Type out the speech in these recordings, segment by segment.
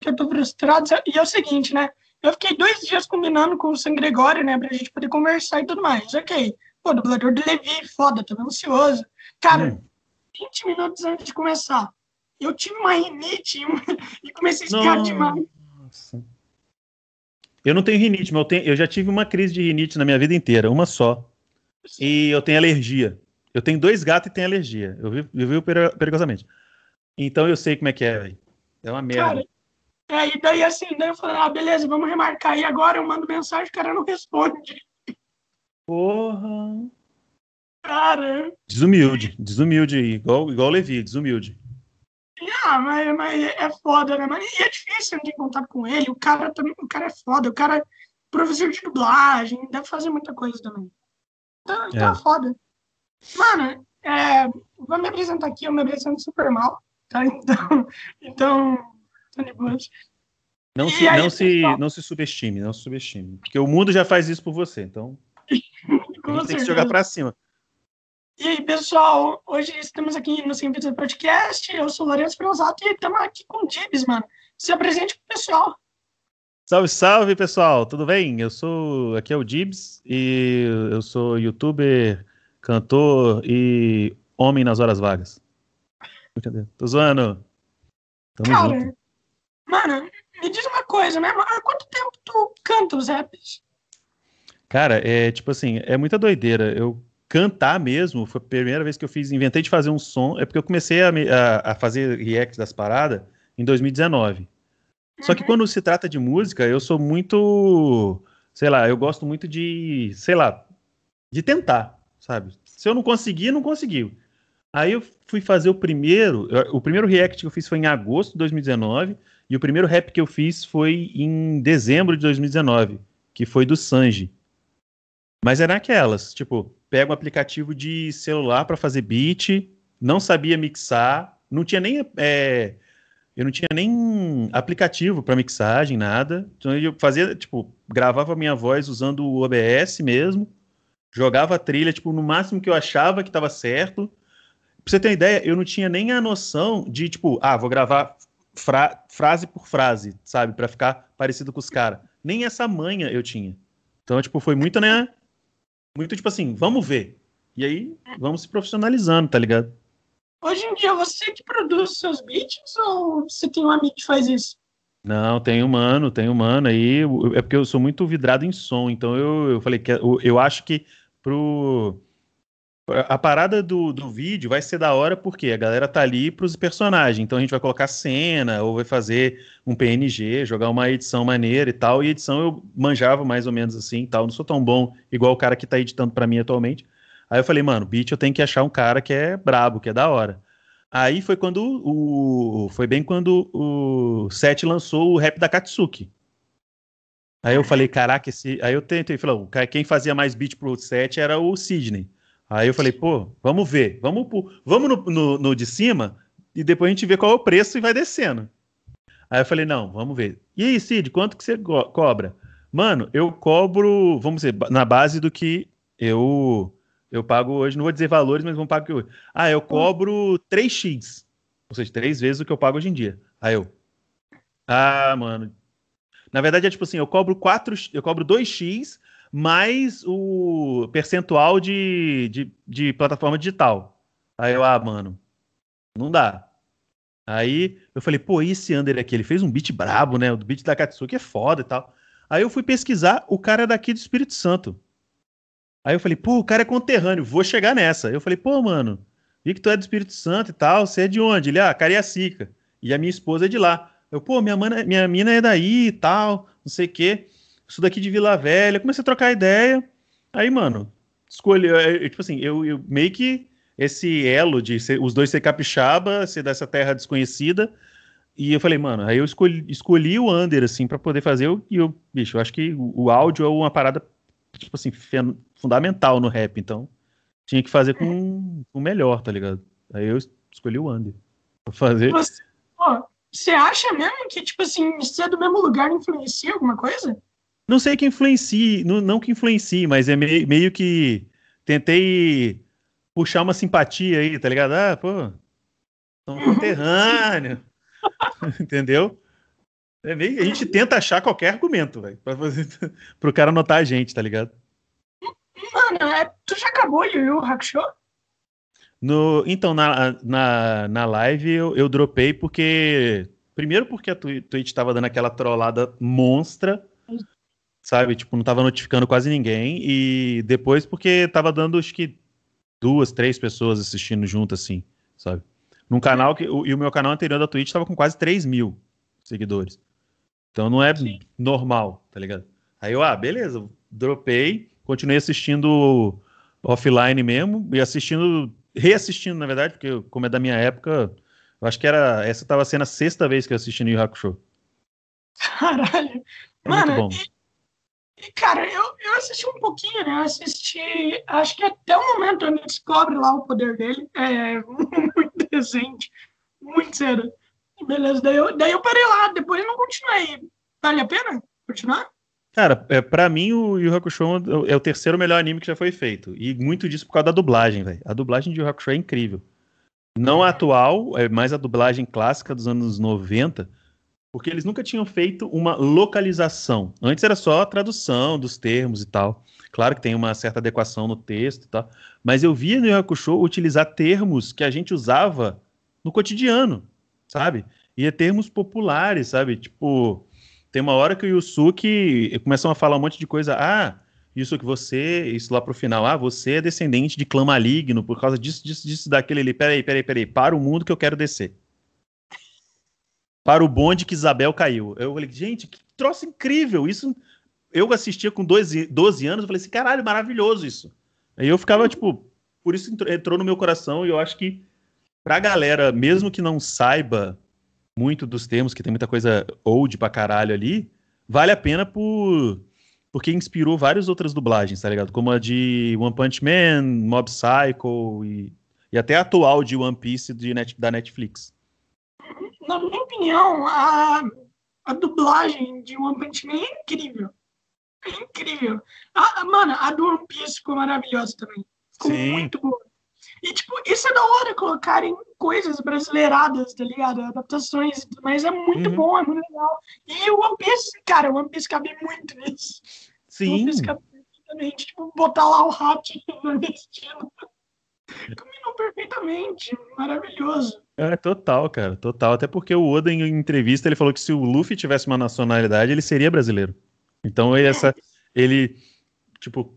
que eu tô frustrado. E é o seguinte, né? Eu fiquei dois dias combinando com o San Gregório, né? Pra gente poder conversar e tudo mais. Ok. Pô, dublador do Levi, foda, tô ansioso. Cara, hum. 20 minutos antes de começar, eu tive uma rinite e comecei a esquiar demais. Eu não tenho rinite, mas eu, tenho, eu já tive uma crise de rinite na minha vida inteira, uma só. Sim. E eu tenho alergia. Eu tenho dois gatos e tenho alergia. Eu vivo, eu vivo perigosamente. Então eu sei como é que é, velho. É uma merda. Cara, é, e daí assim, daí eu falei, ah, beleza, vamos remarcar. E agora eu mando mensagem, o cara não responde. Porra. Cara. Desumilde, desumilde, igual, igual o Levi, desumilde. Ah, mas, mas é foda, né? Mas, e é difícil ter contato com ele. O cara, também, o cara é foda, o cara é professor de dublagem, deve fazer muita coisa também. Então, então é. é foda. Mano, é, vou me apresentar aqui, eu me apresento super mal, tá? Então, então boas. Não se, aí, não, se, não se subestime, não se subestime. Porque o mundo já faz isso por você, então. a gente tem que jogar pra cima. E aí, pessoal, hoje estamos aqui no Sem Vida Podcast. Eu sou o Lourenço Franzato e estamos aqui com o Dibs, mano. Se apresente pro pessoal. Salve, salve, pessoal. Tudo bem? Eu sou. Aqui é o Dibs e eu sou youtuber, cantor e homem nas horas vagas. Tô zoando. Tamo Cara, junto. Mano, me diz uma coisa, né? Há quanto tempo tu canta os raps? Cara, é tipo assim, é muita doideira. Eu cantar mesmo, foi a primeira vez que eu fiz, inventei de fazer um som, é porque eu comecei a, a, a fazer reacts das paradas em 2019. Só que uhum. quando se trata de música, eu sou muito, sei lá, eu gosto muito de, sei lá, de tentar, sabe? Se eu não conseguir, não conseguiu. Aí eu fui fazer o primeiro, o primeiro react que eu fiz foi em agosto de 2019, e o primeiro rap que eu fiz foi em dezembro de 2019, que foi do Sanji. Mas era aquelas, tipo, pega um aplicativo de celular para fazer beat, não sabia mixar, não tinha nem. É, eu não tinha nem aplicativo para mixagem, nada. Então eu fazia, tipo, gravava minha voz usando o OBS mesmo, jogava a trilha, tipo, no máximo que eu achava que estava certo. Pra você ter uma ideia, eu não tinha nem a noção de, tipo, ah, vou gravar fra frase por frase, sabe, para ficar parecido com os caras. Nem essa manha eu tinha. Então, tipo, foi muito, né, muito tipo assim, vamos ver. E aí, vamos se profissionalizando, tá ligado? Hoje em dia, você que produz seus beats ou você tem um amigo que faz isso? Não, tem humano, tem humano aí. É porque eu sou muito vidrado em som, então eu, eu falei que eu, eu acho que pro a parada do, do vídeo vai ser da hora porque a galera tá ali pros personagens. Então a gente vai colocar cena, ou vai fazer um PNG, jogar uma edição maneira e tal. E edição eu manjava mais ou menos assim tal. Não sou tão bom igual o cara que tá editando para mim atualmente. Aí eu falei, mano, beat eu tenho que achar um cara que é brabo, que é da hora. Aí foi quando o. Foi bem quando o Seth lançou o rap da Katsuki. Aí eu falei, caraca, esse. Aí eu tentei, falei, quem fazia mais beat pro Seth era o Sidney. Aí eu falei, pô, vamos ver, vamos, vamos no, no, no, de cima e depois a gente vê qual é o preço e vai descendo. Aí eu falei, não, vamos ver. E aí, Cid, quanto que você cobra? Mano, eu cobro, vamos dizer, na base do que eu eu pago hoje, não vou dizer valores, mas vamos pagar hoje. Ah, eu cobro 3x, ou seja, três vezes o que eu pago hoje em dia. Aí eu, ah, mano. Na verdade é tipo assim, eu cobro 4, eu cobro 2x mais o percentual de, de, de plataforma digital. Aí eu, ah, mano, não dá. Aí eu falei, pô, e esse Under aqui? Ele fez um beat brabo, né? O beat da Katsuki é foda e tal. Aí eu fui pesquisar, o cara é daqui do Espírito Santo. Aí eu falei, pô, o cara é conterrâneo, vou chegar nessa. Eu falei, pô, mano, vi que tu é do Espírito Santo e tal, você é de onde? Ele, ah, Cariacica. E a minha esposa é de lá. Eu, pô, minha, mana, minha mina é daí e tal, não sei o quê sou daqui de Vila Velha, comecei a trocar ideia. Aí, mano, escolhi, eu, tipo assim, eu, eu, meio que esse elo de ser, os dois ser capixaba, ser dessa terra desconhecida. E eu falei, mano, aí eu escolhi, escolhi o Under, assim, para poder fazer. E eu, bicho, eu acho que o, o áudio é uma parada, tipo assim, fundamental no rap. Então, tinha que fazer com o melhor, tá ligado? Aí eu escolhi o Under. Pra fazer. Você, ó, você acha mesmo que, tipo assim, ser do mesmo lugar influencia alguma coisa? Não sei que influencie, não, não que influencie, mas é meio, meio que tentei puxar uma simpatia aí, tá ligado? Ah, pô, são conterrâneo. Entendeu? É meio, a gente tenta achar qualquer argumento, velho, para o cara notar a gente, tá ligado? Mano, é, tu já acabou Yu Yu Hakusho? No, então, na, na, na live eu, eu dropei porque. Primeiro porque a Twitch tava dando aquela trollada monstra, sabe? Tipo, não tava notificando quase ninguém. E depois porque tava dando, acho que, duas, três pessoas assistindo junto, assim, sabe? Num canal que. O, e o meu canal anterior da Twitch tava com quase 3 mil seguidores. Então não é Sim. normal, tá ligado? Aí eu, ah, beleza, dropei, continuei assistindo offline mesmo e assistindo, reassistindo, na verdade, porque como é da minha época, eu acho que era, essa tava sendo a sexta vez que eu assisti no Yu Hakusho. Caralho. É Mano, muito bom. E, cara, eu, eu assisti um pouquinho, né? Eu assisti, acho que até o momento onde descobre lá o poder dele. É muito decente, muito cedo. Beleza, daí eu, daí eu parei lá, depois não continuei. Vale a pena continuar? Cara, é, pra mim o Yu Hakusho é o terceiro melhor anime que já foi feito. E muito disso por causa da dublagem, velho. A dublagem de Yu Hakusho é incrível. Não a atual, é mais a dublagem clássica dos anos 90, porque eles nunca tinham feito uma localização. Antes era só a tradução dos termos e tal. Claro que tem uma certa adequação no texto e tal. Mas eu via no Hakusho utilizar termos que a gente usava no cotidiano sabe? E é termos populares, sabe? Tipo, tem uma hora que o Yusuke começam a falar um monte de coisa. Ah, Yusuke, você, isso lá pro final, ah, você é descendente de clã maligno por causa disso, disso, disso, daquele ali. Peraí, peraí, peraí, para o mundo que eu quero descer. Para o bonde que Isabel caiu. Eu falei, gente, que troço incrível. Isso eu assistia com 12, 12 anos, eu falei assim, caralho, maravilhoso isso. Aí eu ficava, tipo, por isso entrou no meu coração e eu acho que pra galera, mesmo que não saiba muito dos termos, que tem muita coisa old pra caralho ali, vale a pena por porque inspirou várias outras dublagens, tá ligado? Como a de One Punch Man, Mob Psycho e, e até a atual de One Piece de net, da Netflix. Na minha opinião, a, a dublagem de One Punch Man é incrível. É incrível. A, mano, a do One Piece ficou maravilhosa também. Ficou Sim. muito boa. E, tipo, isso é da hora colocarem coisas brasileiradas, tá ligado? Adaptações, mas é muito uhum. bom, é muito legal. E o One Piece, cara, o One Piece cabe muito nisso. Sim. O One Piece cabe perfeitamente. Tipo, botar lá o rato no destino. Combinou perfeitamente, maravilhoso. É, total, cara, total. Até porque o Oda, em entrevista, ele falou que se o Luffy tivesse uma nacionalidade, ele seria brasileiro. Então, ele, essa, ele tipo,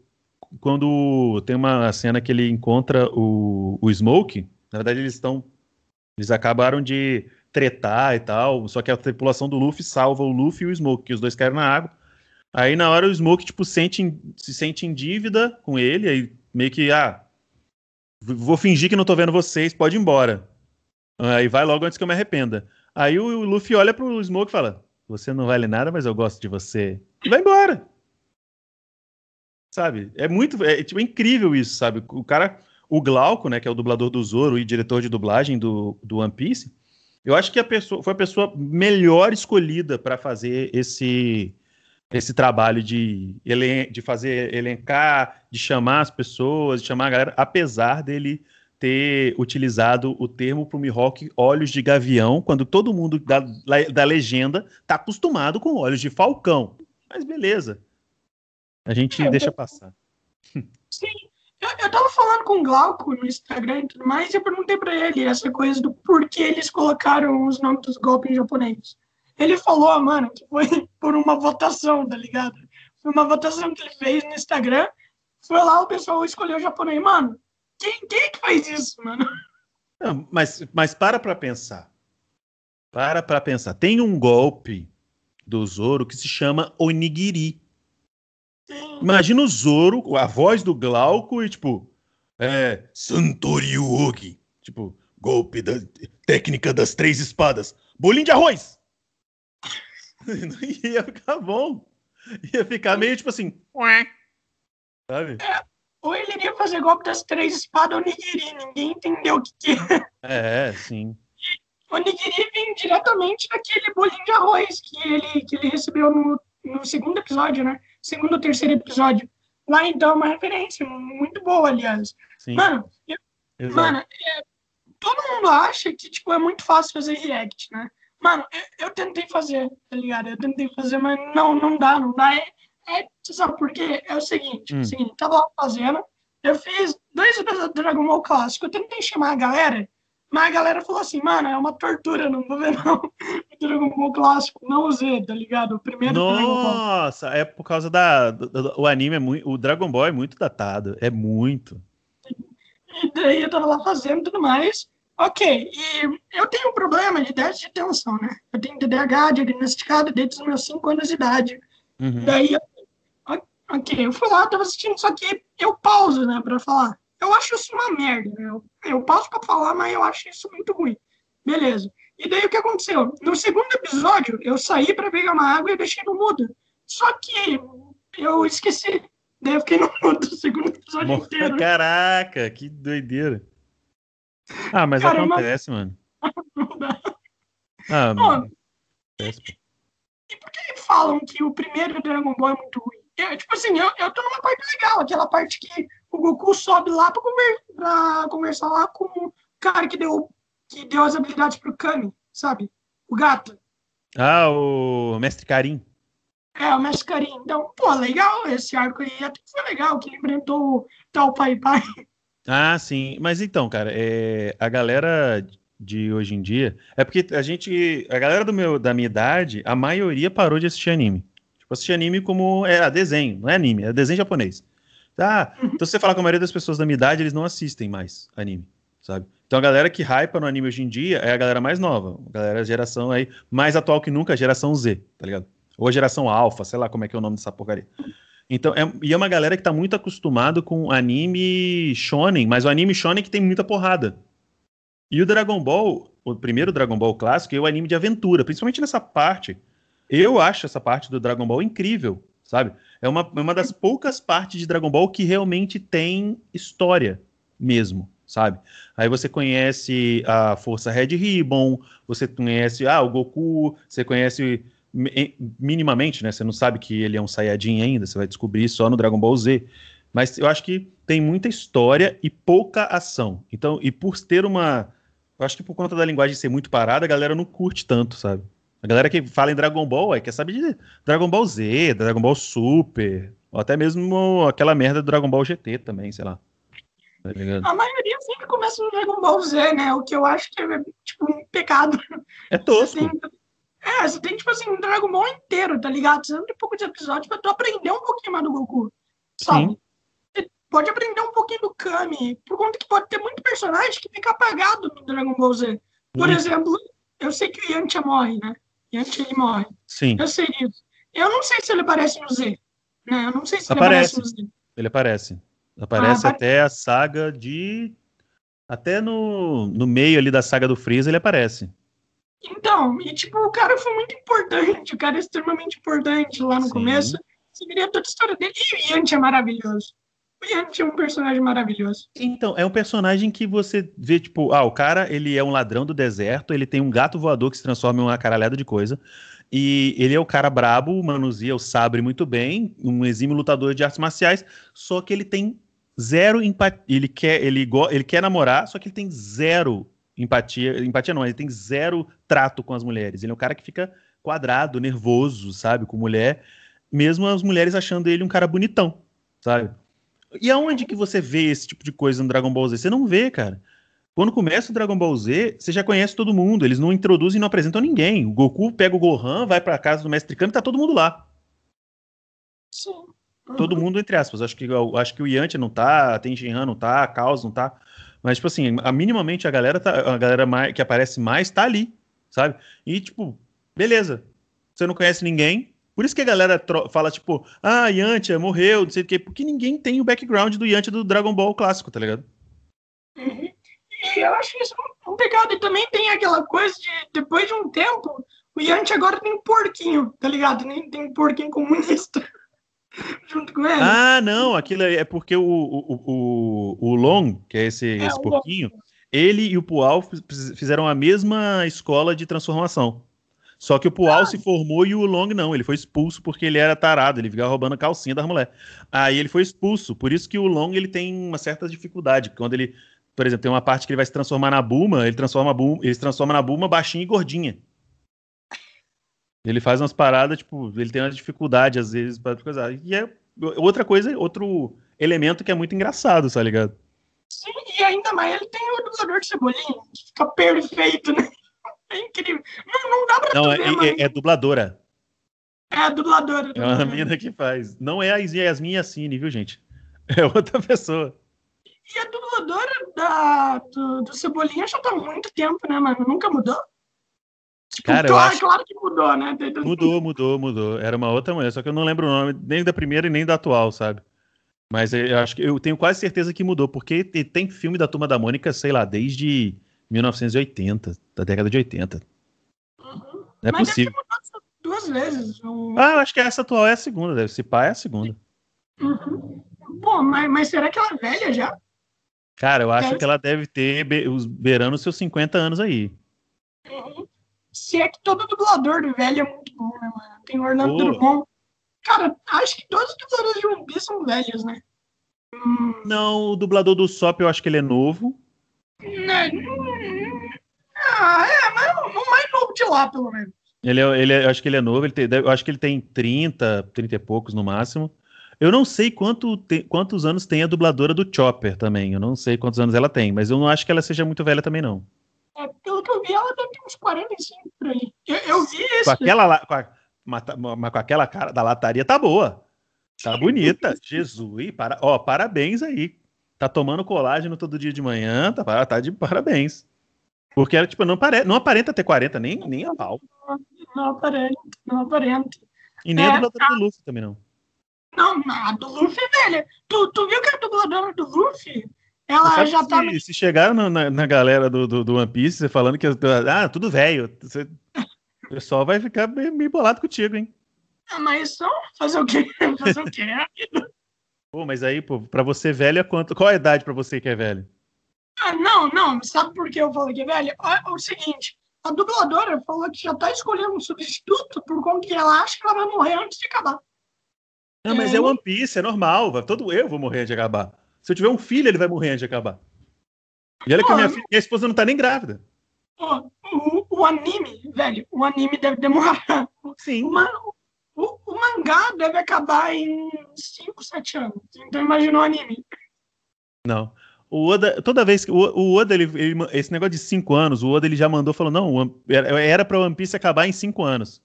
quando tem uma cena que ele encontra o, o Smoke, na verdade eles estão. Eles acabaram de tretar e tal, só que a tripulação do Luffy salva o Luffy e o Smoke, que os dois caíram na água. Aí na hora o Smoke, tipo, sente, se sente em dívida com ele, aí meio que, ah, vou fingir que não tô vendo vocês, pode ir embora. Aí vai logo antes que eu me arrependa. Aí o Luffy olha pro Smoke e fala: Você não vale nada, mas eu gosto de você. E vai embora. Sabe? É muito. É, tipo, é incrível isso, sabe? O cara. O Glauco, né, que é o dublador do Zoro e diretor de dublagem do, do One Piece, eu acho que a pessoa foi a pessoa melhor escolhida para fazer esse esse trabalho de, de fazer elencar, de chamar as pessoas, de chamar a galera, apesar dele ter utilizado o termo para o Mihawk olhos de gavião, quando todo mundo da, da legenda está acostumado com olhos de falcão. Mas beleza. A gente é, deixa eu... passar. Sim. Eu, eu tava falando com o Glauco no Instagram e tudo mais, e eu perguntei pra ele essa coisa do porquê eles colocaram os nomes dos golpes em japonês. Ele falou, mano, que foi por uma votação, tá ligado? Foi uma votação que ele fez no Instagram. Foi lá, o pessoal escolheu o japonês. Mano, quem, quem que faz isso, mano? Não, mas, mas para pra pensar. Para pra pensar. Tem um golpe do Zoro que se chama Onigiri. Imagina o Zoro, a voz do Glauco e tipo, é, Santoriugi, tipo, golpe da técnica das três espadas, bolinho de arroz. Ia ficar bom. Ia ficar meio tipo assim, sabe? É, ou ele iria fazer golpe das três espadas ou nigiri, ninguém entendeu o que, que é. É, sim. o nigiri vem diretamente daquele bolinho de arroz que ele, que ele recebeu no, no segundo episódio, né? segundo ou terceiro episódio. Lá, então, é uma referência muito boa, aliás. Sim. Mano, eu, mano é, todo mundo acha que, tipo, é muito fácil fazer react, né? Mano, eu, eu, tentei fazer, tá ligado? Eu tentei fazer, mas não, não dá, não dá. É, é você sabe por quê? É o seguinte, hum. assim, tava lá fazendo, eu fiz dois episódios do Dragon Ball clássico, eu tentei chamar a galera, mas a galera falou assim, mano, é uma tortura, não vou ver não. O Dragon Ball clássico, não usei, tá ligado? O primeiro Nossa, é por causa da. Do, do, o anime é muito. O Dragon Ball é muito datado. É muito. E daí eu tava lá fazendo e tudo mais. Ok, e eu tenho um problema de déficit de atenção, né? Eu tenho TDAH diagnosticado desde os meus 5 anos de idade. Uhum. Daí, ok, eu fui lá, tava assistindo, só que eu pauso, né, pra falar. Eu acho isso uma merda, né? Eu, eu pauso pra falar, mas eu acho isso muito ruim. Beleza. E daí o que aconteceu? No segundo episódio, eu saí para pegar uma água e deixei no mudo. Só que eu esqueci. Daí eu fiquei no mudo o segundo episódio inteiro. Caraca, que doideira. Ah, mas Cara, acontece, mas... mano. Ah, mano. Acontece. E por que falam que o primeiro Dragon Ball é muito ruim? Eu, tipo assim, eu, eu tô numa parte legal, aquela parte que o Goku sobe lá pra, conver, pra conversar lá com o cara que deu, que deu as habilidades pro Kami, sabe? O gato. Ah, o Mestre Karim. É, o Mestre Karim. Então, pô, legal esse arco aí. Até que foi legal que ele enfrentou o tal Pai Pai. Ah, sim. Mas então, cara, é, a galera de hoje em dia. É porque a gente. A galera do meu, da minha idade, a maioria parou de assistir anime. Tipo, assistir anime como. É desenho, não é anime, é desenho japonês. Tá? Então, se você falar com a maioria das pessoas da minha idade, eles não assistem mais anime, sabe? Então, a galera que hypa no anime hoje em dia é a galera mais nova. A galera geração aí, mais atual que nunca, geração Z, tá ligado? Ou a geração Alpha, sei lá como é que é o nome dessa porcaria. Então, é, e é uma galera que tá muito acostumado com anime shonen, mas o anime shonen que tem muita porrada. E o Dragon Ball, o primeiro Dragon Ball clássico, é o anime de aventura, principalmente nessa parte. Eu acho essa parte do Dragon Ball incrível, sabe? É uma, é uma das poucas partes de Dragon Ball que realmente tem história mesmo, sabe? Aí você conhece a Força Red Ribbon, você conhece ah, o Goku, você conhece minimamente, né? Você não sabe que ele é um Saiyajin ainda, você vai descobrir só no Dragon Ball Z. Mas eu acho que tem muita história e pouca ação. Então, e por ter uma. Eu acho que por conta da linguagem ser muito parada, a galera não curte tanto, sabe? A galera que fala em Dragon Ball, é, quer saber de Dragon Ball Z, Dragon Ball Super, ou até mesmo aquela merda do Dragon Ball GT também, sei lá. Tá a maioria sempre começa no Dragon Ball Z, né? O que eu acho que é tipo um pecado. É tosco. Assim, é, você tem, tipo assim, um Dragon Ball inteiro, tá ligado? Você tem um pouco de episódio pra tu aprender um pouquinho mais do Goku, sabe? Sim. Você pode aprender um pouquinho do Kami, por conta que pode ter muito personagem que fica apagado no Dragon Ball Z. Por Sim. exemplo, eu sei que o Yantia morre, né? Yantia, ele morre. Sim. Eu sei disso. Eu não sei se ele aparece no Z, né? Eu não sei se aparece. ele aparece no Z. Ele aparece. Aparece ah, até a saga de... Até no, no meio ali da saga do Freeza ele aparece. Então, e tipo, o cara foi muito importante, o cara é extremamente importante lá no Sim. começo. Você queria toda a história dele. E o Yanti é maravilhoso. O Yanti é um personagem maravilhoso. Então, é um personagem que você vê, tipo, ah, o cara, ele é um ladrão do deserto, ele tem um gato voador que se transforma em uma caralhada de coisa. E ele é o cara brabo, manuseia o sabre muito bem, um exímio lutador de artes marciais, só que ele tem zero empatia. Ele quer, ele, ele quer namorar, só que ele tem zero empatia. Empatia não, ele tem zero trato com as mulheres. Ele é um cara que fica quadrado, nervoso, sabe, com mulher, mesmo as mulheres achando ele um cara bonitão, sabe? E aonde que você vê esse tipo de coisa no Dragon Ball Z? Você não vê, cara. Quando começa o Dragon Ball Z, você já conhece todo mundo. Eles não introduzem e não apresentam ninguém. O Goku pega o Gohan, vai pra casa do Mestre Kami e tá todo mundo lá. Sim. Uhum. Todo mundo, entre aspas. Acho que, acho que o Yantia não tá, a Tenshinhan não tá, a Caos não tá. Mas, tipo assim, a, minimamente a galera, tá, a galera mais, que aparece mais tá ali, sabe? E, tipo, beleza. Você não conhece ninguém. Por isso que a galera fala, tipo, ah, Yantia morreu, não sei o quê. Porque ninguém tem o background do Yantia do Dragon Ball clássico, tá ligado? Uhum. E eu acho isso um pecado. E também tem aquela coisa de, depois de um tempo, o Yantia agora tem um porquinho, tá ligado? Tem um porquinho comunista. Junto com ele. Ah, não, aquilo é porque o, o, o, o Long, que é esse, é, esse porquinho, ele e o Pual fizeram a mesma escola de transformação. Só que o Pual ah. se formou e o Long não. Ele foi expulso porque ele era tarado, ele ficava roubando a calcinha das mulheres. Aí ele foi expulso. Por isso que o Long ele tem uma certa dificuldade. Quando ele, por exemplo, tem uma parte que ele vai se transformar na Buma, ele transforma, ele se transforma na Buma baixinha e gordinha. Ele faz umas paradas, tipo, ele tem uma dificuldade às vezes para coisa. E é outra coisa, outro elemento que é muito engraçado, tá ligado? Sim, e ainda mais ele tem o dublador de Cebolinha, que fica perfeito, né? É incrível. Não, não dá pra Não, é, é, é, dubladora. É a dubladora. É uma mina que faz. Não é a Yasmin Yassine, viu, gente? É outra pessoa. E a dubladora da, do, do Cebolinha já tá há muito tempo, né, mano? Nunca mudou? Tipo, Cara, claro, acho... claro que mudou, né? Mudou, mudou, mudou. Era uma outra mulher, só que eu não lembro o nome nem da primeira e nem da atual, sabe? Mas eu acho que eu tenho quase certeza que mudou, porque tem filme da Turma da Mônica, sei lá, desde 1980, da década de 80. Uhum. Não é Mas possível. duas vezes. Ah, eu acho que essa atual é a segunda, deve ser pai é a segunda. Uhum. Pô, mas, mas será que ela é velha já? Cara, eu acho que ela deve ter os beirando seus 50 anos aí. Uhum. Se é que todo dublador de velho é muito bom, né, mano? Tem o Orlando Drummond. Cara, acho que todos os dubladores de One Piece são velhos, né? Hum... Não, o dublador do Sop eu acho que ele é novo. Né? Ah, é, mas o mais novo de lá, pelo menos. Ele é, ele é, eu acho que ele é novo, ele tem, eu acho que ele tem 30, 30 e poucos no máximo. Eu não sei quanto te, quantos anos tem a dubladora do Chopper também. Eu não sei quantos anos ela tem, mas eu não acho que ela seja muito velha também, não. É, pelo que eu vi, ela uns 45 por aí. Eu, eu vi isso. Com aquela, com, a, mas com aquela cara da lataria tá boa. Tá bonita. Jesus, para, ó, parabéns aí. Tá tomando colágeno todo dia de manhã, tá, tá de parabéns. Porque ela, tipo, não, pare, não aparenta ter 40, nem, nem a pau. Não, não aparenta, não aparenta. E nem é, a dubladora a... do Luffy também, não. Não, a do Luffy, velho. Tu, tu viu que a dubladora do Luffy, ela já tá... Se, se chegaram na, na galera do, do, do, One Piece falando que, ah, tudo velho, você o pessoal vai ficar meio, meio bolado contigo, hein? Ah, mas só fazer o quê? Fazer o quê? pô, mas aí, pô, pra você velho é quanto? Qual a idade pra você que é velho? Ah, não, não. Sabe por que eu falei que é velho? É o seguinte, a dubladora falou que já tá escolhendo um substituto por conta que ela acha que ela vai morrer antes de acabar. Não, mas é, é One Piece, é normal. Todo eu vou morrer antes de acabar. Se eu tiver um filho, ele vai morrer antes de acabar. E olha que a minha, filha, minha esposa não tá nem grávida. o, o, anime, velho, o anime deve demorar. Sim. Uma, o, o, mangá deve acabar em 5, 7 anos. Então imagina o anime. Não. O Oda, toda vez que. O, o Oda, ele, ele, esse negócio de 5 anos, o Oda ele já mandou, falou: não, era pra One Piece acabar em 5 anos.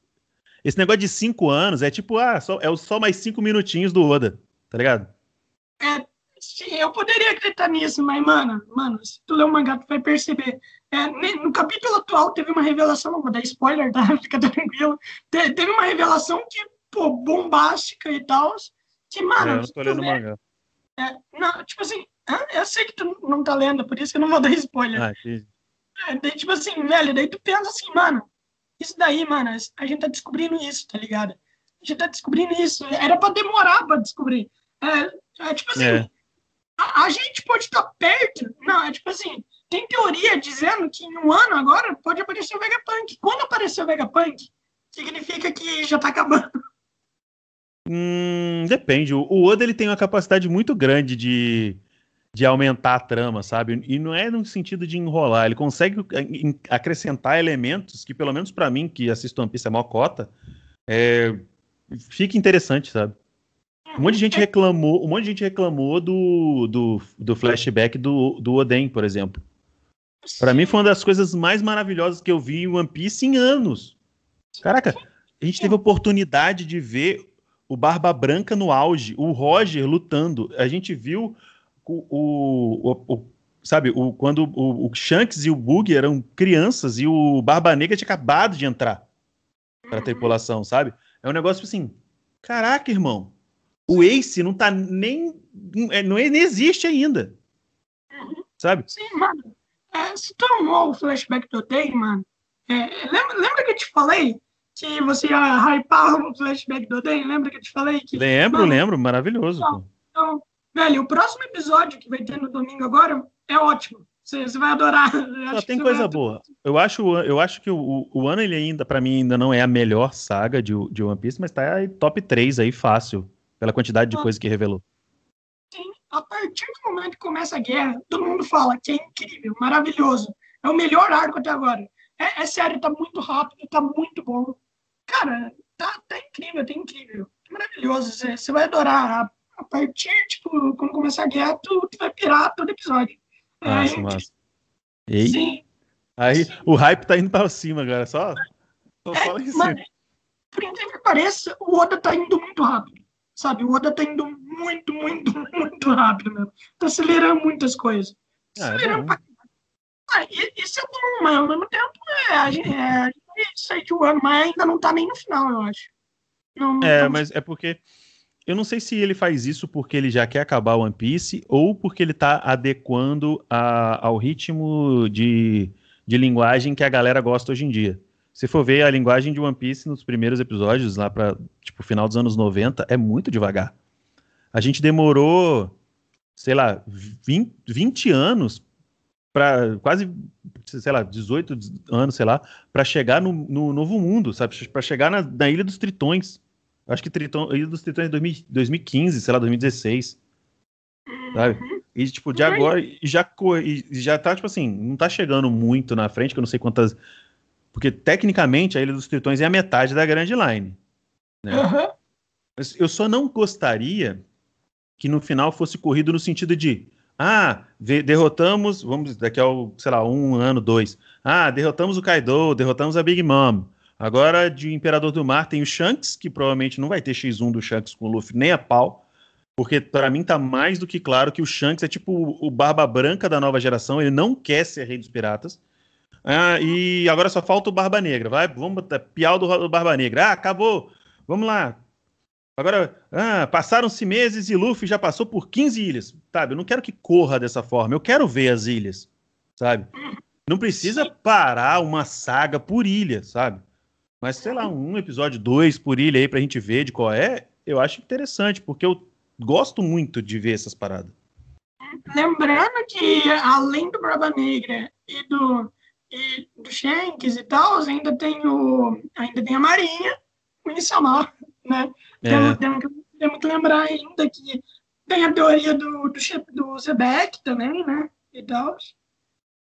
Esse negócio de 5 anos é tipo, ah, só, é só mais 5 minutinhos do Oda, tá ligado? É, sim, eu poderia acreditar nisso, mas, mano, mano, se tu ler o mangá, tu vai perceber. É, no capítulo atual teve uma revelação, não vou dar spoiler, tá? Fica tranquilo. Te, teve uma revelação que, pô, bombástica e tal. Que, mano. É, eu tô lendo o mangá. É, não, tipo assim, eu sei que tu não tá lendo, por isso que eu não vou dar spoiler. Ah, é, daí, tipo assim, velho, daí tu pensa assim, mano, isso daí, mano, a gente tá descobrindo isso, tá ligado? A gente tá descobrindo isso. Era pra demorar pra descobrir. É, é tipo assim, é. A, a, gente pode estar tá perto. Não, é tipo assim, tem teoria dizendo que em um ano agora pode aparecer o Vegapunk. Quando aparecer o Vegapunk, significa que já tá acabando. Hum, depende. O, Oda ele tem uma capacidade muito grande de, de aumentar a trama, sabe? E não é no sentido de enrolar. Ele consegue acrescentar elementos que, pelo menos para mim, que assisto One Piece a maior cota, é, fica interessante, sabe? Um monte de gente reclamou, um monte de gente reclamou do, do, do flashback do, do Oden, por exemplo. Para mim foi uma das coisas mais maravilhosas que eu vi em One Piece em anos. Caraca, a gente teve a oportunidade de ver o Barba Branca no auge, o Roger lutando. A gente viu o, o, o sabe, o, quando o, o, Shanks e o Bug eram crianças e o Barba Negra tinha acabado de entrar para a tripulação, sabe? É um negócio assim, caraca, irmão, o Ace não tá nem, é, não, nem existe ainda, sabe? Sim, mano. É, se tu amou o flashback do Day, mano, é, lembra, lembra, que eu te falei que você ia hypar o flashback do Day? Lembra que eu te falei? Que, lembro, mano, lembro, maravilhoso. Então, então, velho, o próximo episódio que vai ter no domingo agora é ótimo. Você, vai adorar. Só tem coisa vai... boa. Eu acho, eu acho que o, o ano, ele ainda, para mim, ainda não é a melhor saga de, de One Piece, mas tá aí, top 3 aí, fácil, pela quantidade de ah. coisa que revelou a partir do momento que começa a guerra, todo mundo fala que é incrível, maravilhoso. É o melhor arco até agora. É, é sério, tá muito rápido, tá muito bom. Cara, tá, tá incrível, tá incrível. Maravilhoso. Você, vai adorar. A, a, partir, tipo, quando começar a guerra, tu, tu vai pirar todo episódio. Massa, é, massa. E Sim. Aí o hype tá indo pra cima, cara. Só, só é, fala isso. Mano, por incrível que pareça, o Oda tá indo muito rápido. Sabe? O Oda tá indo muito, muito, muito rápido mesmo. Tá acelerando muitas coisas. Ah, é acelerando é pra... ah, isso é bom, mas ao mesmo tempo é, gente, é, a gente o ano, mas ainda não tá nem no final, eu acho. Não, não é, tá... mas é porque. Eu não sei se ele faz isso porque ele já quer acabar o One Piece ou porque ele tá adequando a, ao ritmo de, de linguagem que a galera gosta hoje em dia. Se for ver a linguagem de One Piece nos primeiros episódios, lá para tipo final dos anos 90, é muito devagar. A gente demorou, sei lá, 20, 20 anos para quase, sei lá, 18 anos, sei lá, para chegar no, no, novo mundo, sabe? Para chegar na, na, Ilha dos Tritões. Acho que Tritão, Ilha dos Tritões é 2015, sei lá, 2016. Sabe? E, tipo, de agora, e já, e já tá, tipo assim, não tá chegando muito na frente, que eu não sei quantas porque, tecnicamente, a Ilha dos Tritões é a metade da Grand Line. Né? Uhum. Eu só não gostaria que no final fosse corrido no sentido de ah, derrotamos, vamos, daqui a, sei lá, um ano, dois. Ah, derrotamos o Kaido, derrotamos a Big Mom. Agora, de Imperador do Mar, tem o Shanks, que provavelmente não vai ter X1 do Shanks com o Luffy, nem a pau. Porque para mim tá mais do que claro que o Shanks é tipo o Barba Branca da nova geração, ele não quer ser rei dos piratas. Ah, e agora só falta o Barba Negra. Vai, vamos botar piau do, Barba Negra. Ah, acabou. Vamos lá. Agora, ah, passaram-se meses e Luffy já passou por 15 ilhas. Sabe? Eu não quero que corra dessa forma. Eu quero ver as ilhas. Sabe? Não precisa parar uma saga por ilha, sabe? Mas, sei lá, um episódio, dois por ilha aí pra gente ver de qual é, eu acho interessante, porque eu gosto muito de ver essas paradas. Lembrando que, além do Barba Negra e do e do Shanks e tal, ainda tem o ainda tem a Marinha, o Iniciamar, né? É. Temos, temos, que, temos que lembrar ainda que tem a teoria do, do, do Zebek também, né? E tal.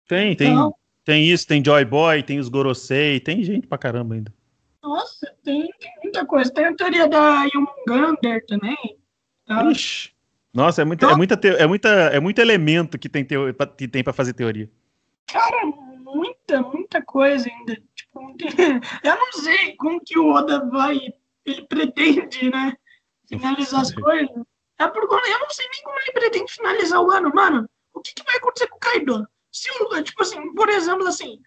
Tem, tem, então, tem isso, tem Joy Boy, tem os Gorosei, tem gente pra caramba ainda. Nossa, tem, tem muita coisa. Tem a teoria da Yomungander também. Tá? Ixi. Nossa, é, muita, é, muita, é, muita, é muito elemento que tem, teo, que tem pra fazer teoria. Cara, muita, muita coisa ainda. Tipo, eu não sei como que o Oda vai, ele pretende, né, finalizar as coisas. É porque eu não sei nem como ele pretende finalizar o ano, mano. O que, que vai acontecer com o Kaido? Se o, tipo assim, por exemplo, assim,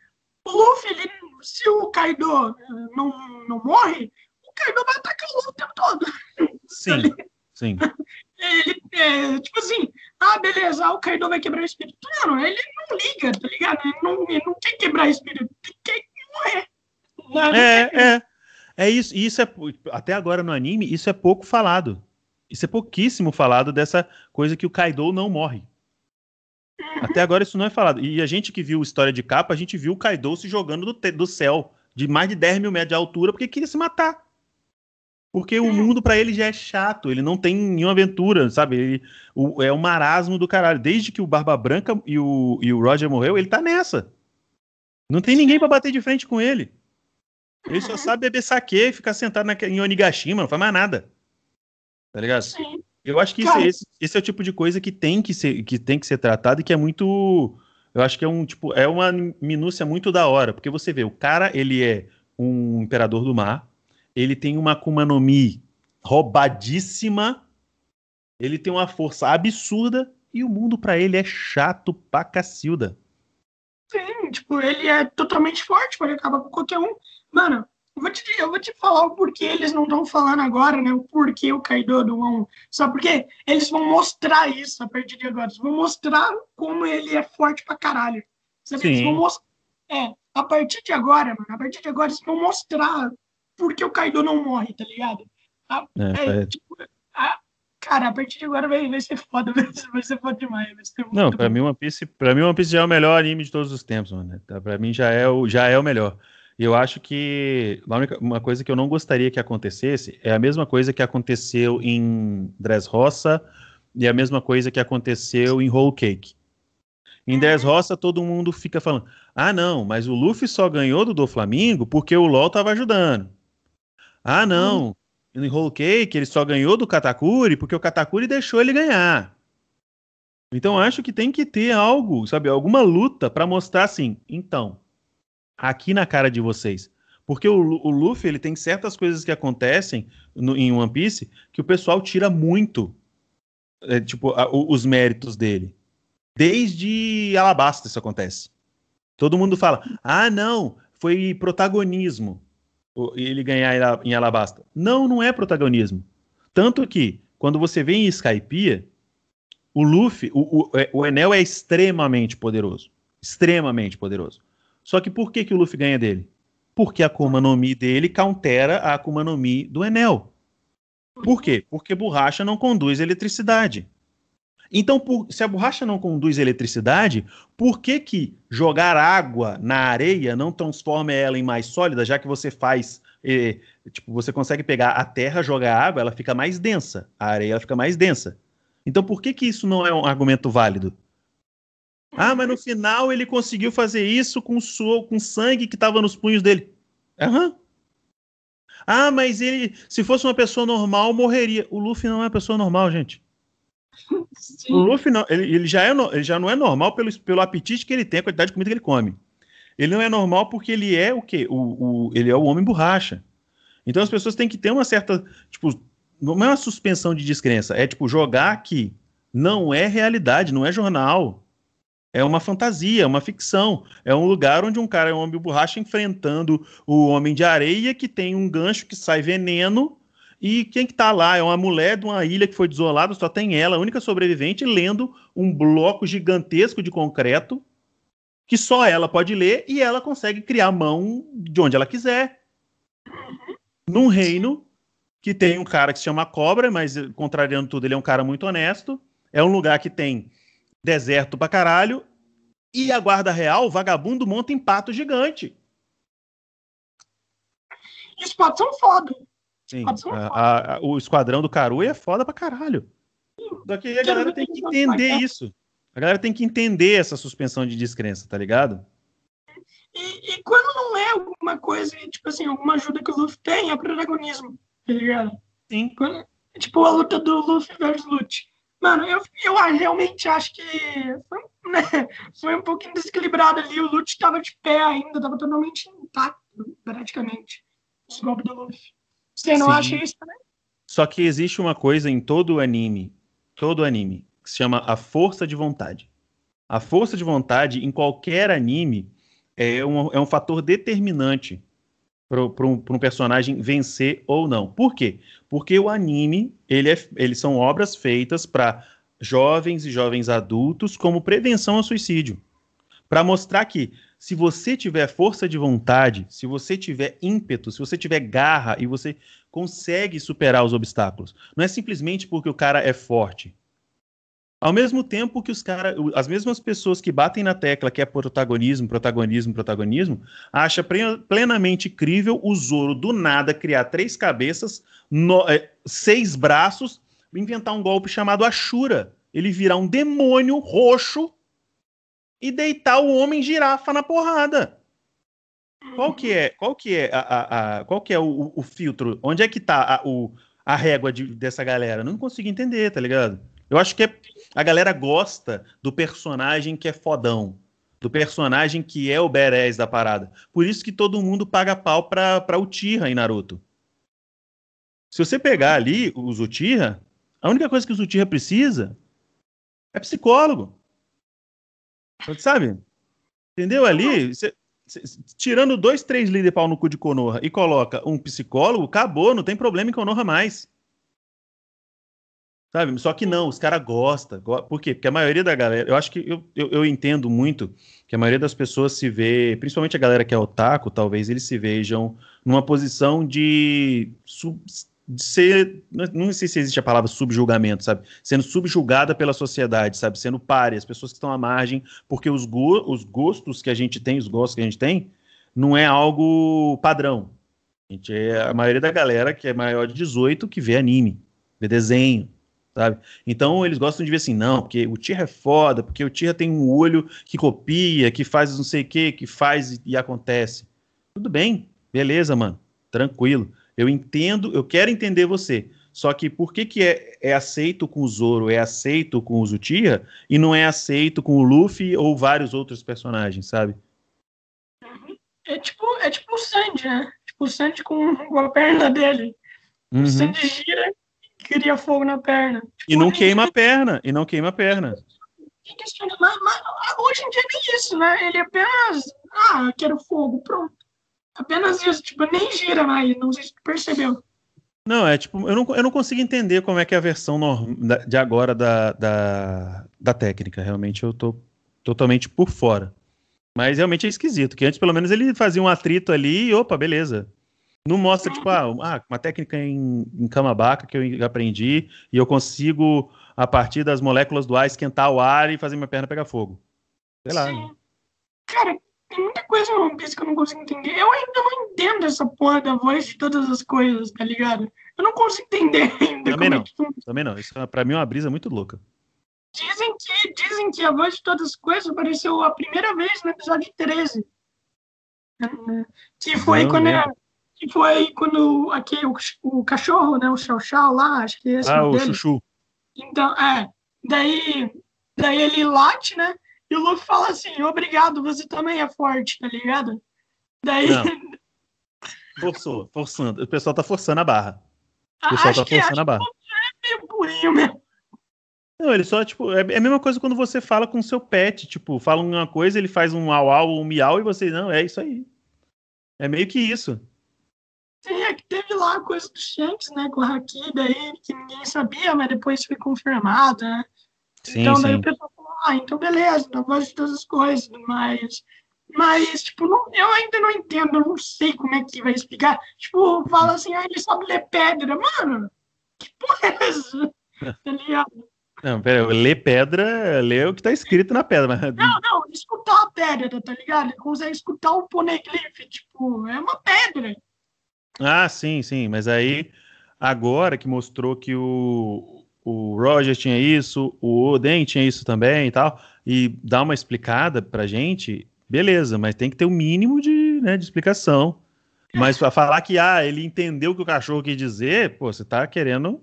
o Luffy, ele, se o Kaido eh, não, não morre, o Kaido vai atacar o Luffy o tempo todo. Sim, sim. Ele, é, tipo assim, ah, beleza, o Kaido vai quebrar o espírito. Mano, ele não liga, tá ligado? Ele não, ele não quer quebrar o espírito, ele quer morrer. Não, é, é. É isso, isso é até agora no anime, isso é pouco falado. Isso é pouquíssimo falado dessa coisa que o Kaido não morre. Uhum. Até agora isso não é falado. E a gente que viu história de capa, a gente viu o Kaido se jogando do, do céu de mais de 10 mil metros de altura porque queria se matar. Porque o mundo para ele já é chato, ele não tem nenhuma aventura, sabe? Ele, o, é um marasmo do caralho. Desde que o Barba Branca e o, e o Roger morreu, ele tá nessa. Não tem ninguém para bater de frente com ele. Ele só sabe beber saque, ficar sentado na, em Onigashima, não faz mais nada. Tá ligado? Sim. Eu acho que isso, esse, esse, é o tipo de coisa que tem que ser, que tem que ser tratado e que é muito. Eu acho que é um tipo, é uma minúcia muito da hora, porque você vê, o cara, ele é um imperador do mar, ele tem uma Akuma no Mi roubadíssima, ele tem uma força absurda e o mundo para ele é chato pra cacilda. Sim, tipo, ele é totalmente forte, pode acabar com qualquer um. Mano, eu vou te, eu vou te falar o porquê eles não estão falando agora, né? O porquê o Kaido não vão. Só porque eles vão mostrar isso a partir de agora. Eles vão mostrar como ele é forte pra caralho. Sabe? Sim. Eles vão mostrar. É, a partir de agora, mano, a partir de agora eles vão mostrar porque o Kaido não morre, tá ligado? A, é, é, tipo, a, cara, a partir de agora vai, vai ser foda, vai ser, foda demais. não, pra mim, One Piece, pra mim, One Piece já é o melhor anime de todos os tempos, mano. Tá, pra mim já é o, já é o melhor. E eu acho que única, uma coisa que eu não gostaria que acontecesse é a mesma coisa que aconteceu em Dressrosa e a mesma coisa que aconteceu em Whole Cake. Em Dressrosa, todo mundo fica falando: ah, não, mas o Luffy só ganhou do do Flamengo porque o LOL tava ajudando. Ah, não. No Whole Cake ele só ganhou do Katakuri porque o Katakuri deixou ele ganhar. Então acho que tem que ter algo, sabe, alguma luta para mostrar assim. Então, aqui na cara de vocês, porque o, o Luffy ele tem certas coisas que acontecem no, em One Piece que o pessoal tira muito, é, tipo, a, o, os méritos dele. Desde Alabasta isso acontece. Todo mundo fala: ah, não, foi protagonismo ele ganhar em Alabasta. Não, não é protagonismo. Tanto que, quando você vê em Skypiea, o Luffy, o, o, é, o Enel é extremamente poderoso. Extremamente poderoso. Só que por que, que o Luffy ganha dele? Porque a Akuma no Mi dele countera a Akuma no Mi do Enel. Por quê? Porque borracha não conduz eletricidade. Então, por, se a borracha não conduz eletricidade, por que, que jogar água na areia não transforma ela em mais sólida, já que você faz. Eh, tipo, você consegue pegar a terra, jogar água, ela fica mais densa. A areia fica mais densa. Então, por que, que isso não é um argumento válido? Ah, mas no final ele conseguiu fazer isso com, so, com sangue que estava nos punhos dele. Aham. Ah, mas ele, se fosse uma pessoa normal, morreria. O Luffy não é uma pessoa normal, gente. O Luffy não, ele, ele, já é, ele já não é normal pelo, pelo apetite que ele tem, a quantidade de comida que ele come. Ele não é normal porque ele é o quê? O, o, ele é o homem borracha. Então as pessoas têm que ter uma certa. Tipo, não é uma suspensão de descrença, é tipo jogar que não é realidade, não é jornal. É uma fantasia, é uma ficção. É um lugar onde um cara é um homem borracha enfrentando o homem de areia que tem um gancho que sai veneno. E quem que tá lá? É uma mulher de uma ilha que foi desolada, só tem ela, a única sobrevivente, lendo um bloco gigantesco de concreto que só ela pode ler e ela consegue criar a mão de onde ela quiser. Num reino que tem um cara que se chama Cobra, mas contrariando tudo, ele é um cara muito honesto. É um lugar que tem deserto pra caralho, e a guarda real, vagabundo, monta em pato gigante. Os patos são foda. Sim, a, a, o esquadrão do Caru é foda pra caralho. Daqui a galera tem que entender isso. A galera tem que entender essa suspensão de descrença, tá ligado? E, e, quando não é alguma coisa, tipo assim, alguma ajuda que o Luffy tem, é protagonismo, tá ligado? Sim. Quando, tipo, a luta do Luffy versus Lute. Mano, eu, eu realmente acho que foi, né, foi um pouquinho desequilibrado ali. O Lute estava de pé ainda, estava totalmente intacto, praticamente. Os golpes do Luffy. Você não Sim. acha isso também? Só que existe uma coisa em todo o anime, todo anime, que se chama a força de vontade. A força de vontade em qualquer anime é um, é um fator determinante para um, um, personagem vencer ou não. Por quê? Porque o anime, ele é, eles são obras feitas para jovens e jovens adultos como prevenção ao suicídio. Para mostrar que se você tiver força de vontade, se você tiver ímpeto, se você tiver garra e você consegue superar os obstáculos, não é simplesmente porque o cara é forte. Ao mesmo tempo que os caras, as mesmas pessoas que batem na tecla que é protagonismo, protagonismo, protagonismo, acha plenamente crível o Zoro do nada criar três cabeças, no, é, seis braços, inventar um golpe chamado Ashura. Ele virar um demônio roxo e deitar o homem girafa na porrada. Qual que é? Qual que é a, a, a qual que é o, o, filtro? Onde é que tá a, o, a régua de, dessa galera? Não consigo entender, tá ligado? Eu acho que é, a galera gosta do personagem que é fodão. Do personagem que é o badass da parada. Por isso que todo mundo paga pau pra, pra Uchiha em Naruto. Se você pegar ali o Uchiha, a única coisa que o Uchiha precisa é psicólogo. Sabe? Entendeu ali? Cê, cê, tirando dois, três líderes pau no cu de Konoha e coloca um psicólogo, acabou, não tem problema em Konoha mais. Sabe? Só que não, os caras gostam. Por quê? Porque a maioria da galera, eu acho que eu, eu, eu, entendo muito que a maioria das pessoas se vê, principalmente a galera que é otaku, talvez eles se vejam numa posição de, sub, ser, não sei se existe a palavra subjulgamento, sabe? Sendo subjulgada pela sociedade, sabe? Sendo pare, as pessoas que estão à margem, porque os, go, os gostos que a gente tem, os gostos que a gente tem, não é algo padrão. A, gente é a maioria da galera que é maior de 18 que vê anime, vê desenho, sabe? Então eles gostam de ver assim, não, porque o Tira é foda, porque o Tira tem um olho que copia, que faz não sei o que, que faz e, e acontece. Tudo bem, beleza, mano, tranquilo. Eu entendo, eu quero entender você. Só que por que, que é, é aceito com o Zoro, é aceito com o Zutia e não é aceito com o Luffy ou vários outros personagens, sabe? É tipo, é tipo o Sandy, né? Tipo o Sandy com, com a perna dele. Uhum. O Sandy gira e cria fogo na perna. Tipo, e não queima a perna, e não queima a perna. Mas, mas, hoje em dia nem isso, né? Ele apenas. Ah, quero fogo, pronto. Apenas isso, tipo, nem gira mais, não sei se tu percebeu. Não, é tipo, eu não, eu não consigo entender como é que é a versão de agora da, da, da técnica. Realmente eu tô totalmente por fora. Mas realmente é esquisito, que antes pelo menos ele fazia um atrito ali e opa, beleza. Não mostra, tipo, ah, ah uma técnica em, em Kamabaca que eu aprendi e eu consigo, a partir das moléculas do ar, esquentar o ar e fazer minha perna pegar fogo. Sei lá. Sim. Cara, tem muita coisa no One Piece que eu não consigo entender. Eu ainda não entendo essa porra da voz de todas as coisas, tá ligado? Eu não consigo entender ainda. Também não. É Também não. Isso pra mim é uma brisa muito louca. Dizem que, dizem que a voz de todas as coisas apareceu a primeira vez no episódio 13. Que foi não, quando. Era, que foi quando aqui, o, o cachorro, né? O Chau Chau lá, acho que é esse Ah, o dele. Chuchu. Então, é. Daí, daí ele late, né? E o Luffy fala assim: obrigado, você também é forte, tá ligado? Daí. Não. Forçou, forçando. O pessoal tá forçando a barra. O pessoal acho tá forçando que, a barra. É meio burrinho mesmo. Não, ele só, tipo, é, é a mesma coisa quando você fala com o seu pet, tipo, fala uma coisa, ele faz um au au, um miau, e você, não, é isso aí. É meio que isso. Sim, é que teve lá a coisa do Shanks, né, com o Haki, daí, que ninguém sabia, mas depois foi confirmado, né? Sim, então, daí sim. o pessoal ah, então beleza, então gosto de todas as coisas, mas... Mas, tipo, não, eu ainda não entendo, eu não sei como é que vai explicar. Tipo, fala assim, ah, ele sabe ler pedra. Mano, que porra é essa? tá ligado? Não, pera, ler pedra, ler o que tá escrito na pedra. Mas... Não, não, escutar a pedra, tá ligado? Ele consegue escutar o poneglyph, tipo, é uma pedra. Ah, sim, sim, mas aí, agora que mostrou que o, o Roger tinha isso, o Oden tinha isso também e tal, e dá uma explicada pra gente, beleza, mas tem que ter o um mínimo de, né, de explicação. Mas pra falar que, ah, ele entendeu o que o cachorro quis dizer, pô, você tá querendo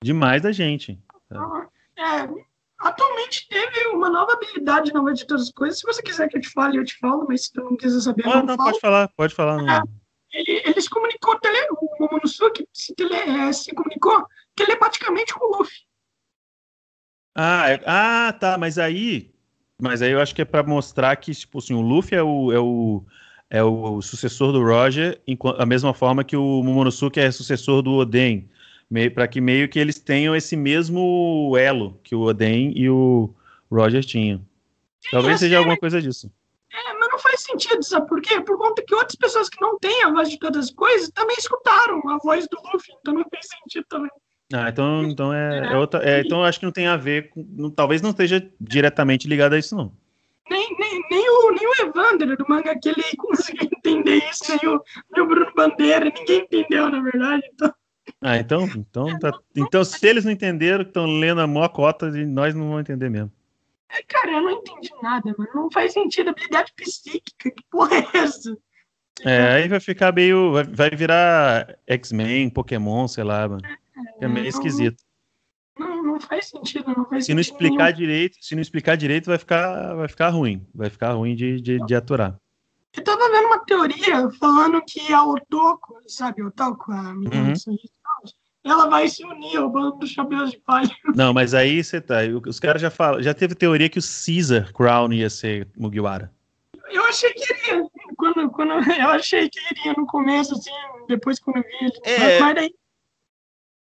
demais da gente. É, atualmente teve uma nova habilidade na de todas as coisas. Se você quiser que eu te fale, eu te falo, mas se tu não quiser saber, ah, não, não pode falar, pode falar. É, ele, ele se comunicou, tele, o Momonosuke se, tele, é, se comunicou telepaticamente com o Luffy. Ah, é, ah, tá, mas aí, mas aí eu acho que é para mostrar que, tipo assim, o Luffy é o, é o, é o sucessor do Roger, da mesma forma que o Momonosuke é sucessor do Oden para que meio que eles tenham esse mesmo elo que o Oden e o Roger tinham. Talvez seja alguma coisa disso. É, mas não faz sentido, sabe por quê? Por conta que outras pessoas que não têm a voz de todas as coisas também escutaram a voz do Luffy, então não faz sentido também. Ah, então, então é, é outra. É, então acho que não tem a ver com. Talvez não esteja diretamente ligado a isso, não. Nem, nem, nem, o, nem o Evander do manga que ele conseguiu entender isso, nem o, nem o Bruno Bandeira, ninguém entendeu, na verdade. Então. Ah, então, então, tá, então se eles não entenderam estão lendo a maior cota, nós não vamos entender mesmo. É, cara, eu não entendi nada, mano. Não faz sentido. Habilidade psíquica, que porra é essa? É, aí vai ficar meio. Vai, vai virar X-Men, Pokémon, sei lá, mano. É, é meio esquisito. Não, não faz sentido, não faz se não explicar nenhum. direito, se não explicar direito, vai ficar, vai ficar ruim. Vai ficar ruim de, de, de aturar. Eu tava vendo uma teoria falando que a Otoko, sabe, Otoko, a menina uhum ela vai se unir ao bando dos chapéus de palha. Não, mas aí você tá. Os caras já falam, já teve teoria que o Caesar Crown ia ser Mugiwara. Eu achei que iria. Quando, quando, eu achei que iria no começo, assim, depois quando eu vi ele. É... Mas daí.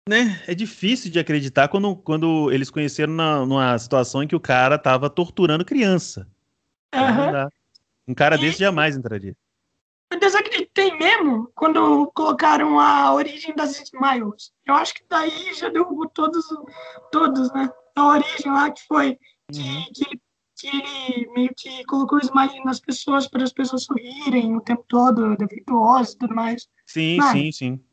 Né? É difícil de acreditar quando, quando eles conheceram na, numa situação em que o cara tava torturando criança. Uhum. Um cara e... desse jamais entraria. Eu desacreditei mesmo quando colocaram a origem das Smiles. Eu acho que daí já derrubou todos, todos, né? A origem lá que foi que, uhum. que, ele, que ele meio que colocou o smile nas pessoas para as pessoas sorrirem o tempo todo, da virtuosa e tudo mais. Sim, Mas, sim, sim.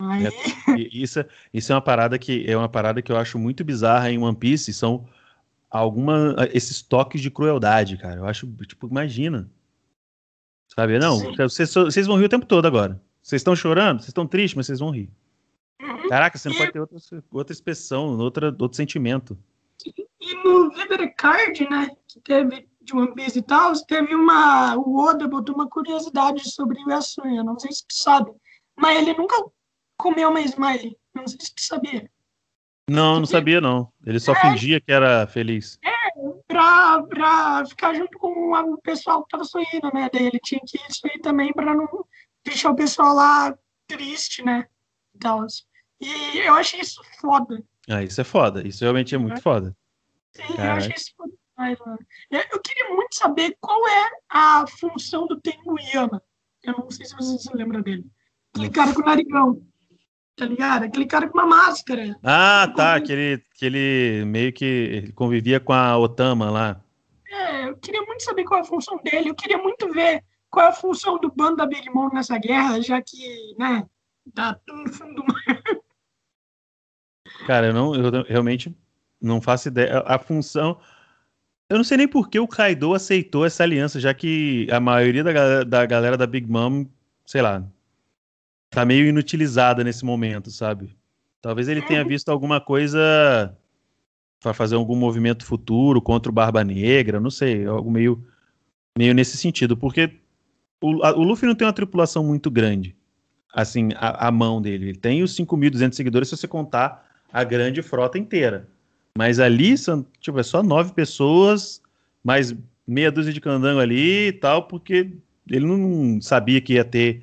É, isso, isso é uma parada que é uma parada que eu acho muito bizarra em One Piece. São alguma esses toques de crueldade, cara. Eu acho tipo imagina Sabe? Não, vocês, vocês vão rir o tempo todo agora. Vocês estão chorando? Vocês estão tristes, mas vocês vão rir. Uhum. Caraca, você não pode ter outra, outra expressão, outra, outro sentimento. E no Leather Card, né, que teve de One Piece e tal, teve uma. O Oda botou uma curiosidade sobre o Yasuya, não sei se tu sabe. Mas ele nunca comeu uma Smiley. Não sei se tu sabia. Não, não sabia, não. Ele só é, fingia que era feliz. É, pra, pra ficar junto com o pessoal que tava sorrindo, né? Daí ele tinha que ir também pra não deixar o pessoal lá triste, né? Então, e eu achei isso foda. Ah, isso é foda. Isso realmente é muito é. foda. Sim, Caraca. eu achei isso foda demais, mano. Eu queria muito saber qual é a função do Tenguyama. Eu não sei se você se lembra dele. Aquele cara com o narigão tá ligado? Aquele cara com uma máscara. Ah, tá. Aquele, aquele meio que convivia com a Otama lá. É, eu queria muito saber qual é a função dele. Eu queria muito ver qual é a função do bando da Big Mom nessa guerra, já que, né, tá no fundo do mar. Cara, eu, não, eu realmente não faço ideia. A função. Eu não sei nem por que o Kaido aceitou essa aliança, já que a maioria da, da galera da Big Mom, sei lá, tá meio inutilizada nesse momento, sabe? Talvez ele tenha visto alguma coisa para fazer algum movimento futuro contra o Barba Negra, não sei, algo meio, meio nesse sentido, porque o, a, o Luffy não tem uma tripulação muito grande, assim, a, a mão dele. Ele tem os 5.200 seguidores se você contar a grande frota inteira. Mas ali são, tipo, é só nove pessoas, mais meia dúzia de candango ali e tal, porque ele não sabia que ia ter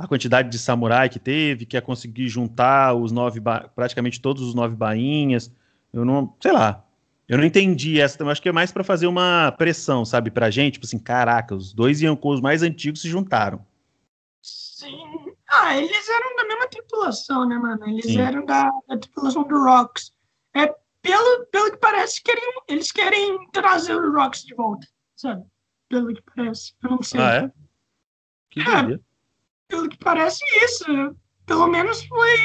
a quantidade de samurai que teve, que ia conseguir juntar os nove, praticamente todos os nove bainhas. Eu não, sei lá. Eu não entendi essa. Acho que é mais para fazer uma pressão, sabe, pra gente. Tipo assim, caraca, os dois Yankos mais antigos se juntaram. Sim. Ah, eles eram da mesma tripulação, né, mano? Eles Sim. eram da, da, tripulação do Rocks. É, pelo, pelo que parece, querem, eles querem trazer o Rocks de volta, sabe? Pelo que parece. Eu não sei. Ah, é? Que é, pelo que parece isso. Pelo menos foi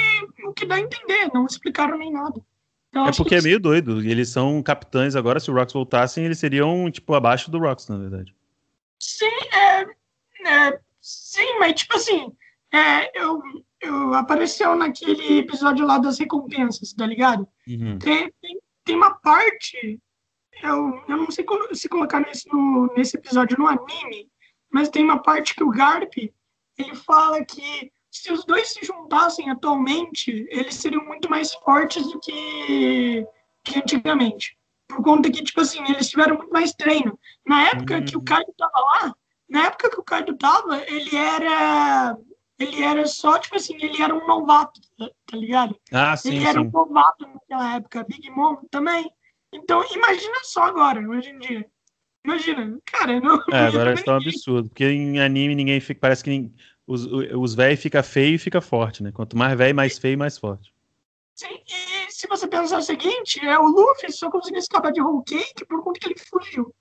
o que dá a entender, não explicaram nem nada. Então, é porque é meio doido. Eles são capitães agora. Se o Rocks voltassem, eles seriam, tipo, abaixo do Rocks, na verdade. Sim, é, é sim, mas tipo assim, é, eu, eu apareceu naquele episódio lá das recompensas, tá ligado? Uhum. Tem, tem, tem, uma parte, eu, eu não sei se colocar nesse, no, nesse episódio no anime, mas tem uma parte que o Garp ele fala que se os dois se juntassem atualmente, eles seriam muito mais fortes do que, que antigamente. Por conta que, tipo assim, eles tiveram muito mais treino. Na época uhum. que o uhum. Kaido tava lá, na época que o Kaido tava, ele era. Ele era só, tipo assim, ele era um novato, tá, tá ligado? Ah, sim, ele era sim. um novato naquela época, Big Mom também. Então, imagina só agora, hoje em dia. Imagina, cara, não. É, agora está um absurdo, porque em anime ninguém fica. Parece que ninguém, os, os velhos fica feio e fica forte, né? Quanto mais velho, mais feio e mais forte. Sim, e se você pensar o seguinte, é, o Luffy só conseguiu escapar de Whole Cake por conta que ele fugiu.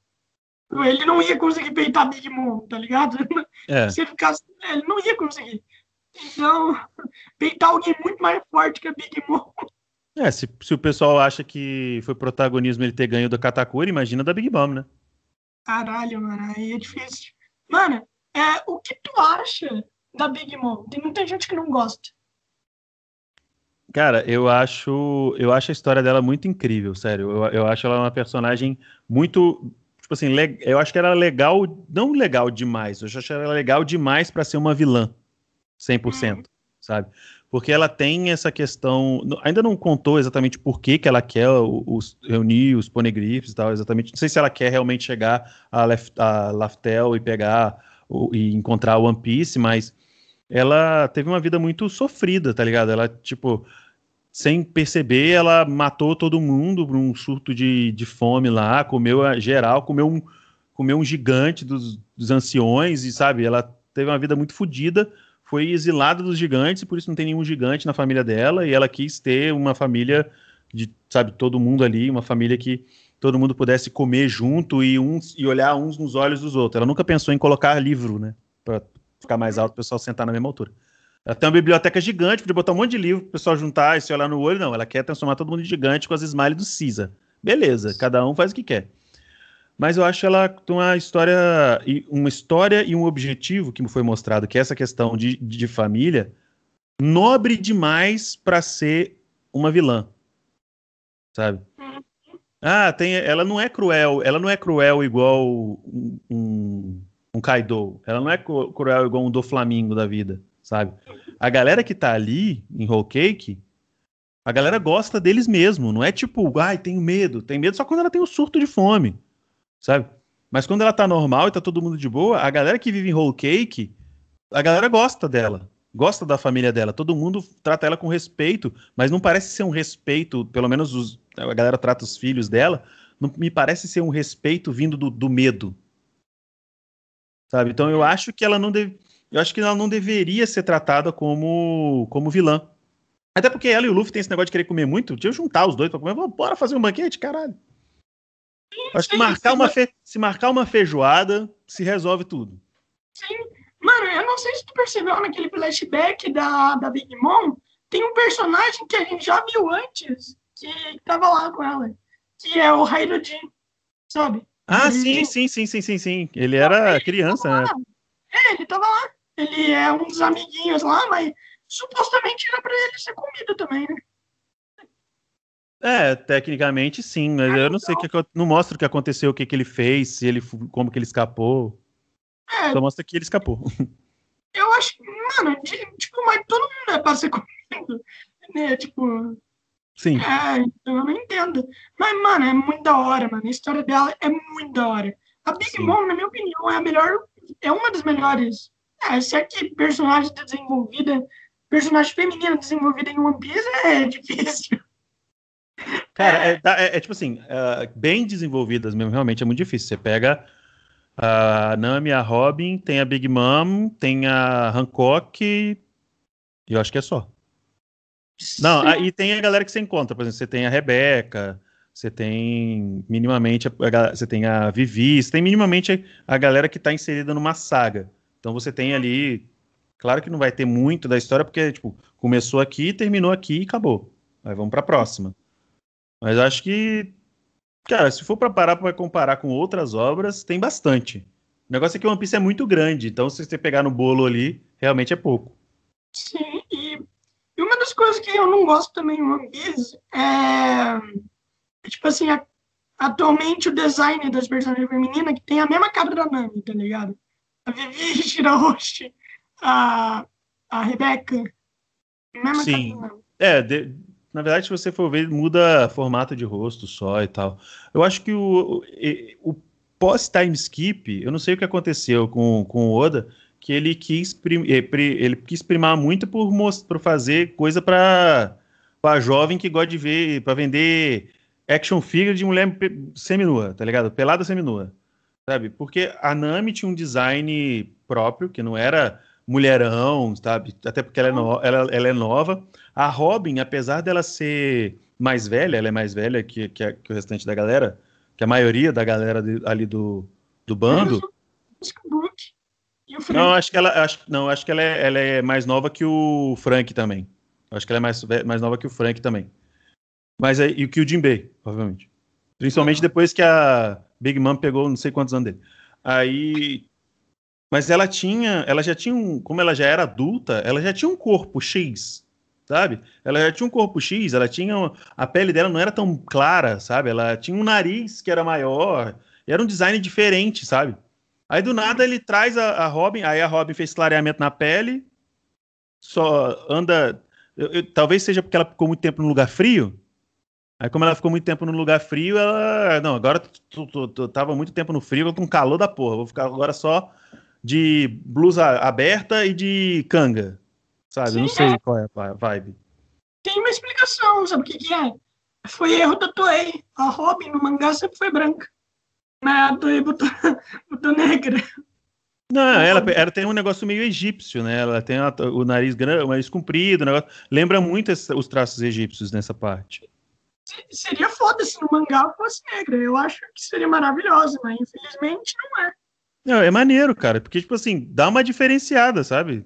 Ele não ia conseguir peitar Big Mom, tá ligado? É. Se ele ficasse. Ele não ia conseguir. Então, peitar alguém muito mais forte que a Big Mom. É, se, se o pessoal acha que foi protagonismo ele ter ganho da Katakuri, imagina da Big Mom, né? Caralho, mano, aí é difícil. Mano, é, o que tu acha da Big Mom? Tem muita gente que não gosta. Cara, eu acho, eu acho a história dela muito incrível, sério. Eu, eu acho ela uma personagem muito, tipo assim, le, eu acho que ela é legal, não legal demais. Eu acho ela legal demais para ser uma vilã, 100%, hum. sabe? Porque ela tem essa questão. Ainda não contou exatamente por que, que ela quer os, reunir os poneglyphs e tal, exatamente. Não sei se ela quer realmente chegar a, Lef, a Laftel e pegar o, e encontrar One Piece, mas ela teve uma vida muito sofrida, tá ligado? Ela, tipo, sem perceber, ela matou todo mundo por um surto de, de fome lá, comeu a geral, comeu um, comeu um gigante dos, dos anciões, e sabe, ela teve uma vida muito fodida foi exilada dos gigantes, por isso não tem nenhum gigante na família dela, e ela quis ter uma família de, sabe, todo mundo ali, uma família que todo mundo pudesse comer junto e uns e olhar uns nos olhos dos outros. Ela nunca pensou em colocar livro, né, para ficar mais alto, o pessoal sentar na mesma altura. Ela tem uma biblioteca gigante, podia botar um monte de livro para o pessoal juntar e se olhar no olho, não, ela quer transformar todo mundo em gigante com as smiles do Cisa. Beleza, cada um faz o que quer. Mas eu acho ela uma história, uma história e um objetivo que me foi mostrado, que é essa questão de, de família, nobre demais para ser uma vilã, sabe? Ah, tem, ela não é cruel, ela não é cruel igual um, um, um Kaido, ela não é cruel igual um do Flamingo da vida, sabe? A galera que tá ali em Whole Cake, a galera gosta deles mesmo, não é tipo, ai, tenho medo, tem medo só quando ela tem o um surto de fome, sabe? Mas quando ela tá normal e tá todo mundo de boa, a galera que vive em Whole Cake, a galera gosta dela, gosta da família dela, todo mundo trata ela com respeito, mas não parece ser um respeito, pelo menos os, a galera trata os filhos dela, não me parece ser um respeito vindo do, do medo. Sabe? Então eu acho que ela não deve, eu acho que ela não deveria ser tratada como como vilã. Até porque ela e o Luffy tem esse negócio de querer comer muito, deixa eu juntar os dois para comer, bora fazer um banquete, caralho. Acho que marcar uma fe... se marcar uma feijoada, se resolve tudo. Sim, Mano, eu não sei se tu percebeu naquele flashback da, da Big Mom, tem um personagem que a gente já viu antes, que tava lá com ela, que é o Hairudin, sabe? Ah, sim, sim, sim, sim, sim, sim. Ele era ele criança, né? É, ele tava lá. Ele é um dos amiguinhos lá, mas supostamente era pra ele ser comido também, né? É, tecnicamente sim, mas é, eu não sei que não mostra o que aconteceu, o que, que ele fez, se ele como que ele escapou. É, Só mostra que ele escapou. Eu acho, mano, tipo, mas todo mundo é pra ser comido, né? Tipo. Sim. É, então eu não entendo. Mas, mano, é muito da hora, mano. A história dela é muito da hora. A Big Sim. Mom, na minha opinião, é a melhor. É uma das melhores. É, se é que personagem desenvolvida, personagem feminina desenvolvida em One Piece é difícil. Cara, é, é, é tipo assim, uh, bem desenvolvidas mesmo, realmente é muito difícil. Você pega a Nami, a Robin, tem a Big Mom, tem a Hancock e eu acho que é só. Não, aí tem a galera que você encontra, por exemplo, você tem a Rebeca, você tem minimamente, a, você tem a Vivi, você tem minimamente a, galera que está inserida numa saga. Então você tem ali, claro que não vai ter muito da história, porque, tipo, começou aqui, terminou aqui e acabou. Aí vamos para a próxima. Mas acho que Cara, se for para parar para comparar com outras obras, tem bastante. O negócio é que o One Piece é muito grande, então se você pegar no bolo ali, realmente é pouco. Sim, e, e uma das coisas que eu não gosto também no One Piece é, é tipo assim, a, atualmente o design das personagens femininas que tem a mesma cara da Nami, tá ligado? A Vivi Shirahoshi, a, a Rebecca, mesma Sim. cara da Nami. É, de, na verdade, se você for ver, muda formato de rosto só e tal. Eu acho que o, o pós-time skip, eu não sei o que aconteceu com, com o Oda, que ele quis, eh, ele quis primar muito por, por fazer coisa para a jovem que gosta de ver, para vender action figure de mulher seminua, tá ligado? Pelada seminua, sabe? Porque a Nami tinha um design próprio, que não era mulherão, sabe? Até porque ela é, no, ela, ela é nova. A Robin, apesar dela ser mais velha, ela é mais velha que, que, a, que o restante da galera, que a maioria da galera de, ali do, do bando. Não, acho que ela, acho, não, acho que ela é, ela é mais nova que o Frank também. Acho que ela é mais, mais nova que o Frank também. Mas é, e que o Jinbei, provavelmente. Principalmente depois que a Big Mom pegou não sei quantos anos dele. Aí mas ela tinha, ela já tinha um, como ela já era adulta, ela já tinha um corpo X, sabe? Ela já tinha um corpo X, ela tinha a pele dela não era tão clara, sabe? Ela tinha um nariz que era maior, era um design diferente, sabe? Aí do nada ele traz a, a Robin, aí a Robin fez clareamento na pele, só anda, eu, eu, talvez seja porque ela ficou muito tempo no lugar frio. Aí como ela ficou muito tempo no lugar frio, ela, não, agora tu, tava muito tempo no frio, com calor da porra, vou ficar agora só de blusa aberta e de canga. Sabe? Sim, não sei é. qual é a vibe. Tem uma explicação, sabe o que, que é? Foi erro da Toei. A Robin no mangá sempre foi branca. Mas a Toei botou, botou negra. Não, ela, ela tem um negócio meio egípcio, né? Ela tem a, o nariz grande, o nariz comprido, o negócio, lembra muito os traços egípcios nessa parte. Seria foda se no mangá fosse negra. Eu acho que seria maravilhoso, mas infelizmente não é. Não, é maneiro, cara, porque, tipo assim, dá uma diferenciada, sabe?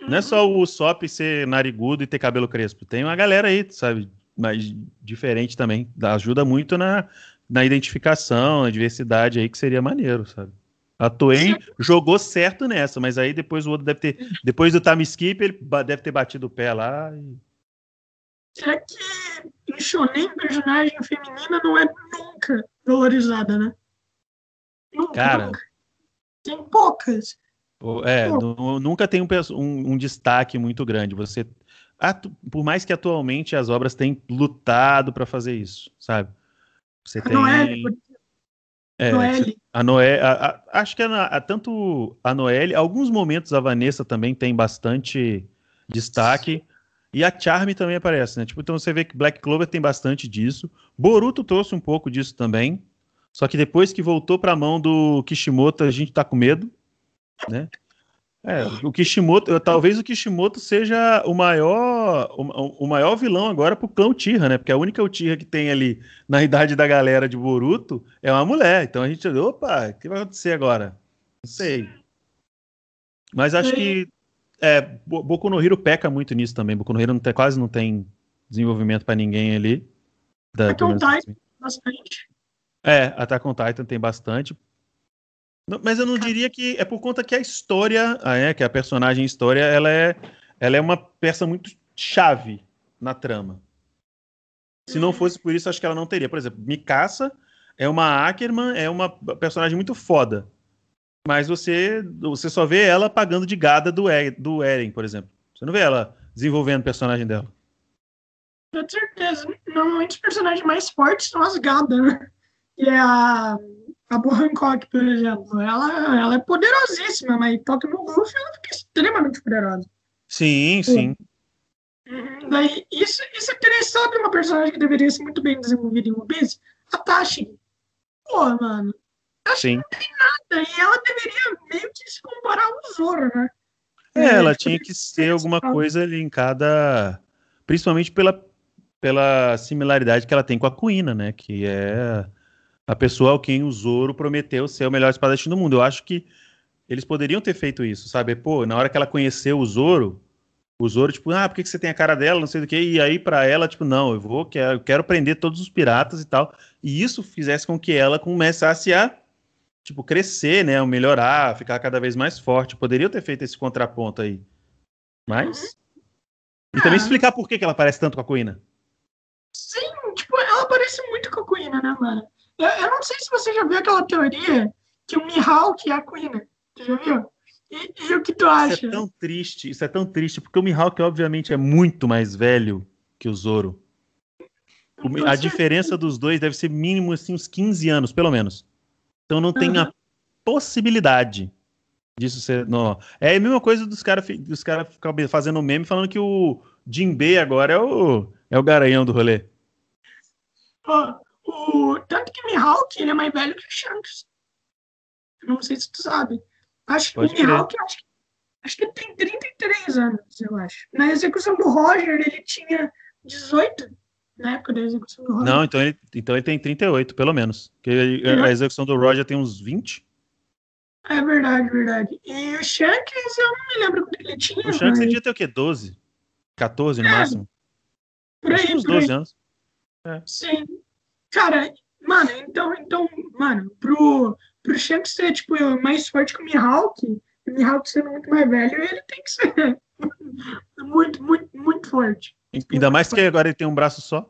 Não é só o Sop ser narigudo e ter cabelo crespo. Tem uma galera aí, sabe? Mas diferente também. Ajuda muito na, na identificação, na diversidade aí, que seria maneiro, sabe? A Toen jogou certo nessa, mas aí depois o outro deve ter. Depois do time skip, ele deve ter batido o pé lá. E... É que em Shonen, personagem feminina não é nunca valorizada, né? Nunca, Cara, nunca. Tem poucas. É, nunca tem um, um, um, destaque muito grande. Você, por mais que atualmente as obras tenham lutado para fazer isso, sabe? Você a tem. Noelle, é, Noelle. A Noelle, a, a, acho que a, tanto a Noelle, alguns momentos a Vanessa também tem bastante destaque. E a Charme também aparece, né? Tipo, então você vê que Black Clover tem bastante disso. Boruto trouxe um pouco disso também. Só que depois que voltou para a mão do Kishimoto, a gente tá com medo, né? É, o Kishimoto, talvez o Kishimoto seja o maior, o, o maior vilão agora pro clã Uchiha, né? Porque a única Uchiha que tem ali na idade da galera de Boruto é uma mulher. Então a gente, opa, o que vai acontecer agora? Não sei. Mas acho que é, Boku no Hero peca muito nisso também. Boku no Hero não tem, quase não tem desenvolvimento para ninguém ali. Da, Attack on Titan, bastante. É, Attack on Titan tem bastante. Mas eu não diria que é por conta que a história, ah, é, que a personagem história, ela é, ela é uma peça muito chave na trama. Se não fosse por isso, acho que ela não teria. Por exemplo, Mikasa é uma Ackerman, é uma personagem muito foda. Mas você, você só vê ela pagando de gada do, do Eren, por exemplo. Você não vê ela desenvolvendo o personagem dela. Com certeza. Normalmente os personagens mais fortes são as gadas, né? E é a a Bo Hancock, por exemplo, ela, ela é poderosíssima, mas toca no Luffy ela fica extremamente poderosa. Sim, sim. Uhum, daí, isso, isso é interessante uma personagem que deveria ser muito bem desenvolvida em One Piece, a Tashi. Pô, mano. Acho sim. que não tem nada. E ela deveria meio que se comparar ao Zoro, né? É, ela é, tinha que ser alguma coisa ali em cada. Principalmente pela, pela similaridade que ela tem com a Kuina, né? Que é a pessoa ao quem o Zoro prometeu ser o melhor espadachim do mundo. Eu acho que eles poderiam ter feito isso, sabe? Pô, na hora que ela conheceu o Zoro, o Zoro, tipo, ah, por que, você tem a cara dela, não sei do que, e aí para ela, tipo, não, eu vou, quero, quero prender todos os piratas e tal, e isso fizesse com que ela começasse a, tipo, crescer, né, melhorar, ficar cada vez mais forte. Poderiam ter feito esse contraponto aí. Mas... E também ah. explicar por que, que ela parece tanto com a Kuina. Sim, tipo, ela parece muito com a Kuina, né, mano? Eu, eu, não sei se você já viu aquela teoria que o Mihawk é a Queen. Você já viu? E, e, o que tu acha? Isso é tão triste, isso é tão triste, porque o Mihawk, obviamente, é muito mais velho que o Zoro. O, a diferença dos dois deve ser mínimo assim, uns 15 anos, pelo menos. Então não tem uhum. a possibilidade disso ser. Não. É a mesma coisa dos caras dos cara fazendo meme falando que o Jinbei agora é o, é o garanhão do rolê. Oh, o, tanto que Mihawk ele é mais velho que o Shanks. Não sei se tu sabe. Acho Pode que o Mihawk acho, acho que ele tem 33 anos, eu acho. Na execução do Roger, ele tinha 18 na época da execução do Roger. Não, então ele, então ele tem 38, pelo menos. Porque a execução do Roger tem uns 20. É verdade, verdade. E o Shanks, eu não me lembro quando ele tinha. O Shanks mas... devia ter o quê? 12? 14 no é, máximo? Por aí, uns 12 anos. É. Sim. Cara, mano, então, então, mano, pro, pro Shanks ser, tipo, mais forte que o Mihawk, o Mihawk sendo muito mais velho, ele tem que ser muito, muito, muito forte. Ainda mais que agora ele tem um braço só.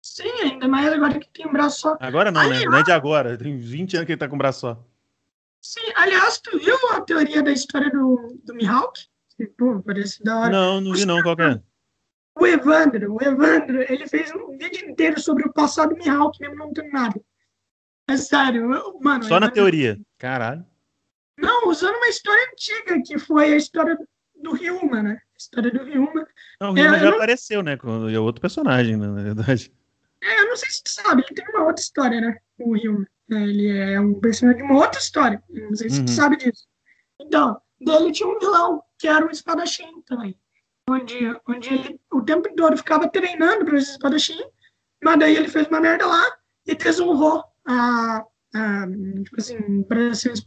Sim, ainda mais agora que tem um braço só. Agora não, aliás, né? Não é de agora. Tem 20 anos que ele tá com um braço só. Sim, aliás, tu viu a teoria da história do, do Mihawk? Pô, parece da hora. Não, não vi não, qual é? O Evandro, o Evandro, ele fez um vídeo inteiro sobre o passado Mihawk, mesmo não tendo nada. É sério, mano. Só na teoria. Caralho. Não, usando uma história antiga, que foi a história do Ryuma, né? A história do Ryuma. Não, o Ryuma é, já não... apareceu, né? Com é outro personagem, né, na verdade. É, eu não sei se tu sabe, ele tem uma outra história, né? O Ryuma. É, ele é um personagem de uma outra história. Eu não sei se uhum. tu sabe disso. Então, dele tinha um vilão, que era um espadachim também onde, onde ele o tempo todo ficava treinando para esse espadachim, mas daí ele fez uma merda lá e desonrou a, a, tipo assim,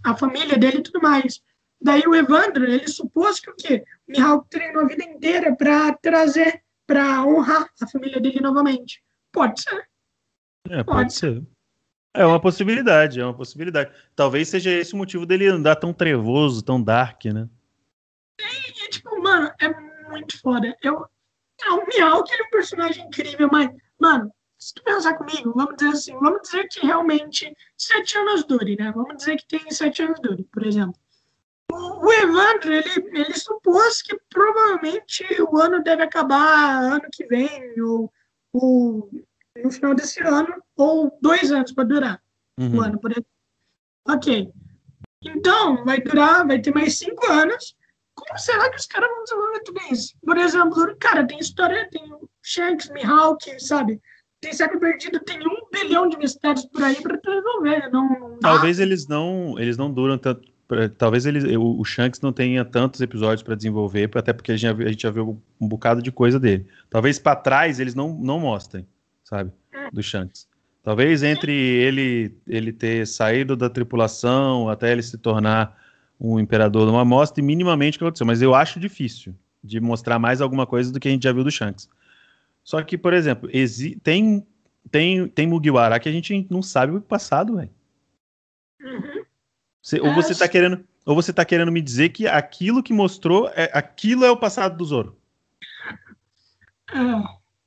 a família dele e tudo mais. Daí o Evandro, ele supôs que o quê? O Mihawk treinou a vida inteira para trazer, para honrar a família dele novamente. Pode ser. É, pode, pode ser. É uma possibilidade, é uma possibilidade. Talvez seja esse o motivo dele andar tão trevoso, tão dark, né? E, tipo, mano, é muito foda. Eu, é o Mihawk ele é um personagem incrível, mas, mano, se tu pensar comigo, vamos dizer assim, vamos dizer que realmente sete anos dure, né? Vamos dizer que tem sete anos dure, por exemplo. O, o Evandro, ele, ele supôs que provavelmente o ano deve acabar ano que vem, ou, ou no final desse ano, ou dois anos para durar uhum. o ano, por exemplo. Ok. Então, vai durar, vai ter mais cinco anos. Como será que os caras vão desenvolver tudo isso? Por exemplo, cara, tem história, tem Shanks, Mihawk, sabe? Tem século perdido, tem um bilhão de mistérios por aí para resolver. Não, não Talvez eles não, eles não duram tanto. Talvez eles, o, o Shanks não tenha tantos episódios para desenvolver, até porque a gente, já, a gente já viu um bocado de coisa dele. Talvez para trás eles não, não mostrem sabe? Do Shanks. Talvez entre ele ele ter saído da tripulação até ele se tornar um imperador numa mostra e minimamente o que aconteceu, mas eu acho difícil de mostrar mais alguma coisa do que a gente já viu do Shanks. Só que, por exemplo, tem tem tem Mugiwara que a gente não sabe o passado, velho. Uhum. ou você está querendo ou você tá querendo me dizer que aquilo que mostrou é aquilo é o passado do Zoro?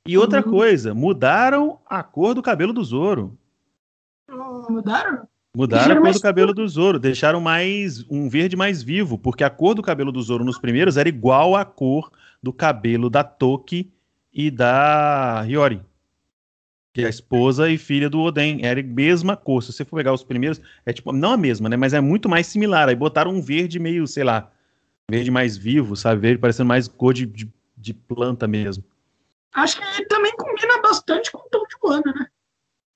E outra uhum. coisa, mudaram a cor do cabelo do Zoro. Mudaram? Mudaram a cor do cabelo do Zoro, deixaram mais um verde mais vivo, porque a cor do cabelo do Zoro nos primeiros era igual à cor do cabelo da Toki e da Hiyori. Que é a esposa e filha do Oden. Era a mesma cor. Se você for pegar os primeiros, é tipo, não a mesma, né? Mas é muito mais similar. Aí botaram um verde meio, sei lá, verde mais vivo, sabe? Verde parecendo mais cor de, de, de planta mesmo. Acho que também combina bastante com o tom de Wano, né?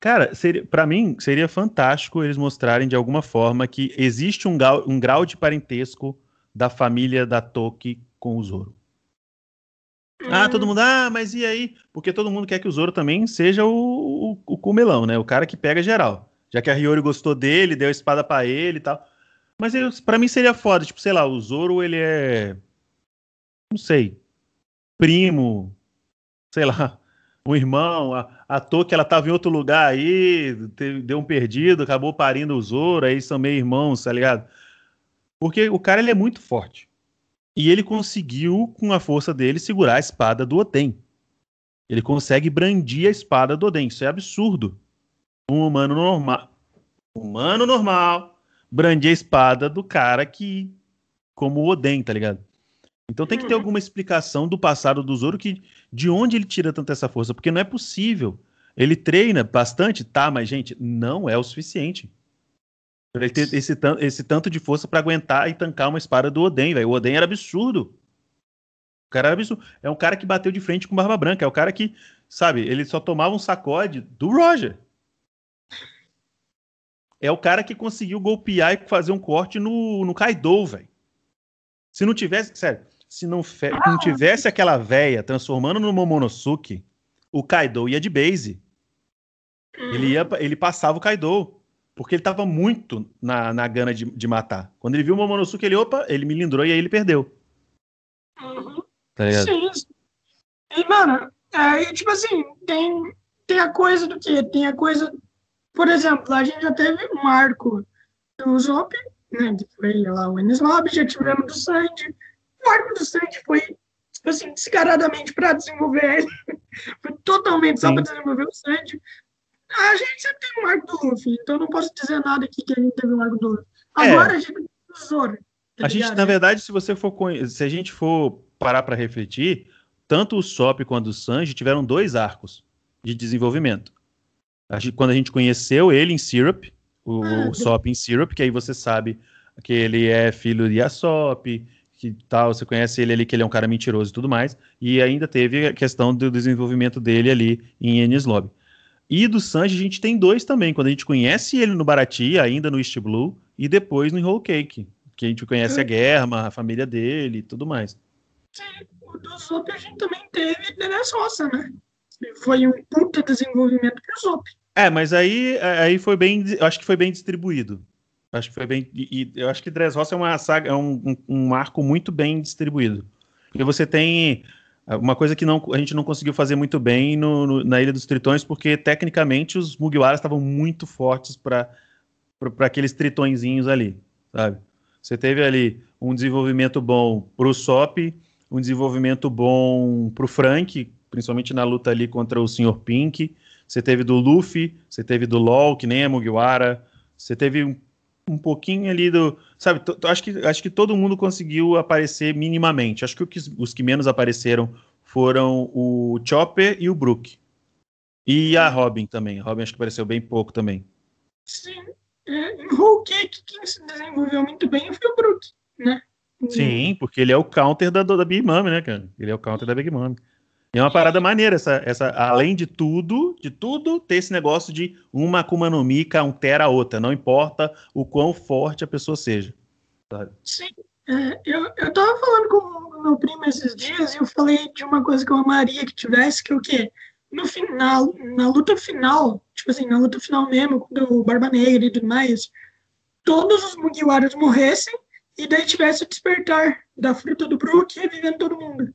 Cara, seria, pra mim, seria fantástico eles mostrarem de alguma forma que existe um grau, um grau de parentesco da família da Toki com o Zoro. Hum. Ah, todo mundo, ah, mas e aí? Porque todo mundo quer que o Zoro também seja o, o, o cumelão, né? O cara que pega geral. Já que a Hiyori gostou dele, deu a espada para ele e tal. Mas para mim seria foda, tipo, sei lá, o Zoro, ele é. Não sei. Primo, sei lá, um irmão, a, a que ela estava em outro lugar aí, deu um perdido, acabou parindo o Zoro, aí são meio irmãos, tá ligado? Porque o cara ele é muito forte. E ele conseguiu, com a força dele, segurar a espada do Oden. Ele consegue brandir a espada do Oden. Isso é absurdo. Um humano normal. Humano normal. Brandir a espada do cara que. Como o Oden, tá ligado? Então tem que ter uhum. alguma explicação do passado do Zoro que de onde ele tira tanta essa força, porque não é possível. Ele treina bastante, tá, mas gente, não é o suficiente. Ele ter esse, esse tanto de força para aguentar e tancar uma espada do Oden, velho. O Oden era absurdo. O cara era absurdo. É um cara que bateu de frente com Barba Branca, é o cara que, sabe, ele só tomava um sacode do Roger. É o cara que conseguiu golpear e fazer um corte no, no Kaido, velho. Se não tivesse, sério, se não, fe... ah. não tivesse aquela véia transformando no Momonosuke, o Kaido ia de base. Ele, ia, ele passava o Kaido. Porque ele tava muito na, na gana de, de matar. Quando ele viu o Momonosuke, ele, opa, ele me lindrou e aí ele perdeu. Uhum. Tá Sim. E, mano, é, tipo assim, tem, tem a coisa do que? Tem a coisa. Por exemplo, a gente já teve um arco do Zop, né? Que foi lá o Enes Lobby, já tivemos do Sandy, o arco do Sandy foi, tipo assim, descaradamente para desenvolver ele. foi totalmente só para desenvolver o Sandy. A gente sempre tem um arco do Luffy, então não posso dizer nada aqui que a gente teve um arco do Luffy. É. Agora é. a gente tem o Zoro. Tá a gente, na verdade, se você for se a gente for parar para refletir, tanto o Sop quanto o Sanji tiveram dois arcos de desenvolvimento. A gente, quando a gente conheceu ele em Syrup, o, ah, o Sop em Syrup, que aí você sabe que ele é filho de Aesop, que tal, você conhece ele ali, que ele é um cara mentiroso e tudo mais, e ainda teve a questão do desenvolvimento dele ali em Enies Lobby. E do Sanji a gente tem dois também, quando a gente conhece ele no Barati, ainda no East Blue, e depois no Whole Cake, que a gente conhece a Guerra, a família dele e tudo mais. Sim, o do Zop a gente também teve Denes Roça, né? Foi um puta desenvolvimento pro Zop. É, mas aí, aí foi bem, eu acho que foi bem distribuído. Acho que foi bem. E, e eu acho que Dressrosa é uma saga, é um, um, um, arco muito bem distribuído. Porque você tem Uma coisa que não, a gente não conseguiu fazer muito bem no, no, na Ilha dos Tritões, porque tecnicamente os Mugiwaras estavam muito fortes para aqueles tritõezinhos ali, sabe? Você teve ali um desenvolvimento bom para o Sop, um desenvolvimento bom para o Frank, principalmente na luta ali contra o Sr. Pink. Você teve do Luffy, você teve do LOL, que nem é Mugiwara. Você teve um, pouquinho ali do. Sabe, acho, que, acho que todo mundo conseguiu aparecer minimamente. Acho que, que os que menos apareceram foram o Chopper e o Brook. E a Robin também. A Robin acho que apareceu bem pouco também. Sim. É, Hulk, quem se desenvolveu muito bem foi o Brook, né? Sim, porque ele é o counter da, da Big Mom, né, cara? Ele é o counter da Big Mom. É uma parada maneira, essa, essa, além de tudo, de tudo, ter esse negócio de uma Akuma no Mi countera a outra, não importa o quão forte a pessoa seja. Sim, é, eu, eu tava falando com o meu primo esses dias e eu falei de uma coisa que eu amaria que tivesse, que é o quê? No final, na luta final, tipo assim, na luta final mesmo, do Barba Negra e tudo mais, todos os Mugiwaras morressem e daí tivesse o despertar da fruta do Brook revivendo todo mundo.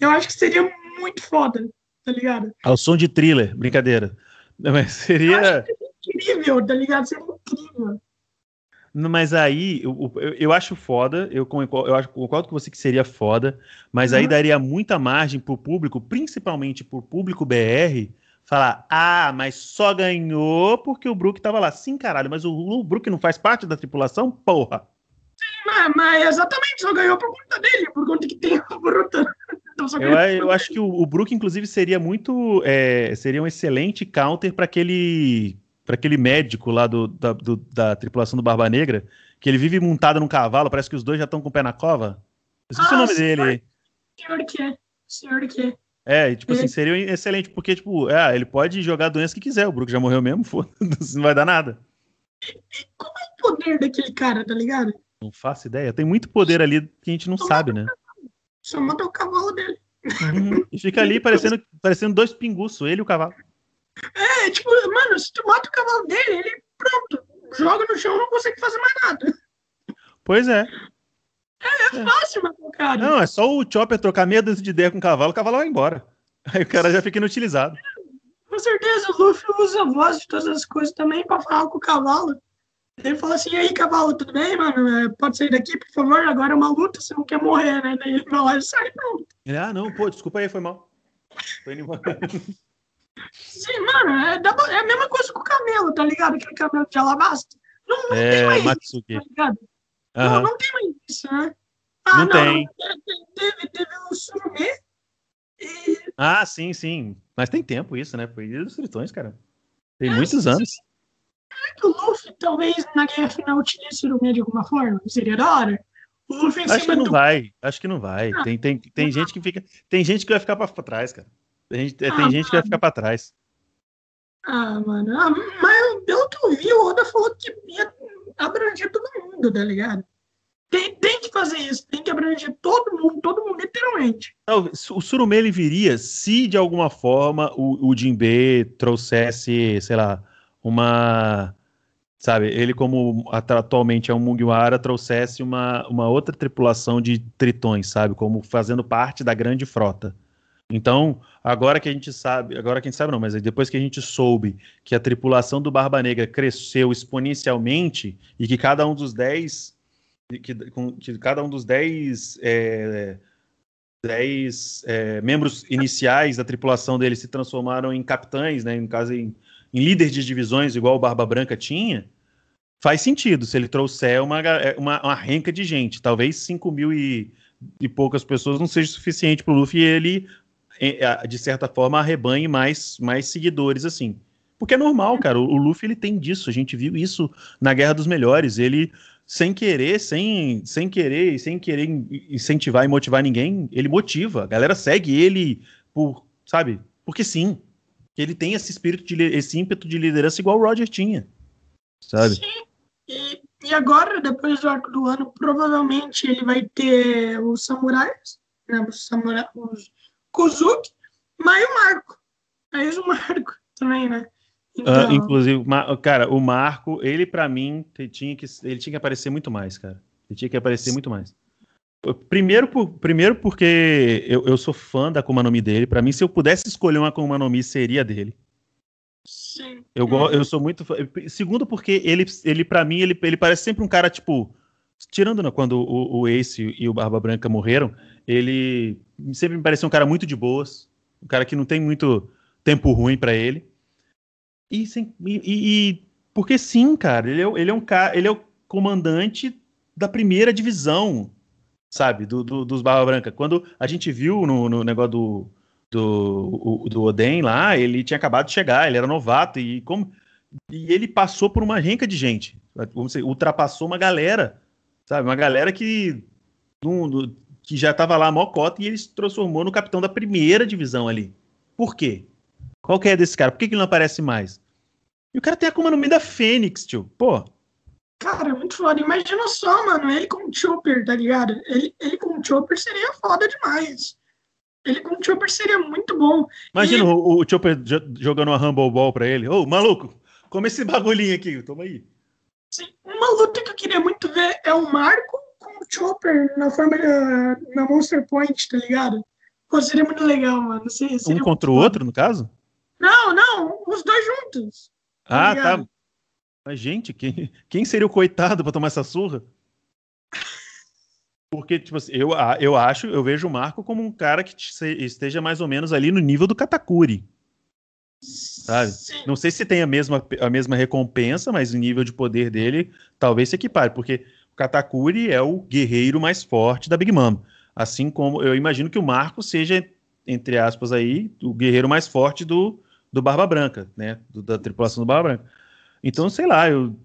Eu acho que seria muito foda, tá ligado? Ao som de thriller, brincadeira. Mas seria. incrível, tá ligado? Seria incrível. Mas aí, eu, eu, eu acho foda, eu, eu acho, concordo com você que seria foda, mas uhum. aí daria muita margem pro público, principalmente pro público BR, falar: ah, mas só ganhou porque o Brook tava lá. Sim, caralho, mas o, o Brook não faz parte da tripulação? Porra! Mas, mas exatamente, só ganhou por conta dele, por conta que tem o Bruto. Então, eu, eu, acho que o, o Brook, inclusive, seria muito. É, seria um excelente counter para aquele para aquele médico lá do, da, do, da tripulação do Barba Negra, que ele vive montado num cavalo, parece que os dois já estão com o pé na cova. Esqueci ah, o nome senhor, dele. Senhor que é. Senhor que é. É, tipo assim, seria excelente, porque, tipo, é, ele pode jogar a doença que quiser. O Brook já morreu mesmo, foda-se, não vai dar nada. Como é o poder daquele cara, tá ligado? Não faço ideia. Tem muito poder ali que a gente não sabe, né? Só mata o cavalo dele. Uhum. E fica ali parecendo, parecendo dois pinguços, ele e o cavalo. É, tipo, mano, se tu mata o cavalo dele, ele pronto, joga no chão e não consegue fazer mais nada. Pois é. É, é fácil matar o cara. Não, é só o Chopper trocar meia dúzia de ideia com o cavalo, o cavalo vai embora. Aí o cara já fica inutilizado. Com certeza, o Luffy usa a voz de todas as coisas também pra falar com o cavalo. Ele fala assim, e aí, cavalo, tudo bem, mano? É, pode sair daqui, por favor? Agora é uma luta, você não quer morrer, né? Daí ele vai lá e sai, pronto. ah, não, pô, desculpa aí, foi mal. Tô indo embora. Sim, mano, é, é, a mesma coisa com o camelo, tá ligado? Aquele camelo de alabastro. Não, não é, tem mais Matsuki. isso, tá ligado? Uhum. Não, não tem mais isso, né? Ah, não, não tem. Teve, teve o Surumê e... Ah, sim, sim. Mas tem tempo isso, né? Foi Ilha dos Tritões, cara. Tem é, muitos anos. Será que o Luffy talvez na guerra final utilize o Surumê de alguma forma? Seria da hora? O Luffy Acho que não do... vai. Acho que não vai. Ah, tem, tem, tem gente que fica. Tem gente que vai ficar pra, pra trás, cara. Tem gente, ah, tem gente que vai ficar pra trás. Ah, mano. Ah, mas pelo que eu vi, o Oda falou que ia abranger todo mundo, tá ligado? Tem, tem que fazer isso, tem que abranger todo mundo, todo mundo, literalmente. o Surumê ele viria se de alguma forma o, o Jinbe trouxesse, sei lá, uma. Sabe, ele, como atualmente é um Mugiwara, trouxesse uma, uma outra tripulação de tritões, sabe? Como fazendo parte da grande frota. Então, agora que a gente sabe, agora que a gente sabe não, mas depois que a gente soube que a tripulação do Barba Negra cresceu exponencialmente e que cada um dos dez, que, que cada um dos dez, é, dez é, membros iniciais da tripulação dele se transformaram em capitães, né, no caso em, em líderes de divisões, igual o Barba Branca tinha, faz sentido se ele trouxer uma, uma, uma renca de gente, talvez 5 mil e, e poucas pessoas não seja suficiente para o Luffy ele de certa forma, arrebanhe mais, mais seguidores, assim. Porque é normal, cara. O, Luffy ele tem disso. A gente viu isso na Guerra dos Melhores. Ele, sem querer, sem, sem querer, sem querer incentivar e motivar ninguém, ele motiva. A galera segue ele por, sabe? Porque sim. Ele tem esse espírito de esse ímpeto de liderança igual o Roger tinha. Sabe? Sim. E, e agora, depois do arco do ano, provavelmente ele vai ter os samurais, né? Os, samurais, os Kuzuki, mas o Marco. Aí o Marco também, né? Ah, então... Uh, inclusive, cara, o Marco, ele para mim tinha que ele tinha que aparecer muito mais, cara. Ele tinha que aparecer muito mais. Primeiro, por, primeiro porque eu, eu sou fã da Akuma no Mi dele. Para mim, se eu pudesse escolher uma Akuma no Mi, seria dele. Sim. Eu, eu sou muito fã. Segundo, porque ele, ele para mim, ele, ele parece sempre um cara, tipo. Tirando né, quando o, o Ace e o Barba Branca morreram, ele sempre me pareceu um cara muito de boas. Um cara que não tem muito tempo ruim para ele. E, e, e, porque sim, cara, ele é, ele é um cara, ele é o comandante da primeira divisão sabe? Do, do, dos Barba Branca. Quando a gente viu no, no negócio do, do, do Oden lá, ele tinha acabado de chegar, ele era novato e como e ele passou por uma renca de gente, vamos dizer, ultrapassou uma galera, sabe? Uma galera que no, que já estava lá a maior cota e ele se transformou no capitão da primeira divisão ali. Por quê? Qual que é desse cara? Por que, que ele não aparece mais? E o cara tem a Akuma no da Fênix, tio. Pô, Cara, muito foda. Imagina só, mano, ele com o Chopper, tá ligado? Ele, ele com o Chopper seria foda demais. Ele com o Chopper seria muito bom. Imagina e... o, o Chopper jogando uma Humble Ball pra ele. Ô, maluco, come esse bagulhinho aqui, toma aí. Sim, uma luta que eu queria muito ver é o Marco com o Chopper na forma da, na Monster Point, tá ligado? Pô, seria muito legal, mano. Seria, seria um contra o outro, no caso? Não, não, os dois juntos. Tá ah, tá. Mas, gente, quem, quem seria o coitado para tomar essa surra? Porque, tipo assim, eu, eu acho, eu vejo o Marco como um cara que esteja mais ou menos ali no nível do Katakuri. Sabe? Não sei se tem a mesma, a mesma recompensa, mas o nível de poder dele talvez se equipare, porque o Katakuri é o guerreiro mais forte da Big Mom. Assim como eu imagino que o Marco seja, entre aspas, aí, o guerreiro mais forte do, do Barba Branca, né? Do, da tripulação do Barba Branca. Então, sei lá, eu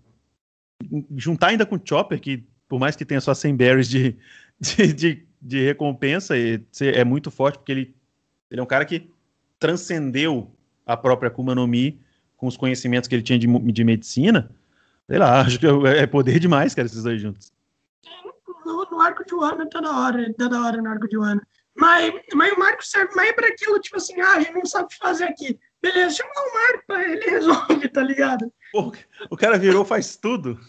juntar ainda com o Chopper, que por mais que tenha só 100 berries de, de, de, de recompensa, é muito forte, porque ele, ele é um cara que transcendeu a própria Akuma no Mi com os conhecimentos que ele tinha de, de medicina. Sei lá, acho que é, é poder demais, cara, esses dois juntos. No, no arco de Wano tá da hora, tá da hora no arco de Wano. Mas, mas o Marco serve mais para aquilo, tipo assim, ah, a gente não sabe o que fazer aqui. Beleza, chama o Marco, ele resolve, tá ligado? Pô, o cara virou, faz tudo.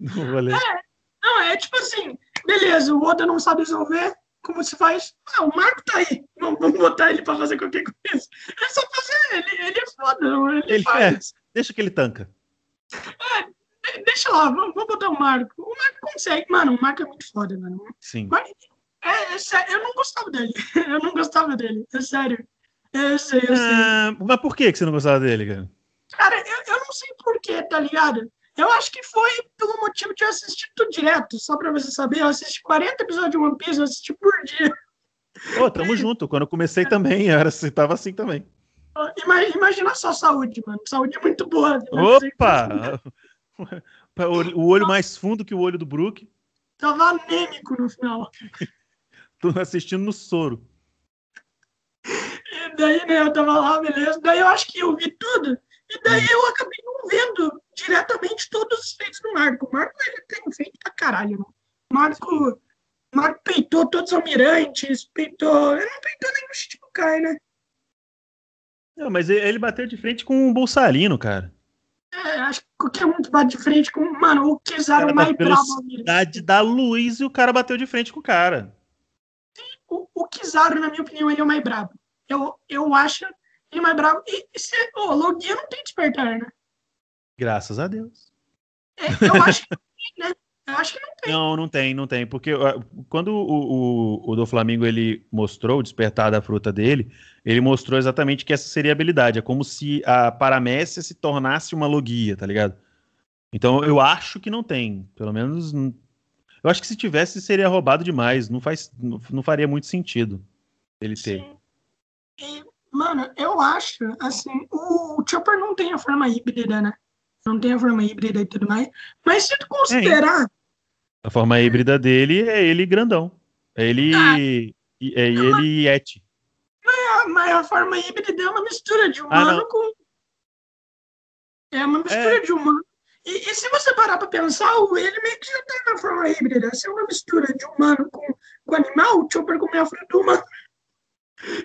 Não, é, não, é tipo assim, beleza, o Oda não sabe resolver, como se faz? Ah, o Marco tá aí, vamos, vamos botar ele pra fazer qualquer coisa. É só fazer, ele, ele é foda, ele, ele faz. É, deixa que ele tanca. É, deixa lá, vamos, vamos botar o Marco. O Marco consegue, mano, o Marco é muito foda, mano. Sim. Mas, é, é sério, eu não gostava dele, eu não gostava dele, é sério. Eu sei, eu sei. Ah, mas por que você não gostava dele, cara? Cara, eu, eu não sei porquê, tá ligado? Eu acho que foi pelo motivo de eu assistir tudo direto, só pra você saber. Eu assisti 40 episódios de One Piece, eu assisti por dia. Pô, tamo junto. Quando eu comecei também, era, você tava assim também. Imagina só saúde, mano. Saúde é muito boa. Né? Opa! o olho mais fundo que o olho do Brook. Tava anêmico no final. Tô assistindo no soro. Daí, né, eu tava lá, beleza. Daí eu acho que eu vi tudo. E daí eu acabei não vendo diretamente todos os feitos do Marco. O Marco ele tem feito pra caralho, né? Marco, Marco peitou todos os almirantes, peitou. Ele não peitou nem no Shichibukai, né? Não, mas ele bateu de frente com o Bolsalino, cara. É, acho que qualquer um que bate de frente com. Mano, o Kizaru mais bravo. velocidade da luz e o cara bateu de frente com o cara. O, o Kizaru, na minha opinião, ele é o mais brabo. Eu, eu acho ele mais bravo. E, se, oh, Logia não tem despertar, né? Graças a Deus. É, eu acho que não tem, né? Eu acho que não tem. Não, não tem, não tem. Porque quando o, o, o, do Flamengo ele mostrou o despertar da fruta dele, ele mostrou exatamente que essa seria a habilidade. É como se a paramécia se tornasse uma logia, tá ligado? Então eu acho que não tem. Pelo menos. Eu acho que se tivesse seria roubado demais. Não, faz, não, não faria muito sentido ele ter. Sim. E Mano, eu acho, assim, o Chopper não tem a forma híbrida, né? Não tem a forma híbrida e tudo mais. Mas se tu considerar. É, a forma híbrida dele é ele grandão. É ele. Ah, é ele Yeti. Mas a, mas a forma híbrida é uma mistura de ah, humano ah, com. É uma mistura é. de humano. E, e, se você parar pra pensar, ele meio que já tá na forma híbrida. Se é uma mistura de humano com, com animal, o Chopper com a fruta humana.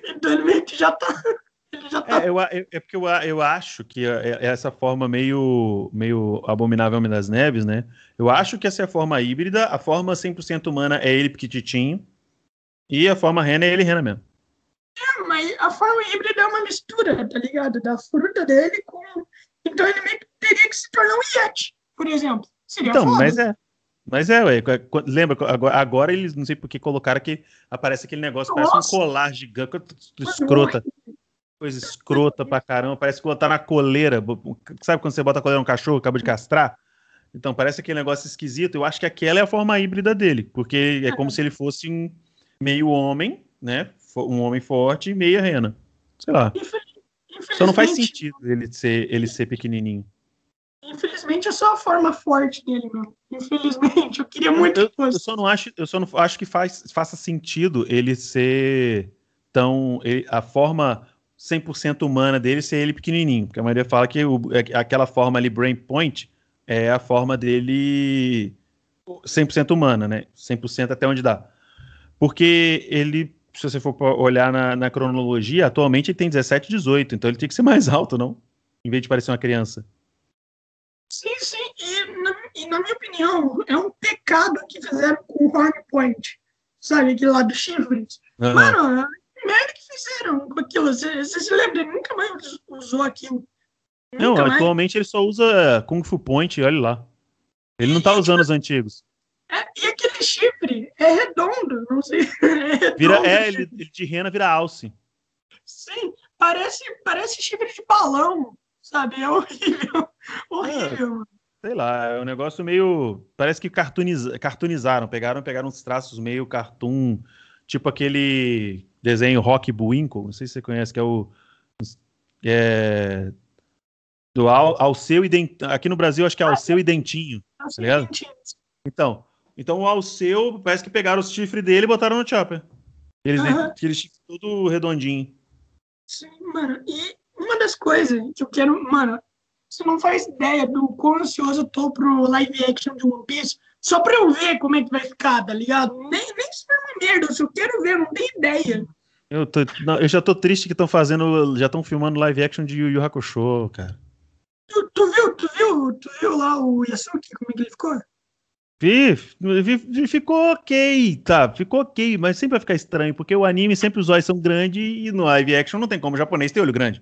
Então ele meio que já tá. Tá... É, eu, é porque eu, eu acho que é, é essa forma meio, meio abominável Homem das Neves, né? Eu acho que essa é a forma híbrida, a forma 100% humana é ele pequititinho, e a forma rena é ele rena mesmo. É, mas a forma híbrida é uma mistura, tá ligado? Da fruta dele com. Então ele meio que teria que se tornar um Yeti, por exemplo. Seria então, foda. mas é. Mas é, ué, lembra, agora, eles não sei por que colocaram que aparece aquele negócio, Nossa. parece um colar gigante, escrota. Coisa escrota pra caramba, parece que botar na coleira. Sabe quando você bota a coleira no cachorro, acaba de castrar? Então, parece aquele negócio esquisito. Eu acho que aquela é a forma híbrida dele, porque é como se ele fosse um meio homem, né? Um homem forte e meia rena. Sei lá. Só não faz sentido ele ser, ele ser pequenininho. Infelizmente é só a forma forte dele, meu. Infelizmente, eu queria muito eu. Eu só não acho, eu só não acho que faz, faça sentido ele ser tão. Ele, a forma 100% humana dele ser ele pequenininho. Porque a maioria fala que o, é, aquela forma ali, Brain Point, é a forma dele 100% humana, né? 100% até onde dá. Porque ele, se você for olhar na, na, cronologia, atualmente ele tem 17, 18, então ele tem que ser mais alto, não? Em vez de parecer uma criança. Sim, sim, e na, e na minha opinião, é um pecado que fizeram com o Horn Point, sabe, aquele lá dos chifres. Uhum. Mano, merda que fizeram com aquilo. Você, se lembra? Ele nunca mais usou aquilo. Não, atualmente ele só usa Kung Fu Point, olha lá. Ele não tá usando os antigos. É, e aquele chifre é redondo, não sei. É, redondo, vira, é ele, ele de rena vira alce. Sim, parece, parece chifre de balão, sabe? É horrível. horrível, é, Sei lá, é um negócio meio. Parece que cartooniz... cartoonizaram, pegaram, pegaram uns traços meio cartoon, tipo aquele desenho Rock Buinkle, não sei se você conhece, que é o. É, do Al, Alceu e Dentinho. Aqui no Brasil, acho que é Alceu e Dentinho. Tá ligado? Então, então o Alceu, parece que pegaram os chifres dele e botaram no Chopper. Eles, uhum. chifres tudo redondinho. Sim, mano. E uma das coisas que eu quero. Mano, você não faz ideia do quão ansioso eu tô pro live action de One Piece. Só pra eu ver como é que vai ficar, tá ligado? Nem, nem se for uma merda, eu só quero ver, não tenho ideia. Eu, tô, não, eu já tô triste que estão fazendo. Já estão filmando live action de Yu Yu Hakusho, cara. Tu, tu, viu, tu viu, tu viu lá o Yasuki, como é que ele ficou? Vi, vi, ficou ok, tá, ficou ok, mas sempre vai ficar estranho, porque o anime sempre os olhos são grandes e no live action não tem como, o japonês tem olho grande.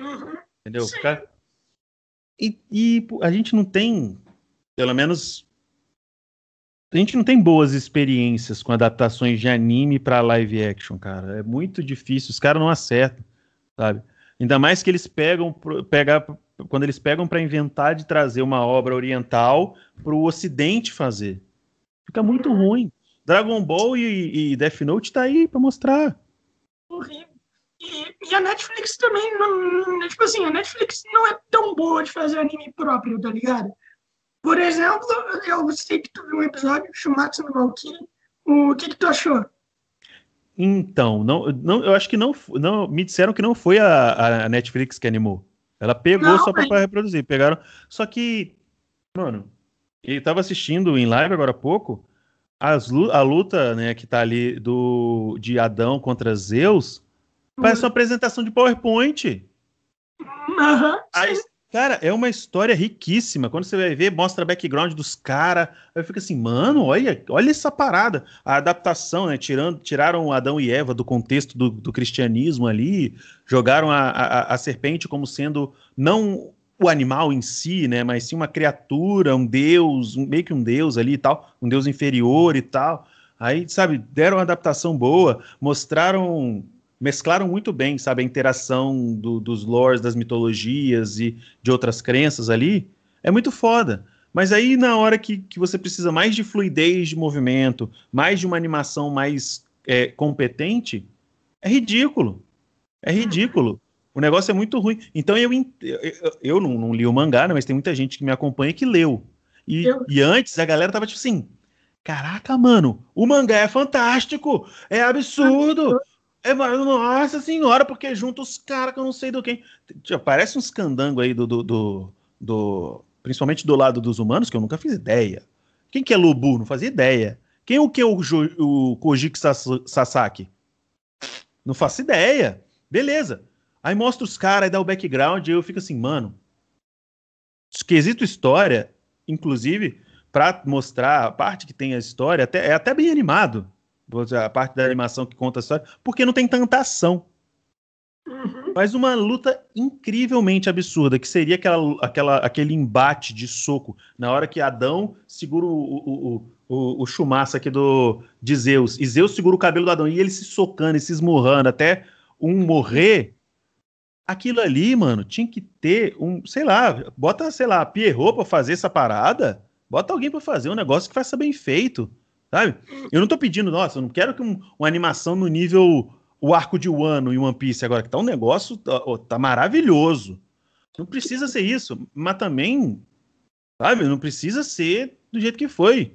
Uhum. Entendeu? E, e a gente não tem, pelo menos a gente não tem boas experiências com adaptações de anime para live action, cara. É muito difícil, os caras não acertam, sabe? Ainda mais que eles pegam, pegar, quando eles pegam para inventar de trazer uma obra oriental para o Ocidente fazer. Fica muito ruim. Dragon Ball e, e Death Note tá aí para mostrar. Horrível. E, e, a Netflix também, não, tipo assim, a Netflix não é tão boa de fazer anime próprio, tá ligado? Por exemplo, eu sei que tu viu um episódio, Shumatsu no Valkyrie. O que, que tu achou? Então, não, não, eu acho que não, não. Me disseram que não foi a, a Netflix que animou. Ela pegou não, só mas... para reproduzir. Pegaram. Só que, mano, ele tava assistindo em live agora há pouco. As, a luta, né, que tá ali do, de Adão contra Zeus. Parece uma apresentação de PowerPoint. Uhum, Aí, Cara, é uma história riquíssima. Quando você vai ver, mostra background dos caras. Aí fica assim, mano, olha, olha essa parada. A adaptação, né? Tirando, tiraram Adão e Eva do contexto do, do cristianismo ali, jogaram a, a, a, serpente como sendo não o animal em si, né? Mas sim uma criatura, um deus, um, meio que um deus ali e tal, um deus inferior e tal. Aí, sabe, deram uma adaptação boa, mostraram mesclaram muito bem, sabe, a interação do, dos lores, das mitologias e de outras crenças ali, é muito foda. Mas aí, na hora que, que você precisa mais de fluidez de movimento, mais de uma animação mais é, competente, é ridículo. É ridículo. O negócio é muito ruim. Então, eu, eu, eu não, não, li o mangá, né, mas tem muita gente que me acompanha que leu. E, e antes a galera tava tipo assim: caraca, mano, o mangá é fantástico, é absurdo, é, nossa senhora, porque junta os caras que eu não sei do quem. Parece uns candangos aí do, do, do, do, Principalmente do lado dos humanos, que eu nunca fiz ideia. Quem que é Lubu? Não fazia ideia. Quem é o que é o, o Kojiki Sasaki? Não faço ideia. Beleza. Aí mostra os caras, aí dá o background, e eu fico assim, mano. Esquisito história, inclusive, para mostrar a parte que tem a história, até, é até bem animado. A parte da animação que conta a história, porque não tem tanta ação. Uhum. Mas uma luta incrivelmente absurda, que seria aquela, aquela, aquele embate de soco. Na hora que Adão segura o, o, o, o, o chumaço aqui do, de Zeus, e Zeus segura o cabelo do Adão, e ele se socando e se esmurrando até um morrer. Aquilo ali, mano, tinha que ter um, sei lá, bota, sei lá, Pierrot pra fazer essa parada, bota alguém para fazer um negócio que faça bem feito, sabe? Eu não tô pedindo, nossa, eu não quero que um, uma animação no nível o arco de Wano em One Piece agora, que tá um negócio, tá, tá maravilhoso. Não precisa ser isso, mas também, sabe, não precisa ser do jeito que foi.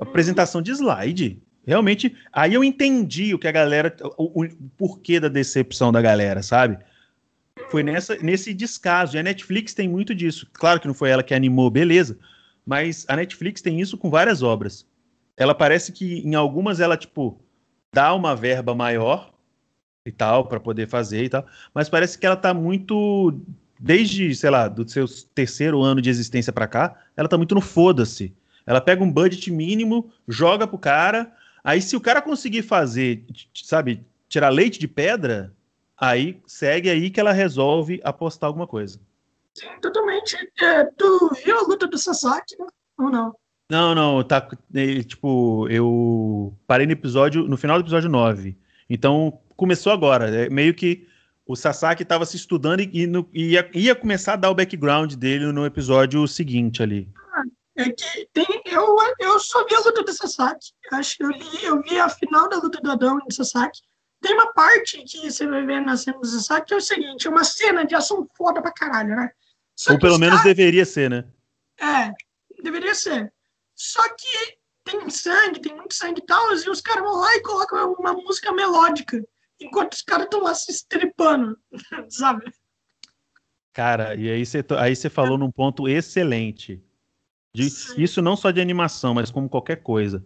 Apresentação de slide. Realmente, aí eu entendi o que a galera, o, o porquê da decepção da galera, sabe? Foi nessa, nesse descaso. E a Netflix tem muito disso. Claro que não foi ela que animou, beleza. Mas a Netflix tem isso com várias obras. Ela parece que em algumas ela, tipo, dá uma verba maior e tal, para poder fazer e tal. Mas parece que ela tá muito. Desde, sei lá, do seu terceiro ano de existência para cá, ela tá muito no foda-se. Ela pega um budget mínimo, joga pro cara. Aí, se o cara conseguir fazer, sabe, tirar leite de pedra, aí segue aí que ela resolve apostar alguma coisa. Sim, totalmente. É, tu viu a luta do Sasaki, né? Ou não? Não, não, tá. É, tipo, eu parei no episódio, no final do episódio 9. Então, começou agora. É meio que o Sasaki estava se estudando e, e ia, ia, começar a dar o background dele no episódio seguinte ali. Ah, é que tem, eu, eu só vi a luta do Sasaki. Acho eu, li, eu vi a final da luta do Adão e do Sasaki. Tem uma parte que você vai ver na cena do Sasaki que é o seguinte: é uma cena de ação foda pra caralho, né? Só Ou pelo menos cara... deveria ser, né? É, deveria ser. Só que tem sangue, tem muito sangue e tal, e os caras vão lá e colocam uma música melódica enquanto os caras estão lá se estripando, sabe? Cara, e aí você aí você falou num ponto excelente. De, isso não só de animação, mas como qualquer coisa.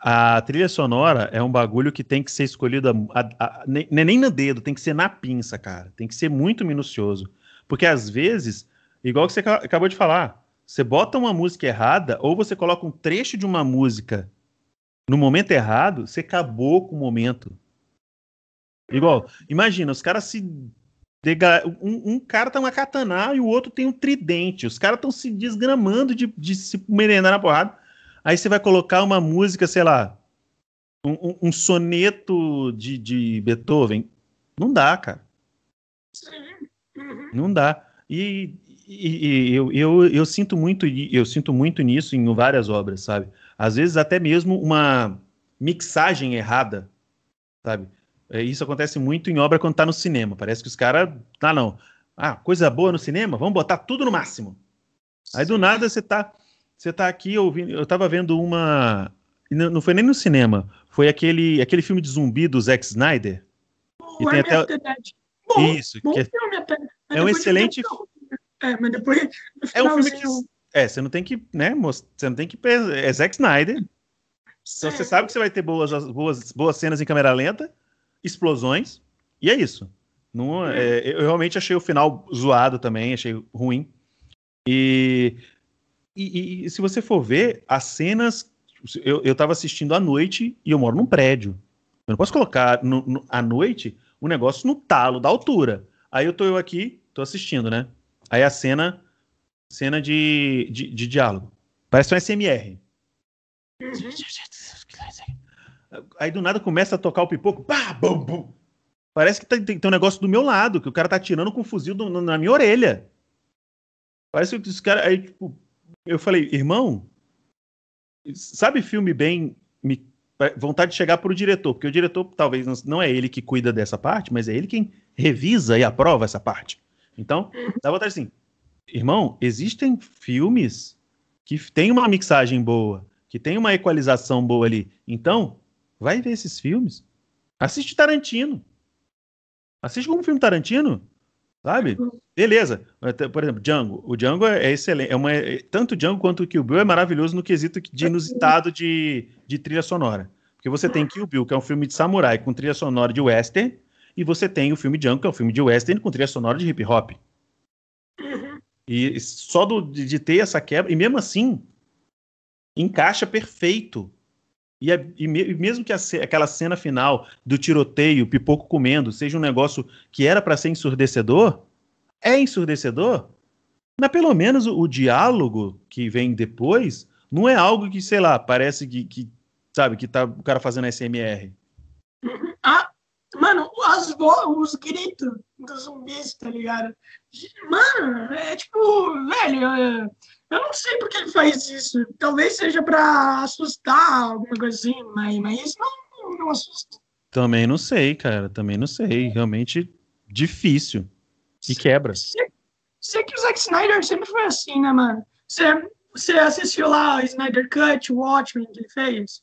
A trilha sonora é um bagulho que tem que ser escolhido a, a, a, nem, nem no dedo, tem que ser na pinça, cara. Tem que ser muito minucioso. Porque às vezes, igual que você acabou de falar, você bota uma música errada, ou você coloca um trecho de uma música no momento errado, você acabou com o momento. Igual, imagina, os caras se. Dega... Um, um, cara tem uma katana e o outro tem um tridente. Os caras estão se desgramando de, de se merendar na porrada. Aí você vai colocar uma música, sei lá, um, um, um soneto de, de, Beethoven. Não dá, cara. Não dá. E, e, e eu, eu, eu, sinto muito, eu sinto muito nisso em várias obras, sabe? Às vezes até mesmo uma mixagem errada, sabe? É, isso acontece muito em obra quando tá no cinema. Parece que os caras. Ah, não. Ah, coisa boa no cinema? Vamos botar tudo no máximo. Aí do nada você tá. Você tá aqui ouvindo. Eu tava vendo uma. Não foi nem no cinema. Foi aquele, aquele filme de zumbi do Zack Snyder. e tem até... Bom, Isso. Bom é, filme até. é um excelente. É, mas depois. É um filme que. É, você não tem que, né, Você não tem que. É Zack Snyder. Então você sabe que você vai ter boas, boas, boas cenas em câmera lenta explosões, e é isso. Não, é, eu realmente achei o final zoado também, achei ruim. E, e, e se você for ver, as cenas. Eu, eu tava assistindo à noite e eu moro num prédio. Eu não posso colocar no, no, à noite o um negócio no talo da altura. Aí eu tô eu aqui, tô assistindo, né? Aí a cena. Cena de, de, de diálogo. Parece um SMR. Uhum. Aí do nada começa a tocar o pipoco, pá, bum, bum. Parece que tem, tem, tem, um negócio do meu lado, que o cara tá atirando com um fuzil do, na minha orelha. Parece que os caras. Aí, tipo, eu falei, irmão, sabe filme bem. Me, vontade de chegar pro diretor, porque o diretor talvez não, não é ele que cuida dessa parte, mas é ele quem revisa e aprova essa parte. Então, dá vontade assim, irmão, existem filmes que tem uma mixagem boa, que tem uma equalização boa ali. Então, Vai ver esses filmes. Assiste Tarantino. Assiste como filme Tarantino. Sabe? Beleza. Por exemplo, Django. O Django é excelente. É uma, tanto Django quanto o Kill Bill é maravilhoso no quesito de inusitado de, de trilha sonora. Porque você tem Kill Bill, que é um filme de samurai com trilha sonora de western, e você tem o filme Django, que é um filme de western com trilha sonora de hip hop. Uhum. E só do, de ter essa quebra, e mesmo assim, encaixa perfeito. E, é, e, me, e mesmo que a, aquela cena final do tiroteio, pipoco comendo, seja um negócio que era para ser ensurdecedor, é ensurdecedor, mas pelo menos o, o, diálogo que vem depois não é algo que, sei lá, parece que, que sabe, que tá o cara fazendo SMR. Ah, mano, as os gritos dos zumbis, tá ligado? Mano, é tipo, velho, é, eu não sei por que ele faz isso. Talvez seja pra assustar, alguma coisa assim, mas, mas isso não, não assusta. Também não sei, cara, também não sei. Realmente difícil. E quebra. Sei que o Zack Snyder sempre foi assim, né, mano? Você assistiu lá o Snyder Cut, o Watchmen que ele fez?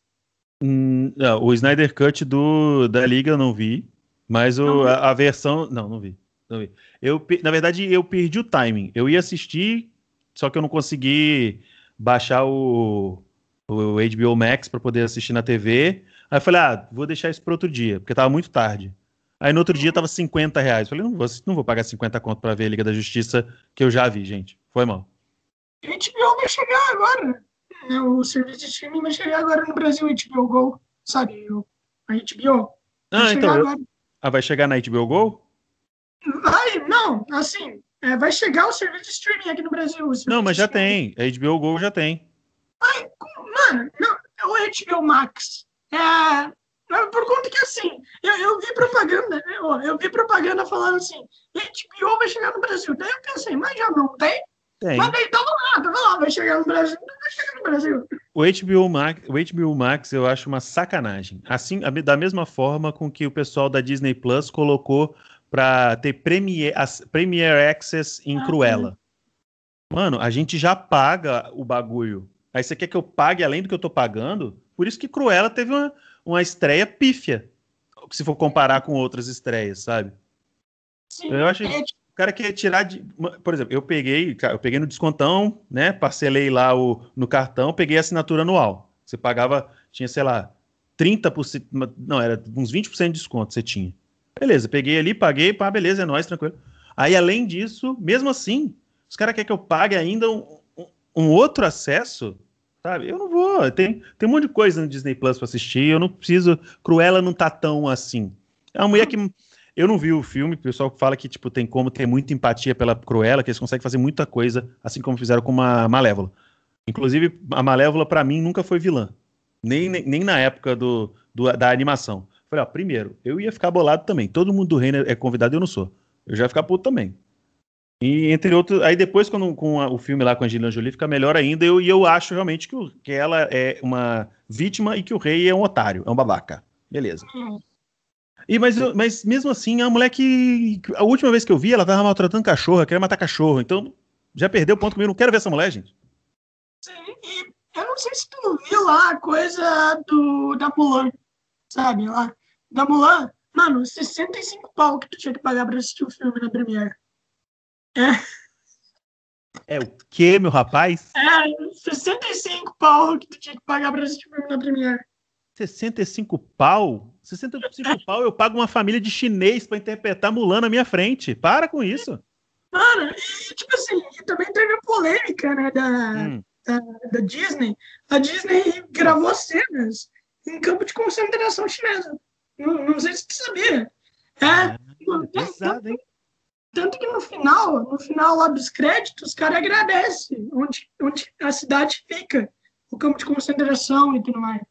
Hum, não, o Snyder Cut do, da Liga eu não vi, mas o, a, a, versão. Não, não vi. Não vi. Eu, na verdade, eu perdi o timing. Eu ia assistir, só que eu não consegui baixar o, o HBO Max para poder assistir na TV. Aí eu falei, ah, vou deixar isso para outro dia, porque tava muito tarde. Aí no outro dia tava 50 reais. Falei, não vou, não vou pagar 50 conto pra ver a Liga da Justiça, que eu já vi, gente. Foi mal. HBO vai chegar agora. É, o serviço de streaming vai chegar agora no Brasil, HBO Go. Sabe? A HBO. Vai ah, então. Eu... Ah, vai chegar na HBO Go? Vai, não, assim. É, vai chegar o serviço de streaming aqui no Brasil. Não, mas já tem. A HBO Go já tem. Ai, mano, não, é o HBO Max. É, por conta que assim, eu, eu vi propaganda, eu, eu, vi propaganda falando assim, HBO vai chegar no Brasil. Daí eu pensei, mas já não tem? Tem. Mas daí tava lá, tava lá, vai chegar no Brasil, vai chegar no Brasil. O HBO Max, o HBO Max eu acho uma sacanagem. Assim, da mesma forma com que o pessoal da Disney Plus colocou pra ter Premier, Premier Access em ah, Cruella. Mano, a gente já paga o bagulho. Aí você quer que eu pague além do que eu tô pagando? Por isso que Cruella teve uma, uma estreia pífia, se for comparar com outras estreias, sabe? Sim, eu acho que o cara quer tirar de. Por exemplo, eu peguei, eu peguei no descontão, né? Parcelei lá o, no cartão, peguei a assinatura anual. Você pagava, tinha, sei lá, 30%, não, era uns 20% de desconto você tinha. Beleza, peguei ali, paguei, pá, beleza, é nóis, tranquilo. Aí, além disso, mesmo assim, os caras querem que eu pague ainda um, um outro acesso Sabe? Eu não vou. Tem, tem um monte de coisa no Disney Plus pra assistir. Eu não preciso. Cruella não tá tão assim. É uma mulher que. Eu não vi o filme, o pessoal fala que tipo, tem como ter muita empatia pela Cruella, que eles conseguem fazer muita coisa, assim como fizeram com a Malévola. Inclusive, a Malévola, para mim, nunca foi vilã. Nem, nem, nem na época do, do, da animação. Falei, ó, primeiro, eu ia ficar bolado também. Todo mundo do reino é convidado eu não sou. Eu já ia ficar puto também. E entre outros, aí depois, quando, com a, o filme lá com a Angelina Jolie, fica melhor ainda. Eu, e eu acho realmente que, o, que ela é uma vítima e que o rei é um otário, é um babaca. Beleza. E, mas, mas mesmo assim, a mulher que. A última vez que eu vi, ela tava maltratando cachorro, queria matar cachorro. Então, já perdeu o ponto comigo. Não quero ver essa mulher, gente. Sim, e eu não sei se tu viu lá a coisa do, da Mulan, sabe? Lá. Da Mulan, mano, 65 pau que tu tinha que pagar pra assistir o filme na Premiere. É. o que, meu rapaz? É, 65 pau que tu tinha que pagar pra assistir o filme na Premiere. 65 pau? 65 pau eu pago uma família de chinês para interpretar Mulan na minha frente. Para com isso. Mano, e tipo assim, também teve a polêmica, né, da, hum. da, da, Disney. A Disney gravou cenas em campo de concentração chinesa. Não, não sei se você sabia. É, ah, é pesado, hein? Tanto que no final, no final lá dos créditos, os caras agradecem onde, onde a cidade fica, o campo de concentração e tudo mais.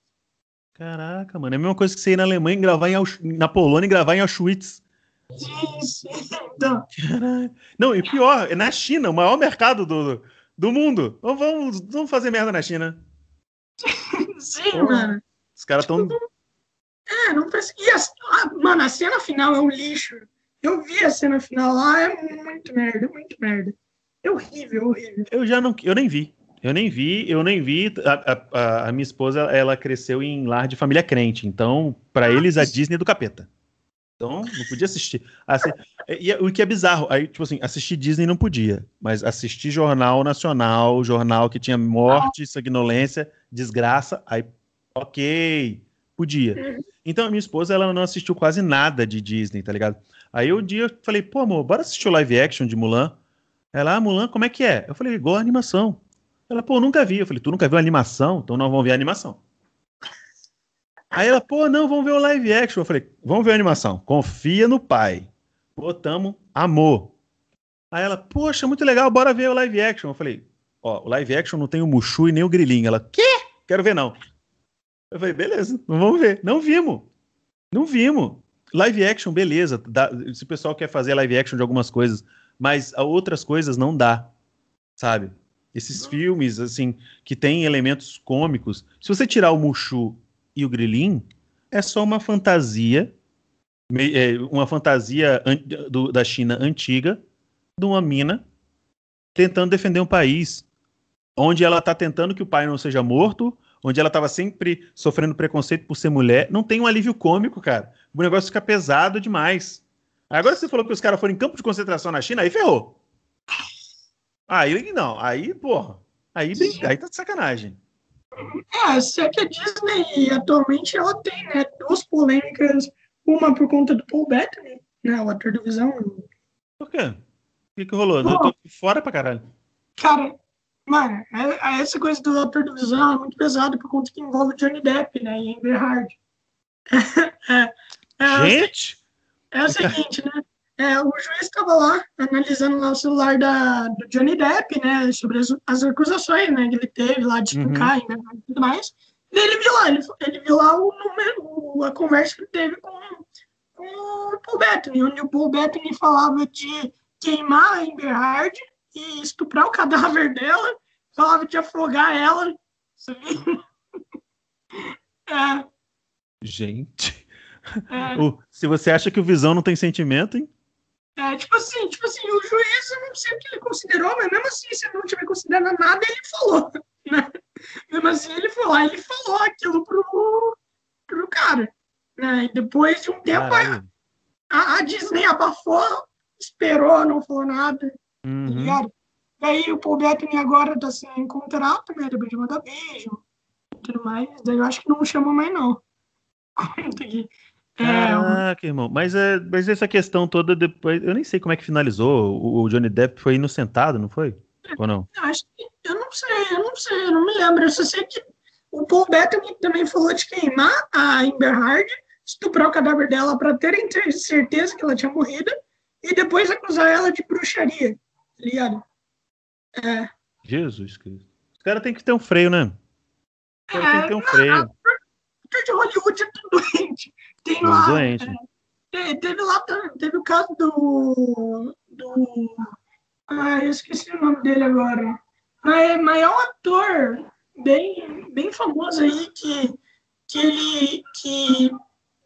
Caraca, mano, é a mesma coisa que você ir na Alemanha e gravar em na Polônia e gravar em Auschwitz. Então. Caraca. Não, e pior, é na China, o maior mercado do, do mundo. Vamos, vamos fazer merda na China. Sim, Pô, mano. Os caras estão. Tipo, é, não faz. E a, mano, a cena final é um lixo. Eu vi a cena final lá, é muito merda, muito merda. É horrível, horrível. Eu já não, eu nem vi. Eu nem vi, eu nem vi. A, a, a minha esposa, ela cresceu em lar de família crente, então para eles a Disney é do capeta. Então não podia assistir. Assim, e, o que é bizarro, aí tipo assim, assistir Disney não podia, mas assistir jornal nacional, jornal que tinha morte, sanguinolência, desgraça, aí ok, podia. Então a minha esposa, ela não assistiu quase nada de Disney, tá ligado? Aí um dia eu falei, pô, amor, bora assistir o live action de Mulan. Ela, ah, Mulan, como é que é? Eu falei, igual a animação. Ela, pô, nunca vi. Eu falei, tu nunca viu animação? Então nós vamos ver a animação. Aí ela, pô, não, vamos ver o live action. Eu falei, vamos ver a animação. Confia no pai. Botamos amor. Aí ela, poxa, muito legal, bora ver o live action. Eu falei, ó, o live action não tem o Mushu e nem o Grilinho. Ela, quê? Quero ver não. Eu falei, beleza, não vamos ver. Não vimos. Não vimos. Live action, beleza. Dá, se o pessoal quer fazer live action de algumas coisas, mas outras coisas não dá, sabe? Esses filmes, assim, que tem elementos cômicos. Se você tirar o Mushu e o Grilin, é só uma fantasia, é, uma fantasia da China antiga, de uma mina tentando defender um país, onde ela está tentando que o pai não seja morto, onde ela estava sempre sofrendo preconceito por ser mulher. Não tem um alívio cômico, cara. O negócio fica pesado demais. Agora você falou que os caras foram em campo de concentração na China, aí ferrou. Aí não, aí, porra. Aí, aí tá de sacanagem. É, se é que a Disney atualmente ela tem, né, duas polêmicas, uma por conta do Paul Bettany, né, o ator do Visão. Por quê? O que, que rolou? Pô, Eu tô fora pra caralho. Cara, mano, é, é essa coisa do ator do Visão é muito pesado por conta que envolve Johnny Depp, né, e Amber Hard. é, é, Gente! É o seguinte, né? É, o juiz estava lá analisando lá o celular da, do Johnny Depp, né, sobre as, as acusações, né, que ele teve lá de espancar uhum. e tudo mais. E ele viu lá, ele, ele viu lá o número, a conversa que ele teve com, com o Paul Bettany, onde o Paul Bettany falava de queimar a Amber Hard e estuprar o cadáver dela, falava de afogar ela. é. Gente. É. O, se você acha que o Visão não tem sentimento, hein? É, tipo assim, tipo assim, o juiz, eu não sei o que ele considerou, mas mesmo assim, se não tiver considerando nada, ele falou. Né? Mesmo assim, ele foi lá, ele falou aquilo pro, pro cara. Né? E depois de um tempo, a, a, Disney abafou, esperou, não falou nada. Uhum. Tá ligado? Daí o Paul Bettany agora tá sem contrato, né? Depois de mandar beijo e tudo mais. Daí eu acho que não chama mais, não. É, Caraca, irmão. Mas, é, mas essa questão toda depois. Eu nem sei como é que finalizou. O, o Johnny Depp foi inocentado, não foi? Ou não? Eu acho que. Eu não sei, eu não sei, eu não me lembro. Eu só sei que o Paul Bettany também falou de queimar a Amber Hard, estuprar o cadáver dela para terem certeza que ela tinha morrido e depois acusar ela de bruxaria. Tá ligado? É. Jesus Cristo. Os caras têm que ter um freio, né? Os caras é, têm que ter um freio. Porque de Hollywood é tudo doente. Tem lá. Doente. É, teve lá, teve o caso do. do ah, eu esqueci o nome dele agora. Mas, mas é um ator bem, bem famoso aí que, que ele que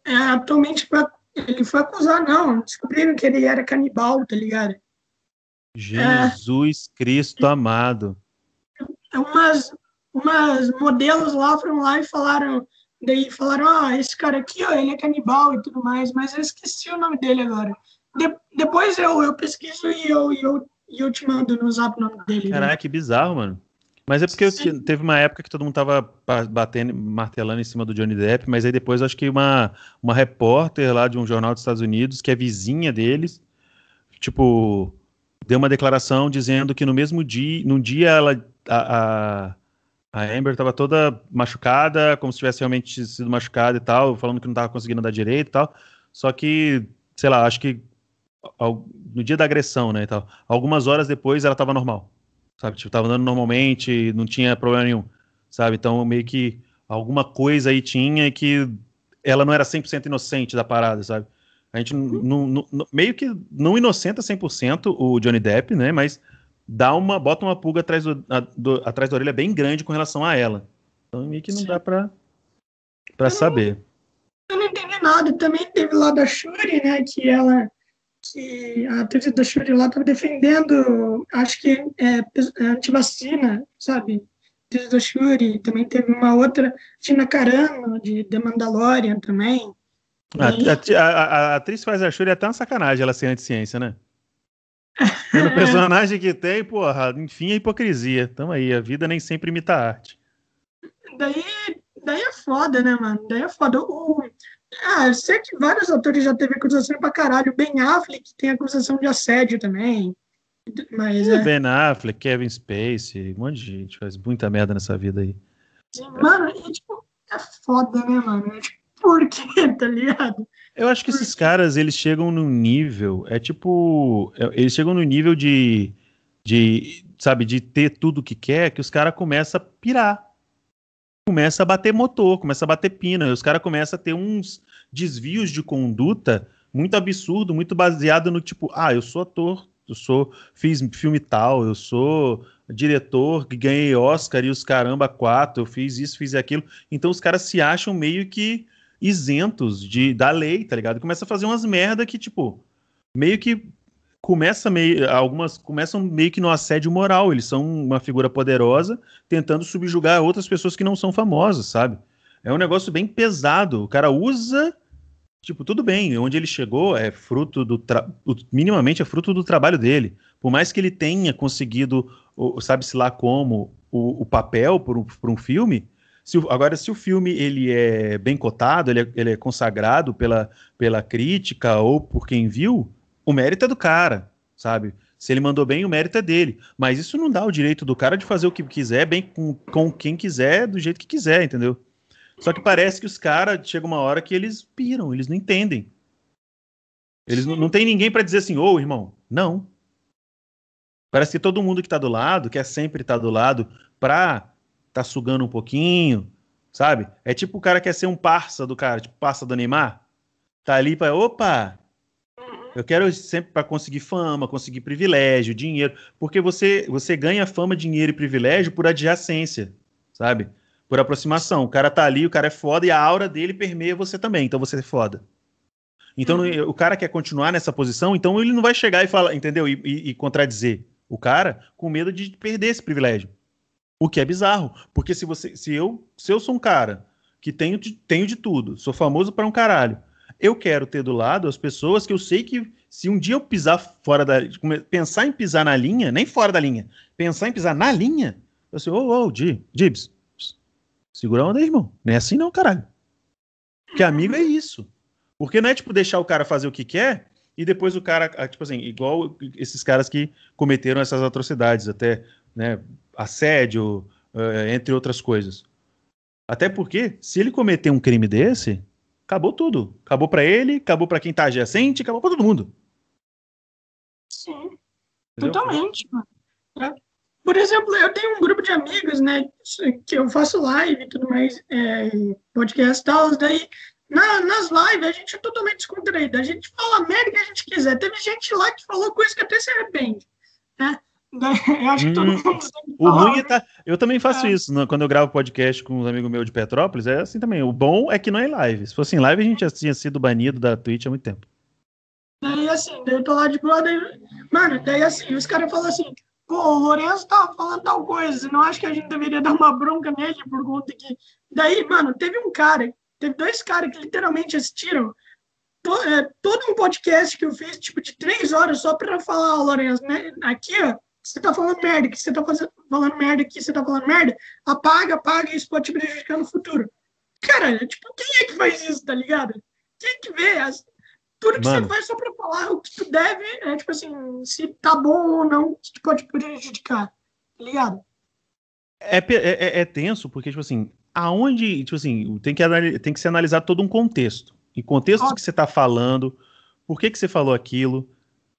é, atualmente ele foi acusado, não. Descobriram que ele era canibal, tá ligado? Jesus é, Cristo amado. Umas, umas modelos lá foram lá e falaram Daí falaram, ah, esse cara aqui, ó, ele é canibal e tudo mais, mas eu esqueci o nome dele agora. De, depois eu, eu pesquiso e eu, eu, eu te mando no zap o nome dele. Né? Caraca, né? que bizarro, mano. Mas é porque teve uma época que todo mundo tava batendo, martelando em cima do Johnny Depp, mas aí depois acho que uma, uma repórter lá de um jornal dos Estados Unidos, que é vizinha deles, tipo, deu uma declaração dizendo que no mesmo dia, no dia ela, a, a a Amber estava toda machucada, como se tivesse realmente sido machucada e tal, falando que não estava conseguindo andar direito e tal. Só que, sei lá, acho que no dia da agressão, né, e tal, algumas horas depois ela estava normal, sabe? Tipo, tava andando normalmente, não tinha problema nenhum, sabe? Então, meio que alguma coisa aí tinha e que ela não era 100% inocente da parada, sabe? A gente meio que não inocenta 100% o Johnny Depp, né, mas dá uma, bota uma pulga atrás, do, a, do, atrás da orelha bem grande com relação a ela. Então meio que não Sim. dá pra, pra eu saber. Não, eu não entendi nada. Também teve lá da Shuri, né, que ela que a atriz da Shuri lá estava defendendo, acho que é, é antivacina, sabe? A da Shuri, também teve uma outra, Tina Carano, de The Mandalorian também. A, a, a, a atriz faz a Shuri é até uma sacanagem ela ser anti-ciência, né? Pelo personagem que tem, porra, enfim, a hipocrisia. Tamo aí, a vida nem sempre imita a arte. Daí, daí é foda, né, mano? Daí é foda. O, Ah, eu sei que vários atores já teve acusação pra caralho. Ben Affleck tem acusação de assédio também. Mas, é. Ben Affleck, Kevin Spacey, um monte de gente faz muita merda nessa vida aí. Mano, e, tipo, é foda, né, mano? É, tipo, por quê, tá ligado? Eu acho que esses caras, eles chegam no nível, é tipo, é, eles chegam no nível de, de sabe, de ter tudo que quer, que os caras começam a pirar. Começa a bater motor, começa a bater pina, os caras começam a ter uns desvios de conduta muito absurdo, muito baseado no tipo, ah, eu sou ator, eu sou fiz filme tal, eu sou diretor que ganhei Oscar e os caramba quatro, eu fiz isso, fiz aquilo. Então os caras se acham meio que isentos de da lei, tá ligado? Começa a fazer umas merda que tipo meio que começa meio algumas começam meio que no assédio moral, eles são uma figura poderosa tentando subjugar outras pessoas que não são famosas, sabe? É um negócio bem pesado. O cara usa Tipo, tudo bem, onde ele chegou é fruto do. minimamente é fruto do trabalho dele. Por mais que ele tenha conseguido, sabe-se lá como, o, o papel por um, por um filme. Se, agora, se o filme ele é bem cotado, ele é, ele é consagrado pela, pela crítica ou por quem viu, o mérito é do cara, sabe? Se ele mandou bem, o mérito é dele. Mas isso não dá o direito do cara de fazer o que quiser, bem com, com quem quiser, do jeito que quiser, entendeu? Só que parece que os caras chega uma hora que eles piram, eles não entendem. Eles não, não tem ninguém para dizer assim, ô irmão, não. Parece que todo mundo que tá do lado quer sempre estar tá do lado pra tá sugando um pouquinho, sabe? É tipo o cara quer ser um parça do cara, tipo parça do Neymar. Tá ali para, opa, eu quero sempre para conseguir fama, conseguir privilégio, dinheiro, porque você você ganha fama, dinheiro e privilégio por adjacência, sabe? por aproximação. O cara tá ali, o cara é foda e a aura dele permeia você também, então você é foda. Então uhum. o cara quer continuar nessa posição, então ele não vai chegar e falar, entendeu? E, e, e, contradizer o cara com medo de perder esse privilégio. O que é bizarro, porque se você, se eu, se eu sou um cara que tenho de, tenho de tudo, sou famoso para um caralho, eu quero ter do lado as pessoas que eu sei que se um dia eu pisar fora da, pensar em pisar na linha, nem fora da linha, pensar em pisar na linha, eu sei, ô, ô, Dibs, Segura a onda aí, irmão. Não é assim não, caralho. Porque amigo é isso. Porque não é, tipo, deixar o cara fazer o que quer e depois o cara, ah, tipo assim, igual esses caras que cometeram essas atrocidades, até, né, assédio, uh, entre outras coisas. Até porque, se ele cometer um crime desse, acabou tudo. Acabou para ele, acabou para quem tá adjacente, acabou pra todo mundo. Sim. Entendeu? Totalmente. É. Por exemplo, eu tenho um grupo de amigos, né, que eu faço live e tudo mais, é, podcast e tal, daí na, nas lives a gente é totalmente descontraído, a gente fala a merda que a gente quiser. Teve gente lá que falou coisa que até se arrepende, né? Eu acho que todo hum, mundo O ruim é tá. Eu também faço é. isso né? quando eu gravo podcast com uns amigos meus de Petrópolis. É assim também. O bom é que não é live. Se fosse em live, a gente já tinha sido banido da Twitch há muito tempo. Daí assim, daí eu tô lá de boa, daí... Mano, daí assim, os caras falam assim: pô, o Lourenço tava falando tal coisa, não acho que a gente deveria dar uma bronca nele por conta que. Daí, mano, teve um cara, teve dois caras que literalmente assistiram to, é, todo um podcast que eu fiz, tipo, de três horas só pra falar, ó, Lourenço, né? Aqui, ó, você tá falando merda, que você tá fazendo, falando merda aqui, você tá falando merda, apaga, apaga, isso pode te prejudicar no futuro. Cara, tipo, quem é que faz isso, tá ligado? Quem que vê? As, tudo que Mano. você faz só pra falar o que tu deve, é tipo assim, se tá bom ou não, que pode prejudicar, tá ligado? É, é, é, é, tenso, porque, tipo assim, aonde, tipo assim, tem que, tem que se analisar todo um contexto. Em contexto que você tá falando, por que que você falou aquilo,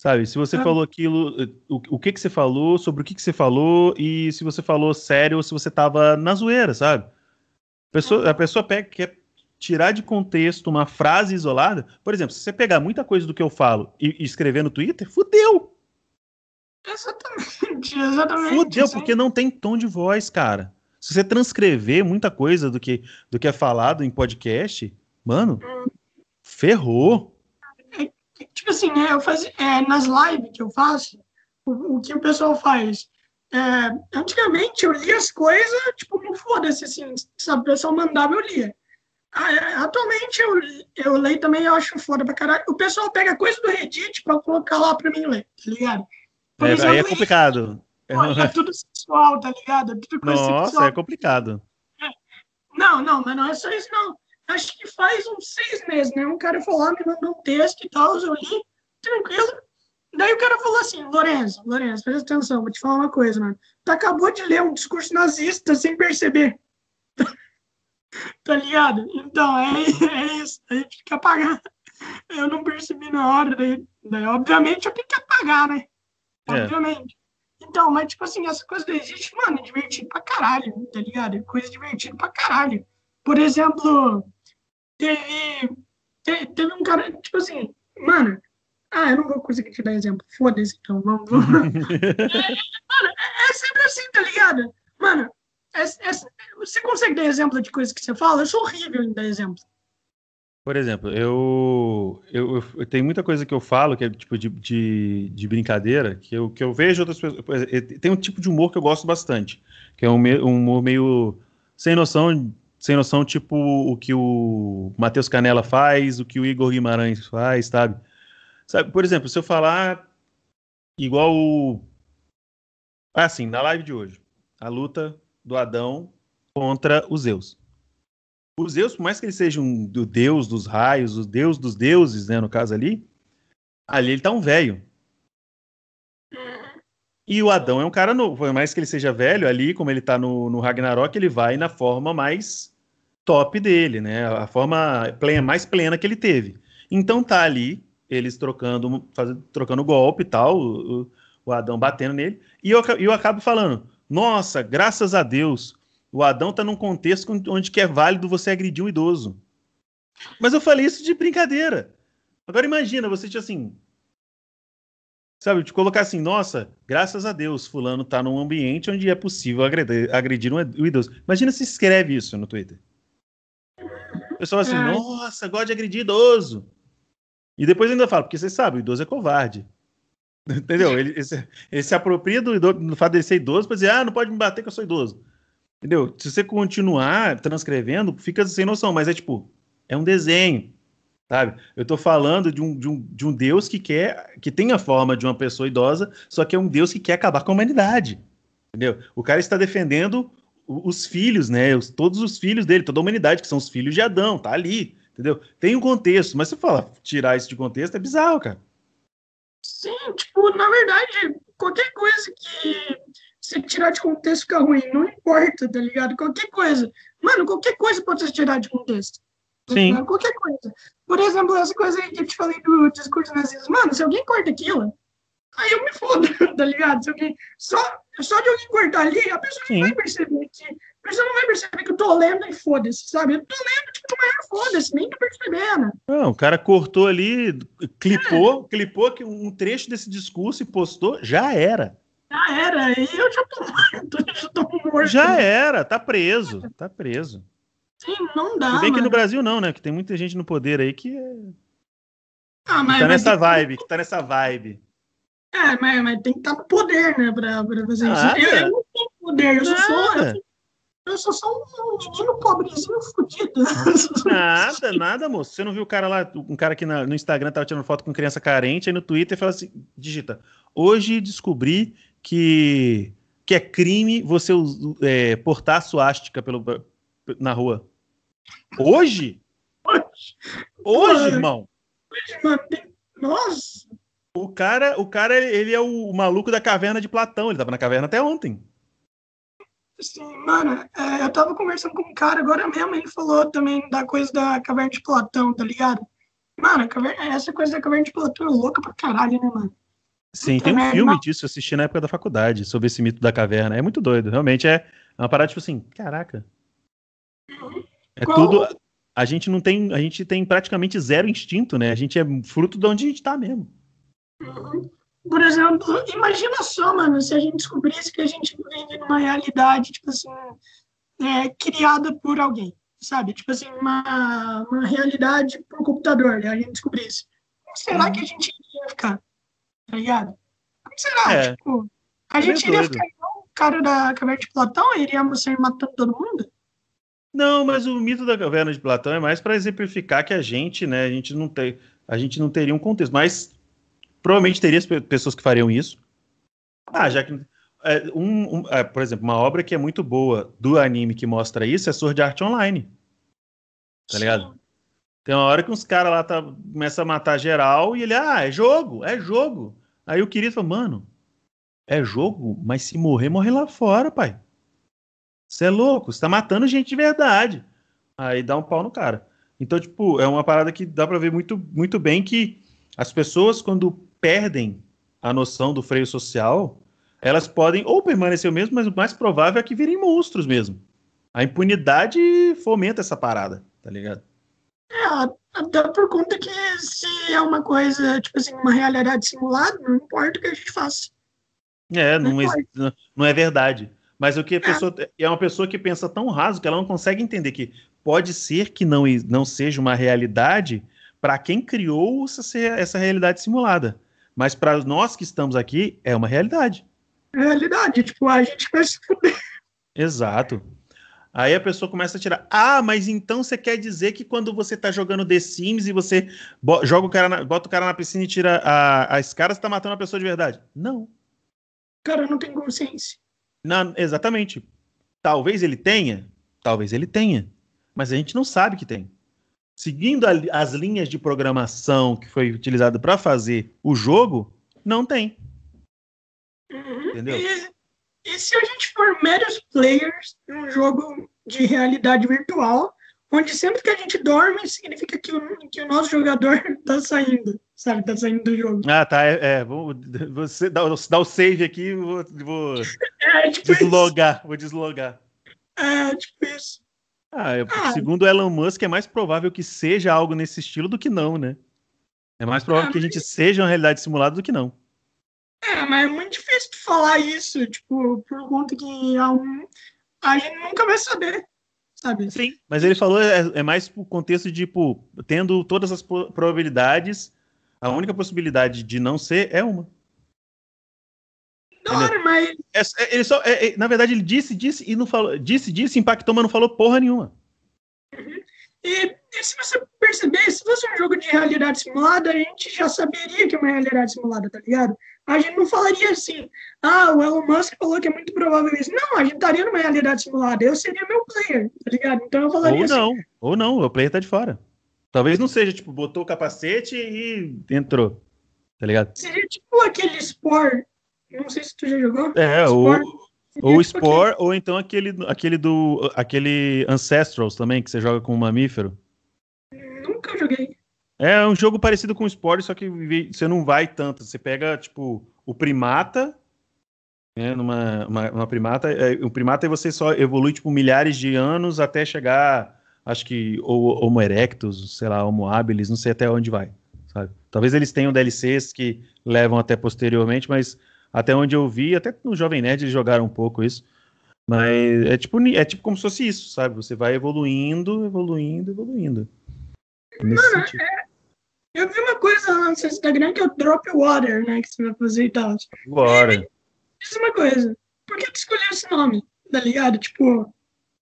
sabe? Se você é. falou aquilo, o, o que que você falou, sobre o que que você falou, e se você falou sério ou se você tava na zoeira, sabe? A pessoa, a pessoa pega, quer tirar de contexto uma frase isolada. Por exemplo, se você pegar muita coisa do que eu falo e, e escrever no Twitter, fudeu. Exatamente, exatamente. Fudeu, porque não tem tom de voz, cara. Se você transcrever muita coisa do que, do que é falado em podcast, mano, hum. ferrou. É, tipo assim, né, eu faz, é, nas lives que eu faço, o, o que o pessoal faz? É, antigamente eu lia as coisas, tipo, não foda-se, assim, se a pessoa mandava, eu lia. Ah, é, atualmente eu, eu leio também, eu acho foda pra caralho. O pessoal pega coisa do Reddit pra colocar lá pra mim ler, tá ligado? Por é, exemplo, aí é complicado. Pô, é tudo sexual, tá ligado? É tudo coisa Nossa, sexual. é complicado. É. Não, não, mas não é só isso, não. Acho que faz uns seis meses, né? Um cara falou, me mandou um texto e tal, eu li, tranquilo. Daí o cara falou assim, Lourenço, Lourenço, presta atenção, vou te falar uma coisa, mano. Tu acabou de ler um discurso nazista sem perceber. tá ligado? Então, é, é isso. A gente tem que apagar. Eu não percebi na hora, daí, daí obviamente eu tenho que apagar, né? É. Obviamente. Então, mas tipo assim, essa coisa não existe, mano, é divertido pra caralho, tá ligado? É coisa divertida pra caralho. Por exemplo, teve, teve, teve um cara, tipo assim, mano, ah, eu não vou conseguir te dar exemplo. Foda-se, então, vamos. vamos. é, mano, é sempre assim, tá ligado? Mano, é, é, você consegue dar exemplo de coisas que você fala? Eu sou horrível em dar exemplo. Por exemplo, eu, eu, eu tenho muita coisa que eu falo que é tipo de, de, de, brincadeira, que eu, que eu vejo outras pessoas. Tem um tipo de humor que eu gosto bastante, que é um, um humor meio sem noção, sem noção, tipo o que o Matheus Canela faz, o que o Igor Guimarães faz, sabe? sabe? Por exemplo, se eu falar igual o. Assim, na live de hoje, a luta do Adão contra os Zeus. O Zeus, por mais que ele seja um do deus dos raios, o deus dos deuses, né, no caso ali, ali ele tá um velho. E o Adão é um cara novo. Por mais que ele seja velho, ali, como ele tá no, no Ragnarok, ele vai na forma mais top dele, né? A forma plena, mais plena que ele teve. Então tá ali, eles trocando, fazendo, trocando golpe e tal, o, o Adão batendo nele. E eu, eu acabo falando, nossa, graças a Deus, o Adão está num contexto onde que é válido você agredir um idoso. Mas eu falei isso de brincadeira. Agora imagina, você tinha assim. Sabe, te colocar assim, nossa, graças a Deus, fulano está num ambiente onde é possível agredir, agredir um idoso. Imagina se escreve isso no Twitter. O pessoal assim, nossa, gosta de agredir idoso. E depois ainda fala, porque você sabe, o idoso é covarde. Entendeu? Ele, ele, ele se apropria do, do fato de ser idoso para dizer, ah, não pode me bater que eu sou idoso. Entendeu? Se você continuar transcrevendo, fica sem noção, mas é tipo, é um desenho, sabe? Eu tô falando de um, de um, de um Deus que quer, que tem a forma de uma pessoa idosa, só que é um Deus que quer acabar com a humanidade, entendeu? O cara está defendendo os filhos, né? Os, todos os filhos dele, toda a humanidade, que são os filhos de Adão, tá ali, entendeu? Tem um contexto, mas se fala tirar isso de contexto, é bizarro, cara. Sim, tipo, na verdade, qualquer coisa que você tirar de contexto fica ruim. Não importa, tá ligado? Qualquer coisa. Mano, qualquer coisa pode ser tirada de contexto. Tá Sim. Tá qualquer coisa. Por exemplo, essa coisa aí que eu te falei do discurso nazista. Mano, se alguém corta aquilo, aí eu me fodo, tá ligado? Se alguém, só, só de alguém cortar ali, a pessoa Sim. não vai perceber que. A pessoa não vai perceber que eu tô lendo e foda-se, sabe? Eu tô lendo, tipo, maior foda-se, nem tô percebendo. Não, o cara cortou ali, clipou, é. clipou um trecho desse discurso e postou, já era. Já era, e eu já tô morto, já tô morto. Já era, tá preso, tá preso. Sim, não dá. Tudo bem mano. que no Brasil não, né? Que tem muita gente no poder aí que. É... Ah, mas, que tá nessa vibe, que tá nessa vibe. É, mas, mas tem que estar no poder, né, pra, pra fazer isso. Eu, eu, não tenho poder, eu sou só. Eu, eu sou só um menino pobrezinho fudido. Nada, nada, moço. Você não viu o cara lá, um cara que no Instagram tava tirando foto com criança carente, aí no Twitter fala assim: digita. Hoje descobri que, que é crime você é, portar suástica pelo, na rua. Hoje? Hoje, Hoje irmão. Nossa. O cara, o cara, ele é o maluco da caverna de Platão. Ele tava na caverna até ontem. Sim, mano, é, eu tava conversando com um cara agora mesmo, ele falou também da coisa da caverna de Platão, tá ligado? Mano, caverna, essa coisa da caverna de Platão é louca pra caralho, né, mano? Sim, tem um filme disso, eu assisti na época da faculdade, sobre esse mito da caverna. É muito doido, realmente é uma parada tipo assim, caraca. É Qual? tudo. A gente não tem. A gente tem praticamente zero instinto, né? A gente é fruto de onde a gente tá mesmo. Por exemplo, imagina só, mano, se a gente descobrisse que a gente vive numa realidade, tipo assim, é, criada por alguém, sabe? Tipo assim, uma, uma realidade por computador, né? a gente descobrisse. Como será que a gente iria ficar? tá ligado? Como será? É. Tipo, a é gente iria doido. ficar igual o cara da caverna de Platão? Iríamos sair matando todo mundo? Não, mas o mito da caverna de Platão é mais para exemplificar que a gente, né, a gente não tem, a gente não teria um contexto, mas provavelmente teria pessoas que fariam isso. Ah, já que é, um, um é, por exemplo, uma obra que é muito boa do anime que mostra isso é Sword Art Online. Tá ligado? Tem uma hora que uns caras lá tá, começam a matar geral e ele, ah, é jogo, é jogo. Aí o querido fala, mano, é jogo, mas se morrer, morre lá fora, pai. Você é louco, você tá matando gente de verdade. Aí dá um pau no cara. Então, tipo, é uma parada que dá pra ver muito, muito bem que as pessoas, quando perdem a noção do freio social, elas podem ou permanecer o mesmo, mas o mais provável é que virem monstros mesmo. A impunidade fomenta essa parada, tá ligado? É, até por conta que se é uma coisa, tipo assim, uma realidade simulada, não importa o que a gente faça. É, não, não, é, não é verdade. Mas o que a é. pessoa é uma pessoa que pensa tão raso que ela não consegue entender que pode ser que não, não seja uma realidade para quem criou essa, essa realidade simulada. Mas para nós que estamos aqui, é uma realidade. Realidade, tipo, a gente vai se fuder. Exato. Aí a pessoa começa a tirar. Ah, mas então você quer dizer que quando você tá jogando The Sims e você joga o cara na, bota o cara na piscina e tira a, a escada, você tá matando a pessoa de verdade? Não. O cara não tem consciência. Não, exatamente. Talvez ele tenha, talvez ele tenha, mas a gente não sabe que tem. Seguindo a, as linhas de programação que foi utilizado para fazer o jogo, não tem. Uhum. Entendeu? E, e se a gente for meros players num jogo de realidade virtual, onde sempre que a gente dorme, significa que o, que o nosso jogador tá saindo, sabe? Tá saindo do jogo. Ah, tá. É, é vou, você dá, dá o save aqui vou, vou é, tipo deslogar. Isso. Vou deslogar. É, tipo isso. Ah, eu, ah, segundo Elon Musk, é mais provável que seja algo nesse estilo do que não, né? É mais provável ah, que a gente seja uma realidade simulada do que não. É, mas é muito difícil falar isso, tipo, por conta que a, a gente nunca vai saber, sabe? Sim, mas ele falou, é, é mais pro contexto de, tipo, tendo todas as probabilidades, a única possibilidade de não ser é uma. Não, mas... É, é, ele só, é, é, na verdade, ele disse, disse e não falou, disse, disse, impactou, mas não falou porra nenhuma. Uhum. E, e, se você perceber, se fosse um jogo de realidade simulada, a gente já saberia que é uma realidade simulada, tá ligado? A gente não falaria assim, ah, o Elon Musk falou que é muito provável isso. Não, a gente estaria numa realidade simulada. Eu seria meu player, tá ligado? Então eu falaria ou assim. Ou não, ou não, o player tá de fora. Talvez não seja, tipo, botou o capacete e entrou, tá ligado? Seria tipo aquele Spore. Não sei se tu já jogou. É, Spore. ou o Spore, ou então aquele, aquele do. aquele Ancestrals também, que você joga com um mamífero. Nunca joguei. É um jogo parecido com o Spore, só que você não vai tanto. Você pega, tipo, o primata. Né, numa uma, uma primata. É, o primata e você só evolui, tipo, milhares de anos até chegar. Acho que Homo erectus, sei lá, Homo habilis, não sei até onde vai. Sabe? Talvez eles tenham DLCs que levam até posteriormente, mas até onde eu vi, até no Jovem Nerd eles jogaram um pouco isso. Mas é tipo, é tipo como se fosse isso, sabe? Você vai evoluindo, evoluindo, evoluindo. Mano. É, eu vi uma coisa lá no seu Instagram que é o Drop Water, né? Que você vai fazer e tal. Agora. Diz uma coisa. Por que tu escolheu esse nome? Tá ligado? Tipo.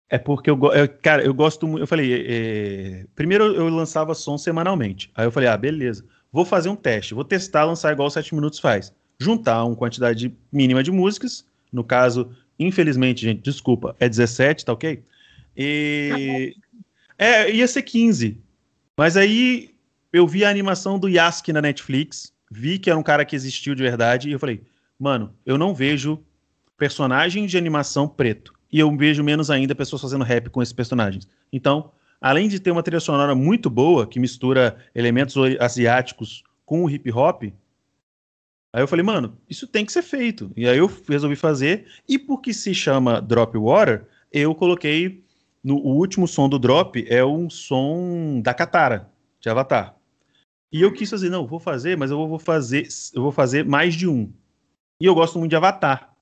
É porque eu, eu cara, eu gosto muito. Eu falei, é, é, primeiro eu lançava som semanalmente. Aí eu falei, ah, beleza. Vou fazer um teste, vou testar lançar igual 7 minutos faz juntar uma quantidade mínima de músicas. No caso, infelizmente, gente, desculpa, é 17, tá ok? E. É, ia ser 15. Mas aí eu vi a animação do Yasuki na Netflix, vi que era um cara que existiu de verdade, e eu falei, mano, eu não vejo personagem de animação preto. E eu vejo menos ainda pessoas fazendo rap com esses personagens. Então, além de ter uma trilha sonora muito boa, que mistura elementos asiáticos com o hip hop, Aí eu falei, mano, isso tem que ser feito. E aí eu resolvi fazer. E porque se chama Drop Water, eu coloquei no o último som do drop é um som da Katara, de Avatar. E eu quis fazer, não, vou fazer, mas eu vou fazer, eu vou fazer mais de um. E eu gosto muito de Avatar.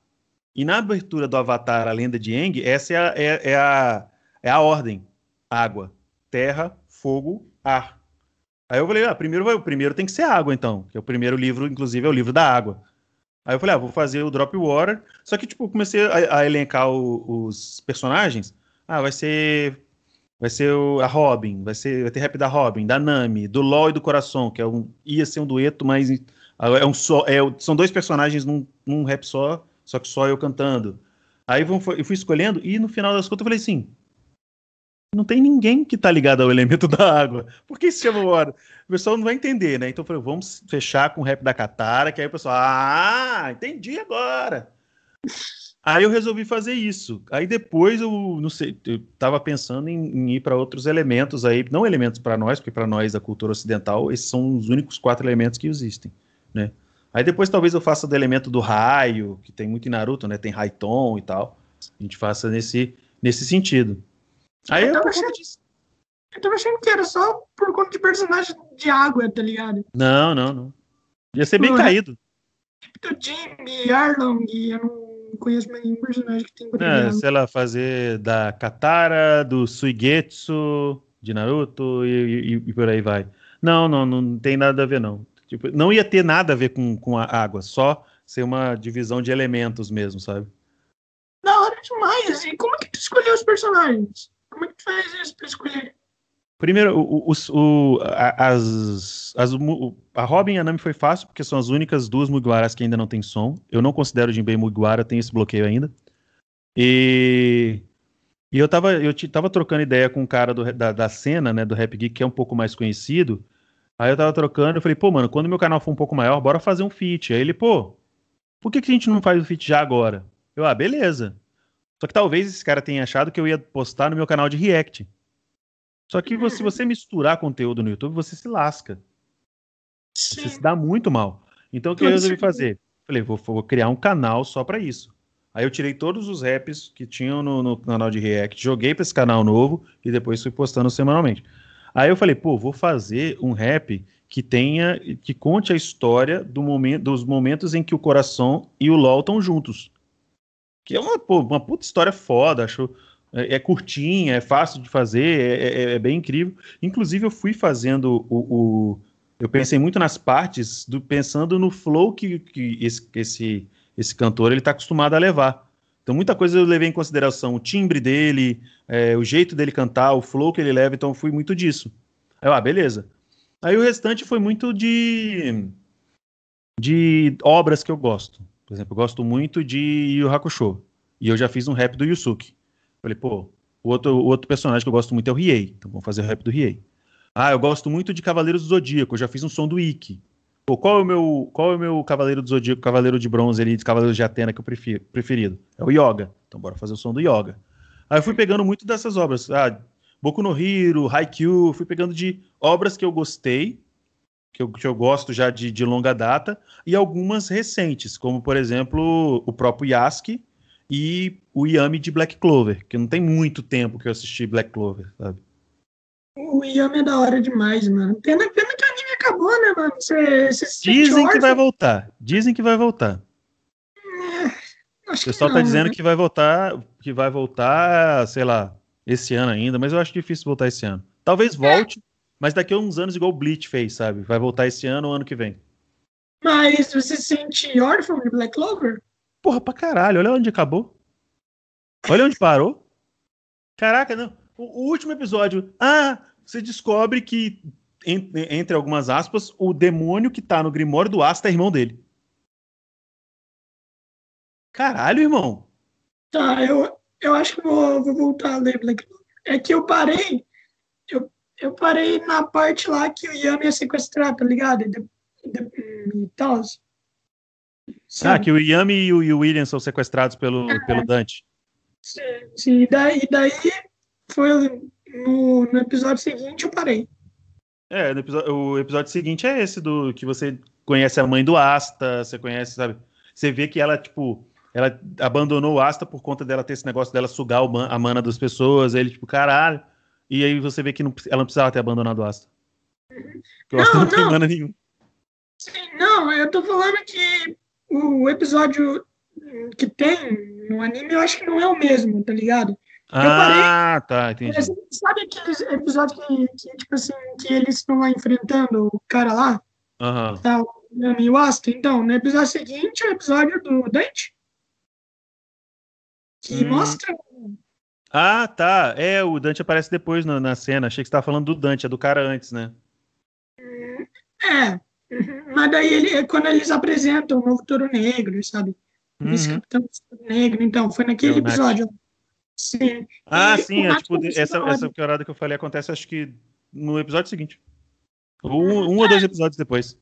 E na abertura do Avatar, a lenda de Aang, essa é a, é, é a, é a ordem: água, terra, fogo, ar. Aí eu falei, ah, primeiro, o primeiro tem que ser água, então. Que é o primeiro livro, inclusive, é o livro da água. Aí eu falei, ah, vou fazer o Drop Water. Só que, tipo, comecei a, a elencar o, os personagens. Ah, vai ser. Vai ser o, a Robin, vai, ser, vai ter rap da Robin, da Nami, do LOL e do Coração, que é um, ia ser um dueto, mas é um só, é, são dois personagens num, num rap só, só que só eu cantando. Aí eu fui escolhendo, e no final das contas eu falei assim: não tem ninguém que tá ligado ao elemento da água. Por que se chama Water? O pessoal não vai entender, né? Então eu falei, vamos fechar com o rap da Katara, que aí o pessoal, ah, entendi agora. Aí eu resolvi fazer isso. Aí depois eu não sei, eu tava pensando em, em ir para outros elementos aí, não elementos para nós, porque para nós da cultura ocidental esses são os únicos quatro elementos que existem, né? Aí depois talvez eu faça do elemento do raio, que tem muito em Naruto, né? Tem Raiton e tal. A gente faça nesse nesse sentido. Aí eu, eu tava, achando, eu tava achando que era só por conta de personagem de água, tá ligado? Não, não, não. Ia ser bem caído. Tipo do Jimmy, Arlong, eu não conheço nenhum personagem que tem é, Sei lá, fazer da Katara, do Suigetsu, de Naruto e, e, e, por aí vai. Não, não, não tem nada a ver, não. Tipo, não ia ter nada a ver com, com a água, só ser uma divisão de elementos mesmo, sabe? Da hora demais! E como é que tu escolheu os personagens? Como é que tu faz isso pra escolher? Primeiro, o, o, o, as, as, a Robin e a Nami foi fácil, porque são as únicas duas Mugiwaras que ainda não tem som. Eu não considero o Jinbei Mugiwara, tem esse bloqueio ainda. E, e eu, tava, eu tava trocando ideia com um cara do, da, da cena, né, do Rap Geek, que é um pouco mais conhecido. Aí eu tava trocando, eu falei, pô, mano, quando meu canal for um pouco maior, bora fazer um feat. Aí ele, pô, por que, que a gente não faz o feat já agora? Eu, ah, beleza. Só que talvez esse cara tenha achado que eu ia postar no meu canal de React. Só que se você misturar conteúdo no YouTube, você se lasca. Sim. Você se dá muito mal. Então o que eu resolvi fazer? Falei, vou, vou criar um canal só para isso. Aí eu tirei todos os raps que tinham no, no canal de React, joguei para esse canal novo e depois fui postando semanalmente. Aí eu falei, pô, vou fazer um rap que tenha, que conte a história do momento, dos momentos em que o coração e o LOL estão juntos. Que é uma, pô, uma puta história foda, acho. É, é curtinha, é fácil de fazer, é, é, é, bem incrível. Inclusive, eu fui fazendo o, o. eu pensei muito nas partes, do, pensando no flow que, que esse, esse, esse cantor ele está acostumado a levar. Então, muita coisa eu levei em consideração. O timbre dele, é, o jeito dele cantar, o flow que ele leva. Então, fui muito disso. Aí, ah, beleza. Aí o restante foi muito de. de obras que eu gosto. Por exemplo, eu gosto muito de Yu Hakusho. E eu já fiz um rap do Yusuke. Falei, pô, o outro, o outro personagem que eu gosto muito é o Riei. Então vamos fazer o rap do Riei. Ah, eu gosto muito de Cavaleiros do Zodíaco. Eu já fiz um som do Ikki. Pô, qual é o meu, qual é o meu Cavaleiro do Zodíaco, Cavaleiro de Bronze ali, Cavaleiro de Atena que eu prefiro, preferido? É o Yoga. Então bora fazer o som do Yoga. Aí eu fui pegando muito dessas obras. Ah, Boku no Hero, Haikyuu, fui pegando de obras que eu gostei que eu, que eu gosto já de, de longa data, e algumas recentes, como, por exemplo, o próprio Yasuke e o Yami de Black Clover, que não tem muito tempo que eu assisti Black Clover, sabe? O Yami é da hora demais, mano. Pena, pena que o anime acabou, né, mano? Cê, cê Dizem que vai voltar. Dizem que vai voltar. É, o pessoal tá não, tá dizendo né? que vai voltar, que vai voltar, sei lá, esse ano ainda, mas eu acho difícil voltar esse ano. Talvez é. Mas daqui a uns anos, igual o Bleach fez, sabe? Vai voltar esse ano ou ano que vem. Mas você se sente órfão de Black Clover? Porra, pra caralho. Olha onde acabou. Olha onde parou. Caraca, não. O, o último episódio. Ah, você descobre que, entre algumas aspas, o demônio que tá no Grimório do Asta é irmão dele. Caralho, irmão. Tá, eu, eu acho que vou, vou voltar a ler Black Clover. É que eu parei eu parei na parte lá que o Yami ia sequestrar, tá ligado? E, de, de, e tal. Ah, que o Yami e o, e o William são sequestrados pelo, é, pelo Dante. Sim, sim. E daí, daí foi no, no episódio seguinte eu parei. É, episódio, o episódio seguinte é esse do que você conhece a mãe do Asta, você conhece, sabe? Você vê que ela, tipo, ela abandonou o Asta por conta dela ter esse negócio dela sugar o, a mana das pessoas. Aí ele, tipo, caralho. E aí você vê que não, ela não precisava ter abandonado o Asta. Porque o Asta não, não tem mana nenhum. Sim, não, eu tô falando que o episódio que tem no anime eu acho que não é o mesmo, tá ligado? ah, tá, entendi. Sabe aqueles episódios que, que, tipo assim, que eles estão lá enfrentando o cara lá? Aham. Uhum. Tá, o Yami e o Asta? Então, no episódio seguinte é o episódio do Dante. Que hum. mostra ah, tá. É, o Dante aparece depois na, na cena. Achei que você estava falando do Dante, é do cara antes, né? É. Mas daí ele, quando eles apresentam o novo Toro Negro, sabe? Uhum. Vice-capitão Toro Negro. Então, foi naquele episódio. Sim. Ah, e sim, é, tipo, essa, essa piorada que eu falei acontece acho que no episódio seguinte. Um, um ou dois episódios depois.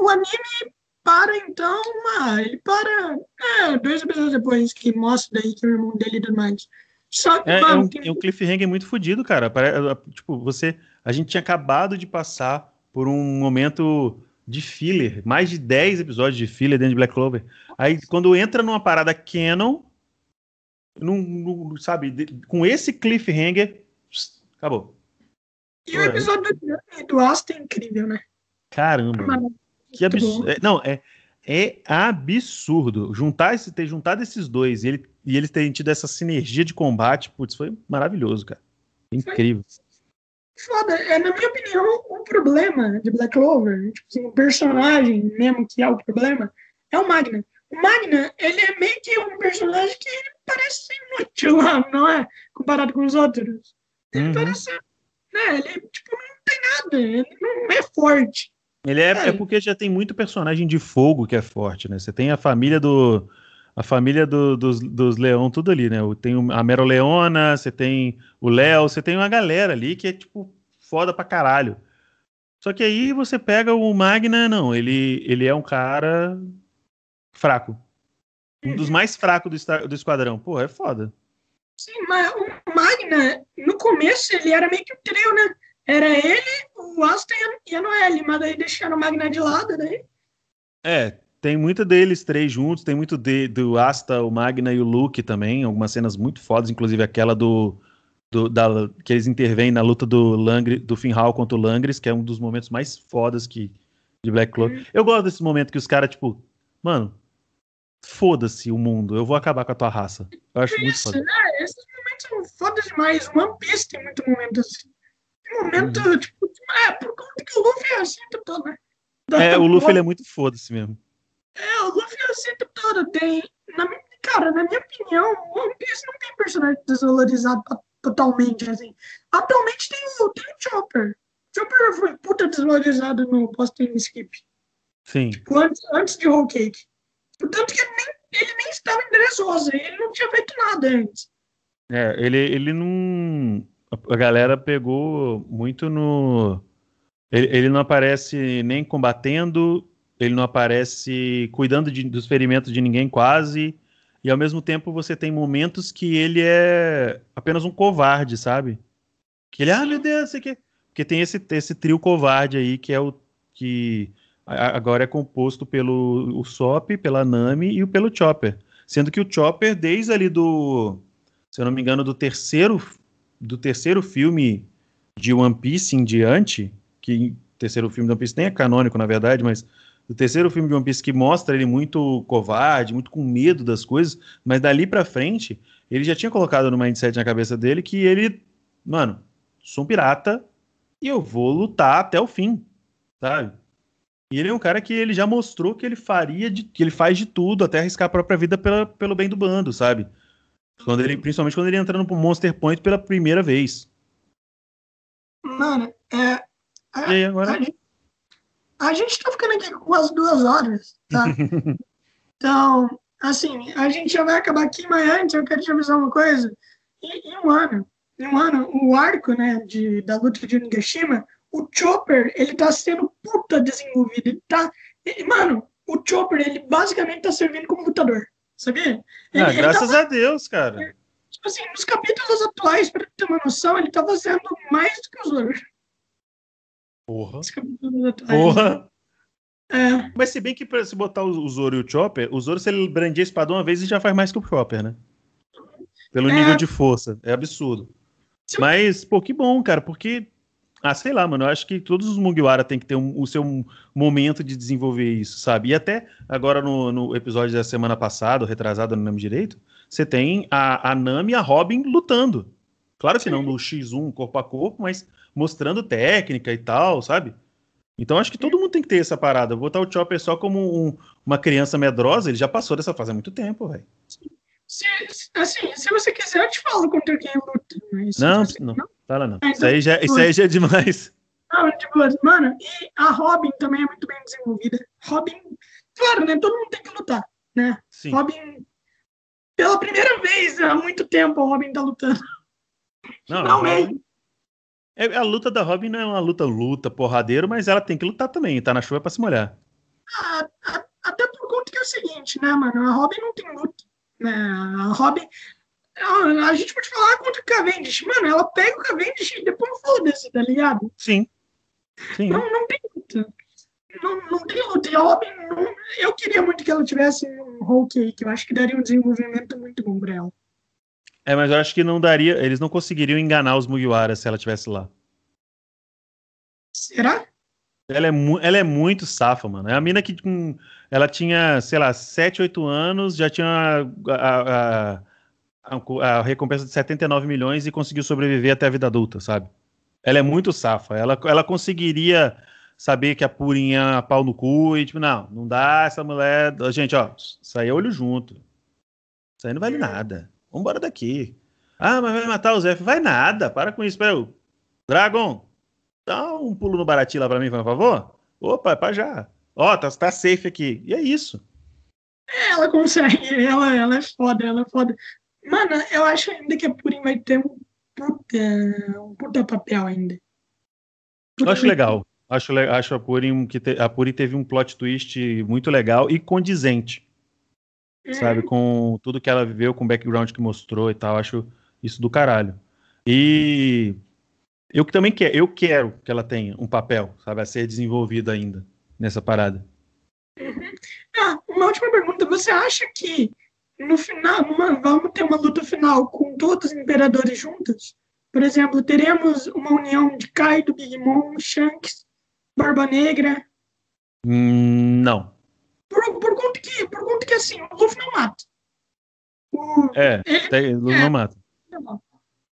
O anime para então, ah, ele para é, dois episódios depois que mostra daí que o irmão dele e tudo mais. Só que, é, mano, é, um, tem... é um cliffhanger muito fodido, cara. Tipo, você. A gente tinha acabado de passar por um momento de filler, mais de 10 episódios de filler dentro de Black Clover. Aí quando entra numa parada canon, num, sabe, de, com esse cliffhanger, acabou. E o episódio do, do Asta é incrível, né? Caramba. Mano, que absurdo. É, não, é, é absurdo. Juntar esse, ter juntado esses dois e, ele, e eles terem tido essa sinergia de combate, putz, foi maravilhoso, cara. Incrível. Foda. É, na minha opinião, o problema de Black Clover, tipo assim, o personagem mesmo que é o problema, é o Magna. O Magna, ele é meio que um personagem que parece inútil lá, não é? Comparado com os outros. Ele uhum. parece. Né, ele, tipo, não tem nada. Ele não é forte. Ele é, é, é, porque já tem muito personagem de fogo que é forte, né? Você tem a família do. A família do, dos, dos Leão, tudo ali, né? Tem a Meroleona, você tem o Léo, você tem uma galera ali que é, tipo, foda pra caralho. Só que aí você pega o Magna, não, ele, ele é um cara fraco. Um dos mais fracos do, do esquadrão. Pô, é foda. Sim, mas o Magna, no começo, ele era meio que um trio, né? Era ele, o Aston e a Noelle, mas daí deixaram o Magna de lado, daí. É, tem muito deles três juntos, tem muito de, do Asta, o Magna e o Luke também, algumas cenas muito fodas, inclusive aquela do, do da, que eles intervêm na luta do Langre, do Finhal contra o Langres, que é um dos momentos mais fodas que de Black Clover. Hum. Eu gosto desse momento que os caras tipo, mano, foda-se o mundo, eu vou acabar com a tua raça. Eu acho Isso, muito foda. É, esses momentos são fodas demais. One Piece tem muito momento assim momento, uhum. tipo, é, por conta que o Luffy é assim todo, né? Da é, o Luffy ele é muito foda-se mesmo. É, o Luffy é assim todo. Tem, na, cara, na minha opinião, o One Piece não tem personagem desvalorizado totalmente, assim. Atualmente tem o, tem o Chopper. Chopper foi puta desvalorizado no post-time skip. Sim. Tipo, antes, antes de Whole Cake. Portanto que ele nem, ele nem estava em Dressrosa, ele não tinha feito nada antes. É, ele, ele não a galera pegou muito no. Ele, ele, não aparece nem combatendo, ele não aparece cuidando de, dos ferimentos de ninguém quase, e ao mesmo tempo você tem momentos que ele é apenas um covarde, sabe? Que ele, ah, meu Deus, você quer. Porque tem esse, esse trio covarde aí que é o que agora é composto pelo o Sop, pela Nami e pelo Chopper. Sendo que o Chopper, desde ali do, se eu não me engano, do terceiro do terceiro filme de One Piece em diante, que terceiro filme de One Piece nem é canônico, na verdade, mas do terceiro filme de One Piece que mostra ele muito covarde, muito com medo das coisas, mas dali para frente, ele já tinha colocado no mindset na cabeça dele que ele, mano, sou um pirata e eu vou lutar até o fim, sabe? E ele é um cara que ele já mostrou que ele faria, de, que ele faz de tudo até arriscar a própria vida pela, pelo bem do bando, sabe? Quando ele, principalmente quando ele entra no Monster Point pela primeira vez. Mano, é. A, e aí, agora? A gente, a gente tá ficando aqui com quase duas horas, tá? então, assim, a gente já vai acabar aqui, mas antes eu quero te avisar uma coisa. Em, em um ano, em um ano, o arco, né, de, da luta de Onigashima, o Chopper, ele tá sendo puta desenvolvido. Ele tá. Ele, mano, o Chopper, ele basicamente tá servindo como lutador sabia? Ele, ah, graças tava, a Deus, cara. Tipo assim, nos capítulos atuais, pra ter uma noção, ele tá fazendo mais do que o Zoro. Porra. Porra. É. Mas se bem que se botar o Zoro e o Chopper, o Zoro, se ele brandir a espada uma vez, ele já faz mais que o Chopper, né? Pelo é. nível de força. É absurdo. Mas, pô, que bom, cara, porque ah, sei lá, mano. Eu acho que todos os Mugiwara têm que ter um, o seu momento de desenvolver isso, sabe? E até agora no, no episódio da semana passada, retrasado, não lembro direito, você tem a, a Nami e a Robin lutando. Claro que Sim. não no X1 corpo a corpo, mas mostrando técnica e tal, sabe? Então acho que todo mundo tem que ter essa parada. Botar o Chopper só como um, uma criança medrosa, ele já passou dessa fase há muito tempo, velho. Se, assim, se você quiser, eu te falo contra quem luta. Mas, não, não, não, fala não. isso, aí já, isso aí já é demais. Não, tipo, mano, e a Robin também é muito bem desenvolvida. Robin, claro, né? Todo mundo tem que lutar, né? Sim. Robin, pela primeira vez há muito tempo o Robin tá lutando. Não, Finalmente. É, a luta da Robin não é uma luta luta, porradeiro, mas ela tem que lutar também, tá na chuva pra se molhar. Ah, até por conta que é o seguinte, né, mano? A Robin não tem luta. Né? A Robin. A, gente pode falar contra o Cavendish. Mano, ela pega o Cavendish e depois foda-se, tá ligado? Sim. Sim. Não, não tem luta. Não, não tem luta. E a Robin, não, eu queria muito que ela tivesse um Hulk aí, que eu acho que daria um desenvolvimento muito bom pra ela. É, mas eu acho que não daria. Eles não conseguiriam enganar os Mugiwara se ela tivesse lá. Será? Ela é, ela é muito safa, mano. É a mina que com, ela tinha, sei lá, 7, 8 anos, já tinha a, a, a, a, recompensa de 79 milhões e conseguiu sobreviver até a vida adulta, sabe? Ela é muito safa. Ela, ela conseguiria saber que a Purinha pau no cu e, tipo, não, não dá essa mulher. Gente, ó, isso aí é olho junto. Isso aí não vale nada. Vambora daqui. Ah, mas vai matar o Zé. Vai nada, para com isso. Espera Dragon, dá um pulo no baratinho lá pra mim, por favor. Opa, é pra já. Ó, tá, tá safe aqui. E é isso. Ela consegue, ela, ela é foda, ela é foda. Mano, eu acho ainda que a Purim vai ter um puta, um puta papel ainda. Eu acho legal. Acho, acho a Purim que te, a Purim teve um plot twist muito legal e condizente sabe? Com tudo que ela viveu, com o background que mostrou e tal. Acho isso do caralho. E eu que também quero, eu quero que ela tenha um papel, sabe, a ser desenvolvido ainda nessa parada. Uhum. Ah, uma última pergunta. Você acha que no final, numa, vamos ter uma luta final com todos os imperadores juntos? Por exemplo, teremos uma união de Kaido, Big Mom, Shanks, Barba Negra? Hum, não. Por, por, conta que, por conta que assim, o Luffy não mata. O, é, ele, tem, Luffy é, não mata.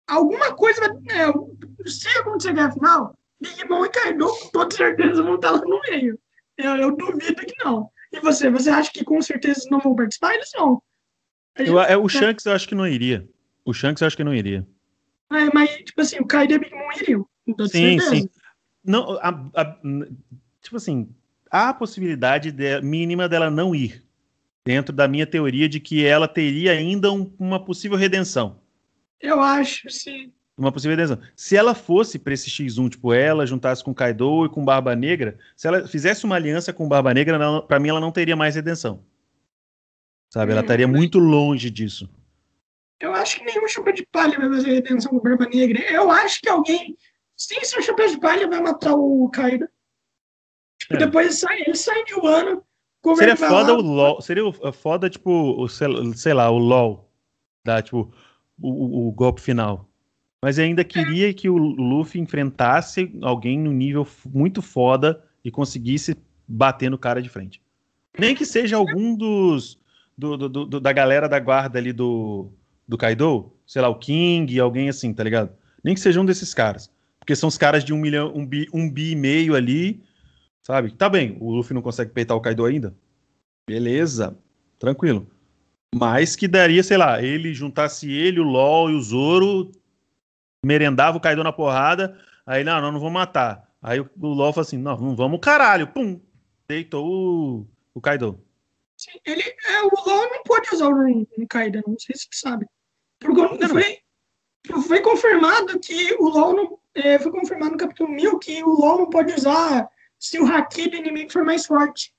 Alguma coisa vai. É, se acontecer na final, Big Mom e Kaido com toda certeza vão estar lá no meio. Eu, eu, duvido que não. E você, você acha que com certeza não vão participar? Eles não. Gente, eu, é, o Shanks eu acho que não iria. O Shanks eu acho que não iria. É, mas, tipo assim, o Kaido a Big Mom iriam. Sim, certeza. sim. Não, a, a, tipo assim, há a possibilidade de, mínima dela não ir, dentro da minha teoria de que ela teria ainda um, uma possível redenção. Eu acho, sim. Uma possível redenção. Se ela fosse para esse X1, tipo, ela juntasse com Kaido e com Barba Negra, se ela fizesse uma aliança com Barba Negra, para mim ela não teria mais redenção. Sabe? Ela hum, estaria muito longe disso. Eu acho que nenhum chapéu de palha vai fazer redenção com Barba Negra. Eu acho que alguém, sem ser o chapéu de palha, vai matar o Kaido. É. Depois ele sai, ele sai de um ano. Seria foda lá. o LOL. Seria foda, tipo, o, sei lá, o LOL. Da, tipo, o, o, golpe final. Mas ainda queria é. que o Luffy enfrentasse alguém no nível muito foda e conseguisse bater no cara de frente. Nem que seja algum dos. Do, do, do, da galera da guarda ali do, do Kaido, sei lá, o King, alguém assim, tá ligado? Nem que seja um desses caras. Porque são os caras de um milhão, um bi, um bi e meio ali, Sabe? Tá bem, o Luffy não consegue peitar o Kaido ainda. Beleza, tranquilo. Mas que daria, sei lá, ele juntasse ele, o LOL e o Zoro, merendava o Kaido na porrada, aí, não, não, não vou matar. Aí o, LOL fala assim, não, não vamos caralho, pum, deitou o, o Kaido. Sim, ele, é, o LOL não pode usar o no, no Kaido, não sei se você sabe. Porque não, foi, foi confirmado que o LOL não, é, foi confirmado no capítulo 1000 que o LOL não pode usar se o haki do inimigo for mais forte.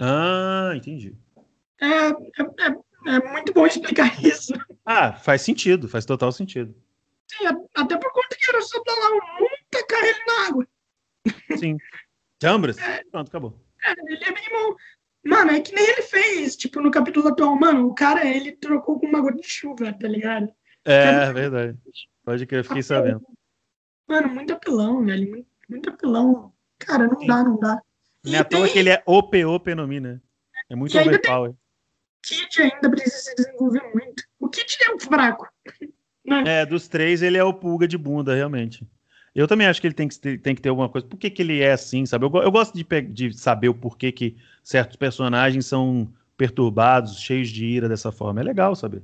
Ah, entendi. É, é, é, é, muito bom explicar isso. Ah, faz sentido, faz total sentido. Sim, até por conta que era só dar lá um tacar ele na água. Sim. Chambras? É, Pronto, acabou. É, ele é mesmo. Mano, é que nem ele fez, tipo, no capítulo atual, mano, o cara, ele trocou com uma gota de chuva, tá ligado? É, é verdade. Pode que eu fiquei sabendo. Mano, muito apelão, velho. Muito, muito apelão. Cara, não dá, não dá. Não é à toa que ele é OP, OP no Mi, né? É muito e overpower. Kid ainda precisa se desenvolver muito. O Kid é um fraco. Né? É, dos três ele é o pulga de bunda, realmente. Eu também acho que ele tem que ter, tem que ter alguma coisa. Por que, que ele é assim, sabe? Eu, eu gosto de, de saber o porquê que certos personagens são perturbados, cheios de ira dessa forma. É legal saber.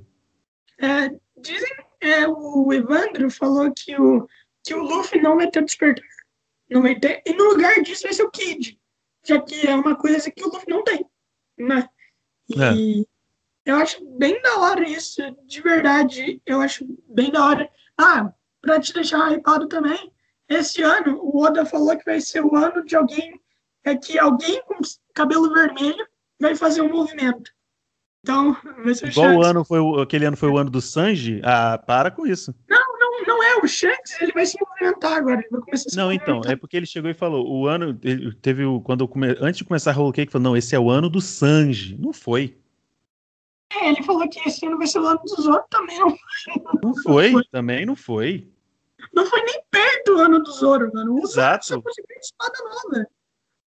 É, dizem, é, o Evandro falou que o, que o Luffy não vai ter despertar. Não vai ter. E no lugar disso vai ser o Kid. Já que é uma coisa que o Luffy não tem. Né? E, Eu acho bem da hora isso, de verdade. Eu acho bem da hora. Ah, pra te deixar hypado também, esse ano o Oda falou que vai ser o ano de alguém, é que alguém com cabelo vermelho vai fazer um movimento. Então, vai ser o Igual o ano foi aquele ano foi o ano do Sanji? Ah, para com isso. Não, não, não é. O Shanks, ele vai se movimentar agora. Ele vai começar a se Não, então, é porque ele chegou e falou, o ano, teve o, quando come, antes de começar a Whole Cake, falou, não, esse é o ano do Sanji. Não foi. É, ele falou que esse ano vai ser o ano do Zoro também. Não, não foi, foi, também não foi. Não foi nem perto do ano do Zoro, mano. O Exato. Zoro espada nova.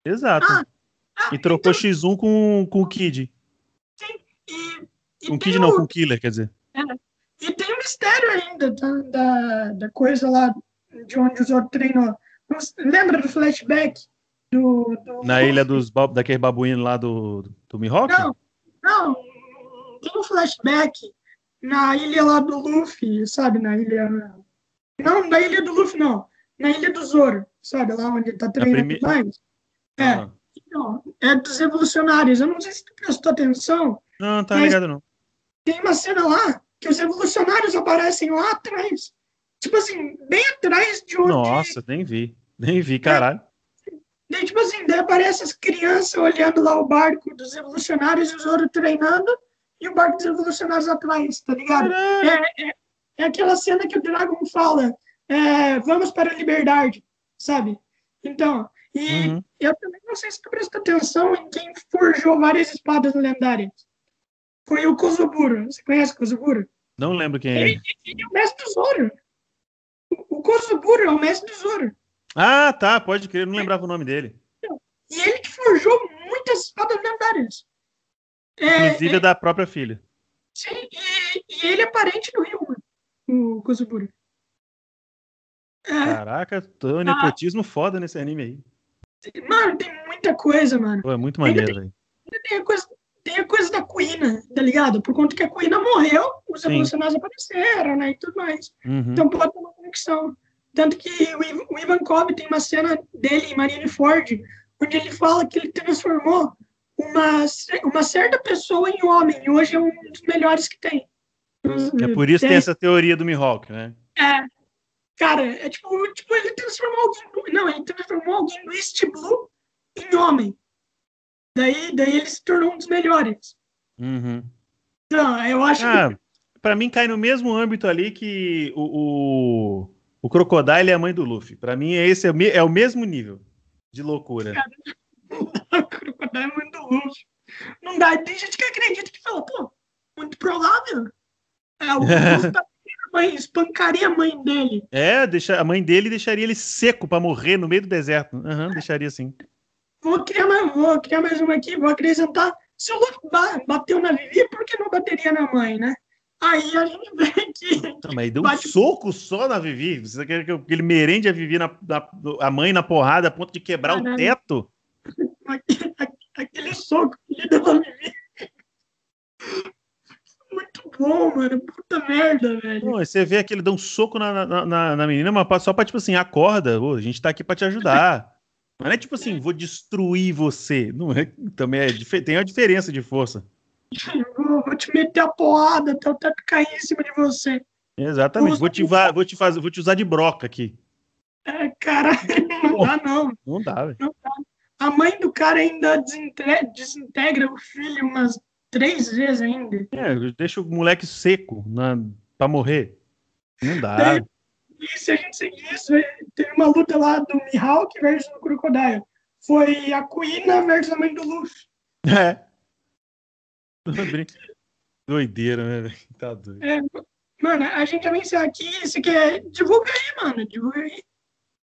Exato. Ah, ah, e trocou então... X1 com, com o Kid. Sim, e. e com o Kid o... não, com o Killer, quer dizer. É. E tem um mistério ainda da, da, da coisa lá de onde o Zoro treinou. Lembra do flashback? Do, do... Na ilha dos daquele babuíno lá do, do Mihawk? Não, não. Tem um flashback na ilha lá do Luffy, sabe? Na ilha. Não, na ilha do Luffy, não. Na ilha do Zoro, sabe? Lá onde ele tá treinando prime... mais. É. Ah. Então, é dos revolucionários. Eu não sei se tu prestou atenção. Não, tá ligado não. Tem uma cena lá que os revolucionários aparecem lá atrás. Tipo assim, bem atrás de onde. Nossa, nem vi. Nem vi, caralho. É, daí, tipo assim, daí aparece as crianças olhando lá o barco dos revolucionários e o Zoro treinando e o barco dos revolucionários atrás, tá ligado? É, é, é, aquela cena que o Dragon fala: é, vamos para a liberdade, sabe? Então, e uhum. eu também não sei se tu presta atenção em quem forjou várias espadas lendárias foi o Kozubura. Você conhece o Kozubura? Não lembro quem é. Ele, ele é o mestre do Zoro. O Kozubura é o mestre do Zoro. Ah, tá, pode crer, não lembrava o nome dele. E ele que forjou muitas espadas lendárias. É, Inclusive é, da própria filha. Sim, e, e, ele é parente do Rio, o Kozubura. É, Caraca, tô ah, nepotismo foda nesse anime aí. Mano, tem muita coisa, mano. Pô, é muito maneiro, velho. Tem a coisa tem a coisa da Quina, tá ligado? Por conta que a Quina morreu, os revolucionários apareceram, né? E tudo mais. Uhum. Então pode ter uma conexão. Tanto que o, Ivan Cobb tem uma cena dele em Marineford, onde ele fala que ele transformou uma, uma certa pessoa em homem, e hoje é um dos melhores que tem. É por isso que tem essa teoria do Mihawk, né? É. Cara, é tipo, tipo, ele transformou alguém. Não, ele transformou alguém do East Blue em homem. Daí, daí ele se tornou um dos melhores. Uhum. Então, eu acho ah, que... Pra mim cai no mesmo âmbito ali que o, o, o Crocodile é a mãe do Luffy. Pra mim esse é, é o mesmo nível de loucura. Cara, o Crocodile é a mãe do Luffy. Não dá. Tem gente que acredita que fala, pô, muito provável. É, o tá mãe, espancaria a mãe dele. É, deixa, a mãe dele deixaria ele seco para morrer no meio do deserto. Uhum, deixaria assim. Vou criar, mais, vou criar mais uma aqui, vou acrescentar. Se o Luffy bateu na Vivi, por que não bateria na mãe, né? Aí a gente vê que. Não, mas deu bate... um soco só na Vivi. Você quer que ele merende a Vivi, na, na, a mãe na porrada, a ponto de quebrar Caralho. o teto? Aquele, aquele soco que ele deu na Vivi. Muito bom, mano. Puta merda, velho. Pô, você vê que ele dá um soco na, na, na, na menina, mas só pra, tipo assim, acorda. Ô, a gente tá aqui pra te ajudar. Mas não é tipo assim, vou destruir você. Não é, também é, tem a diferença de força. Vou te meter a porrada até o teto cair em cima de você. Exatamente. Vou te, vou te fazer, vou te usar de broca aqui. É, cara, não Pô, dá não. Não dá, velho. A mãe do cara ainda desintegra, desintegra o filho umas três vezes ainda. É, deixa o moleque seco na, pra morrer. Não dá. Daí, e se a gente seguir isso, teve uma luta lá do Mihawk versus o Crocodile. Foi a Kuina versus a mãe do Luffy. É. Doideira, né? Tá doido. É, mano, a gente vai encerrar aqui. Você quer. Divulga aí, mano. Divulga aí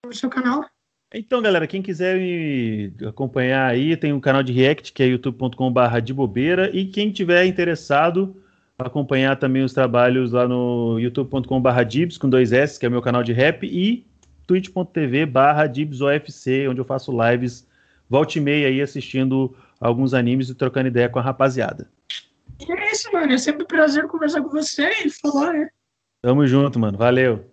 no seu canal. Então, galera, quem quiser me acompanhar aí, tem um canal de React, que é youtube.com.br de bobeira. E quem tiver interessado acompanhar também os trabalhos lá no youtube.com/barra Dibs com dois S, que é o meu canal de rap, e twitch.tv/barra DibsOFC, onde eu faço lives volte e meia aí assistindo alguns animes e trocando ideia com a rapaziada. E é isso, mano. É sempre um prazer conversar com você e falar, né? Tamo junto, mano. Valeu.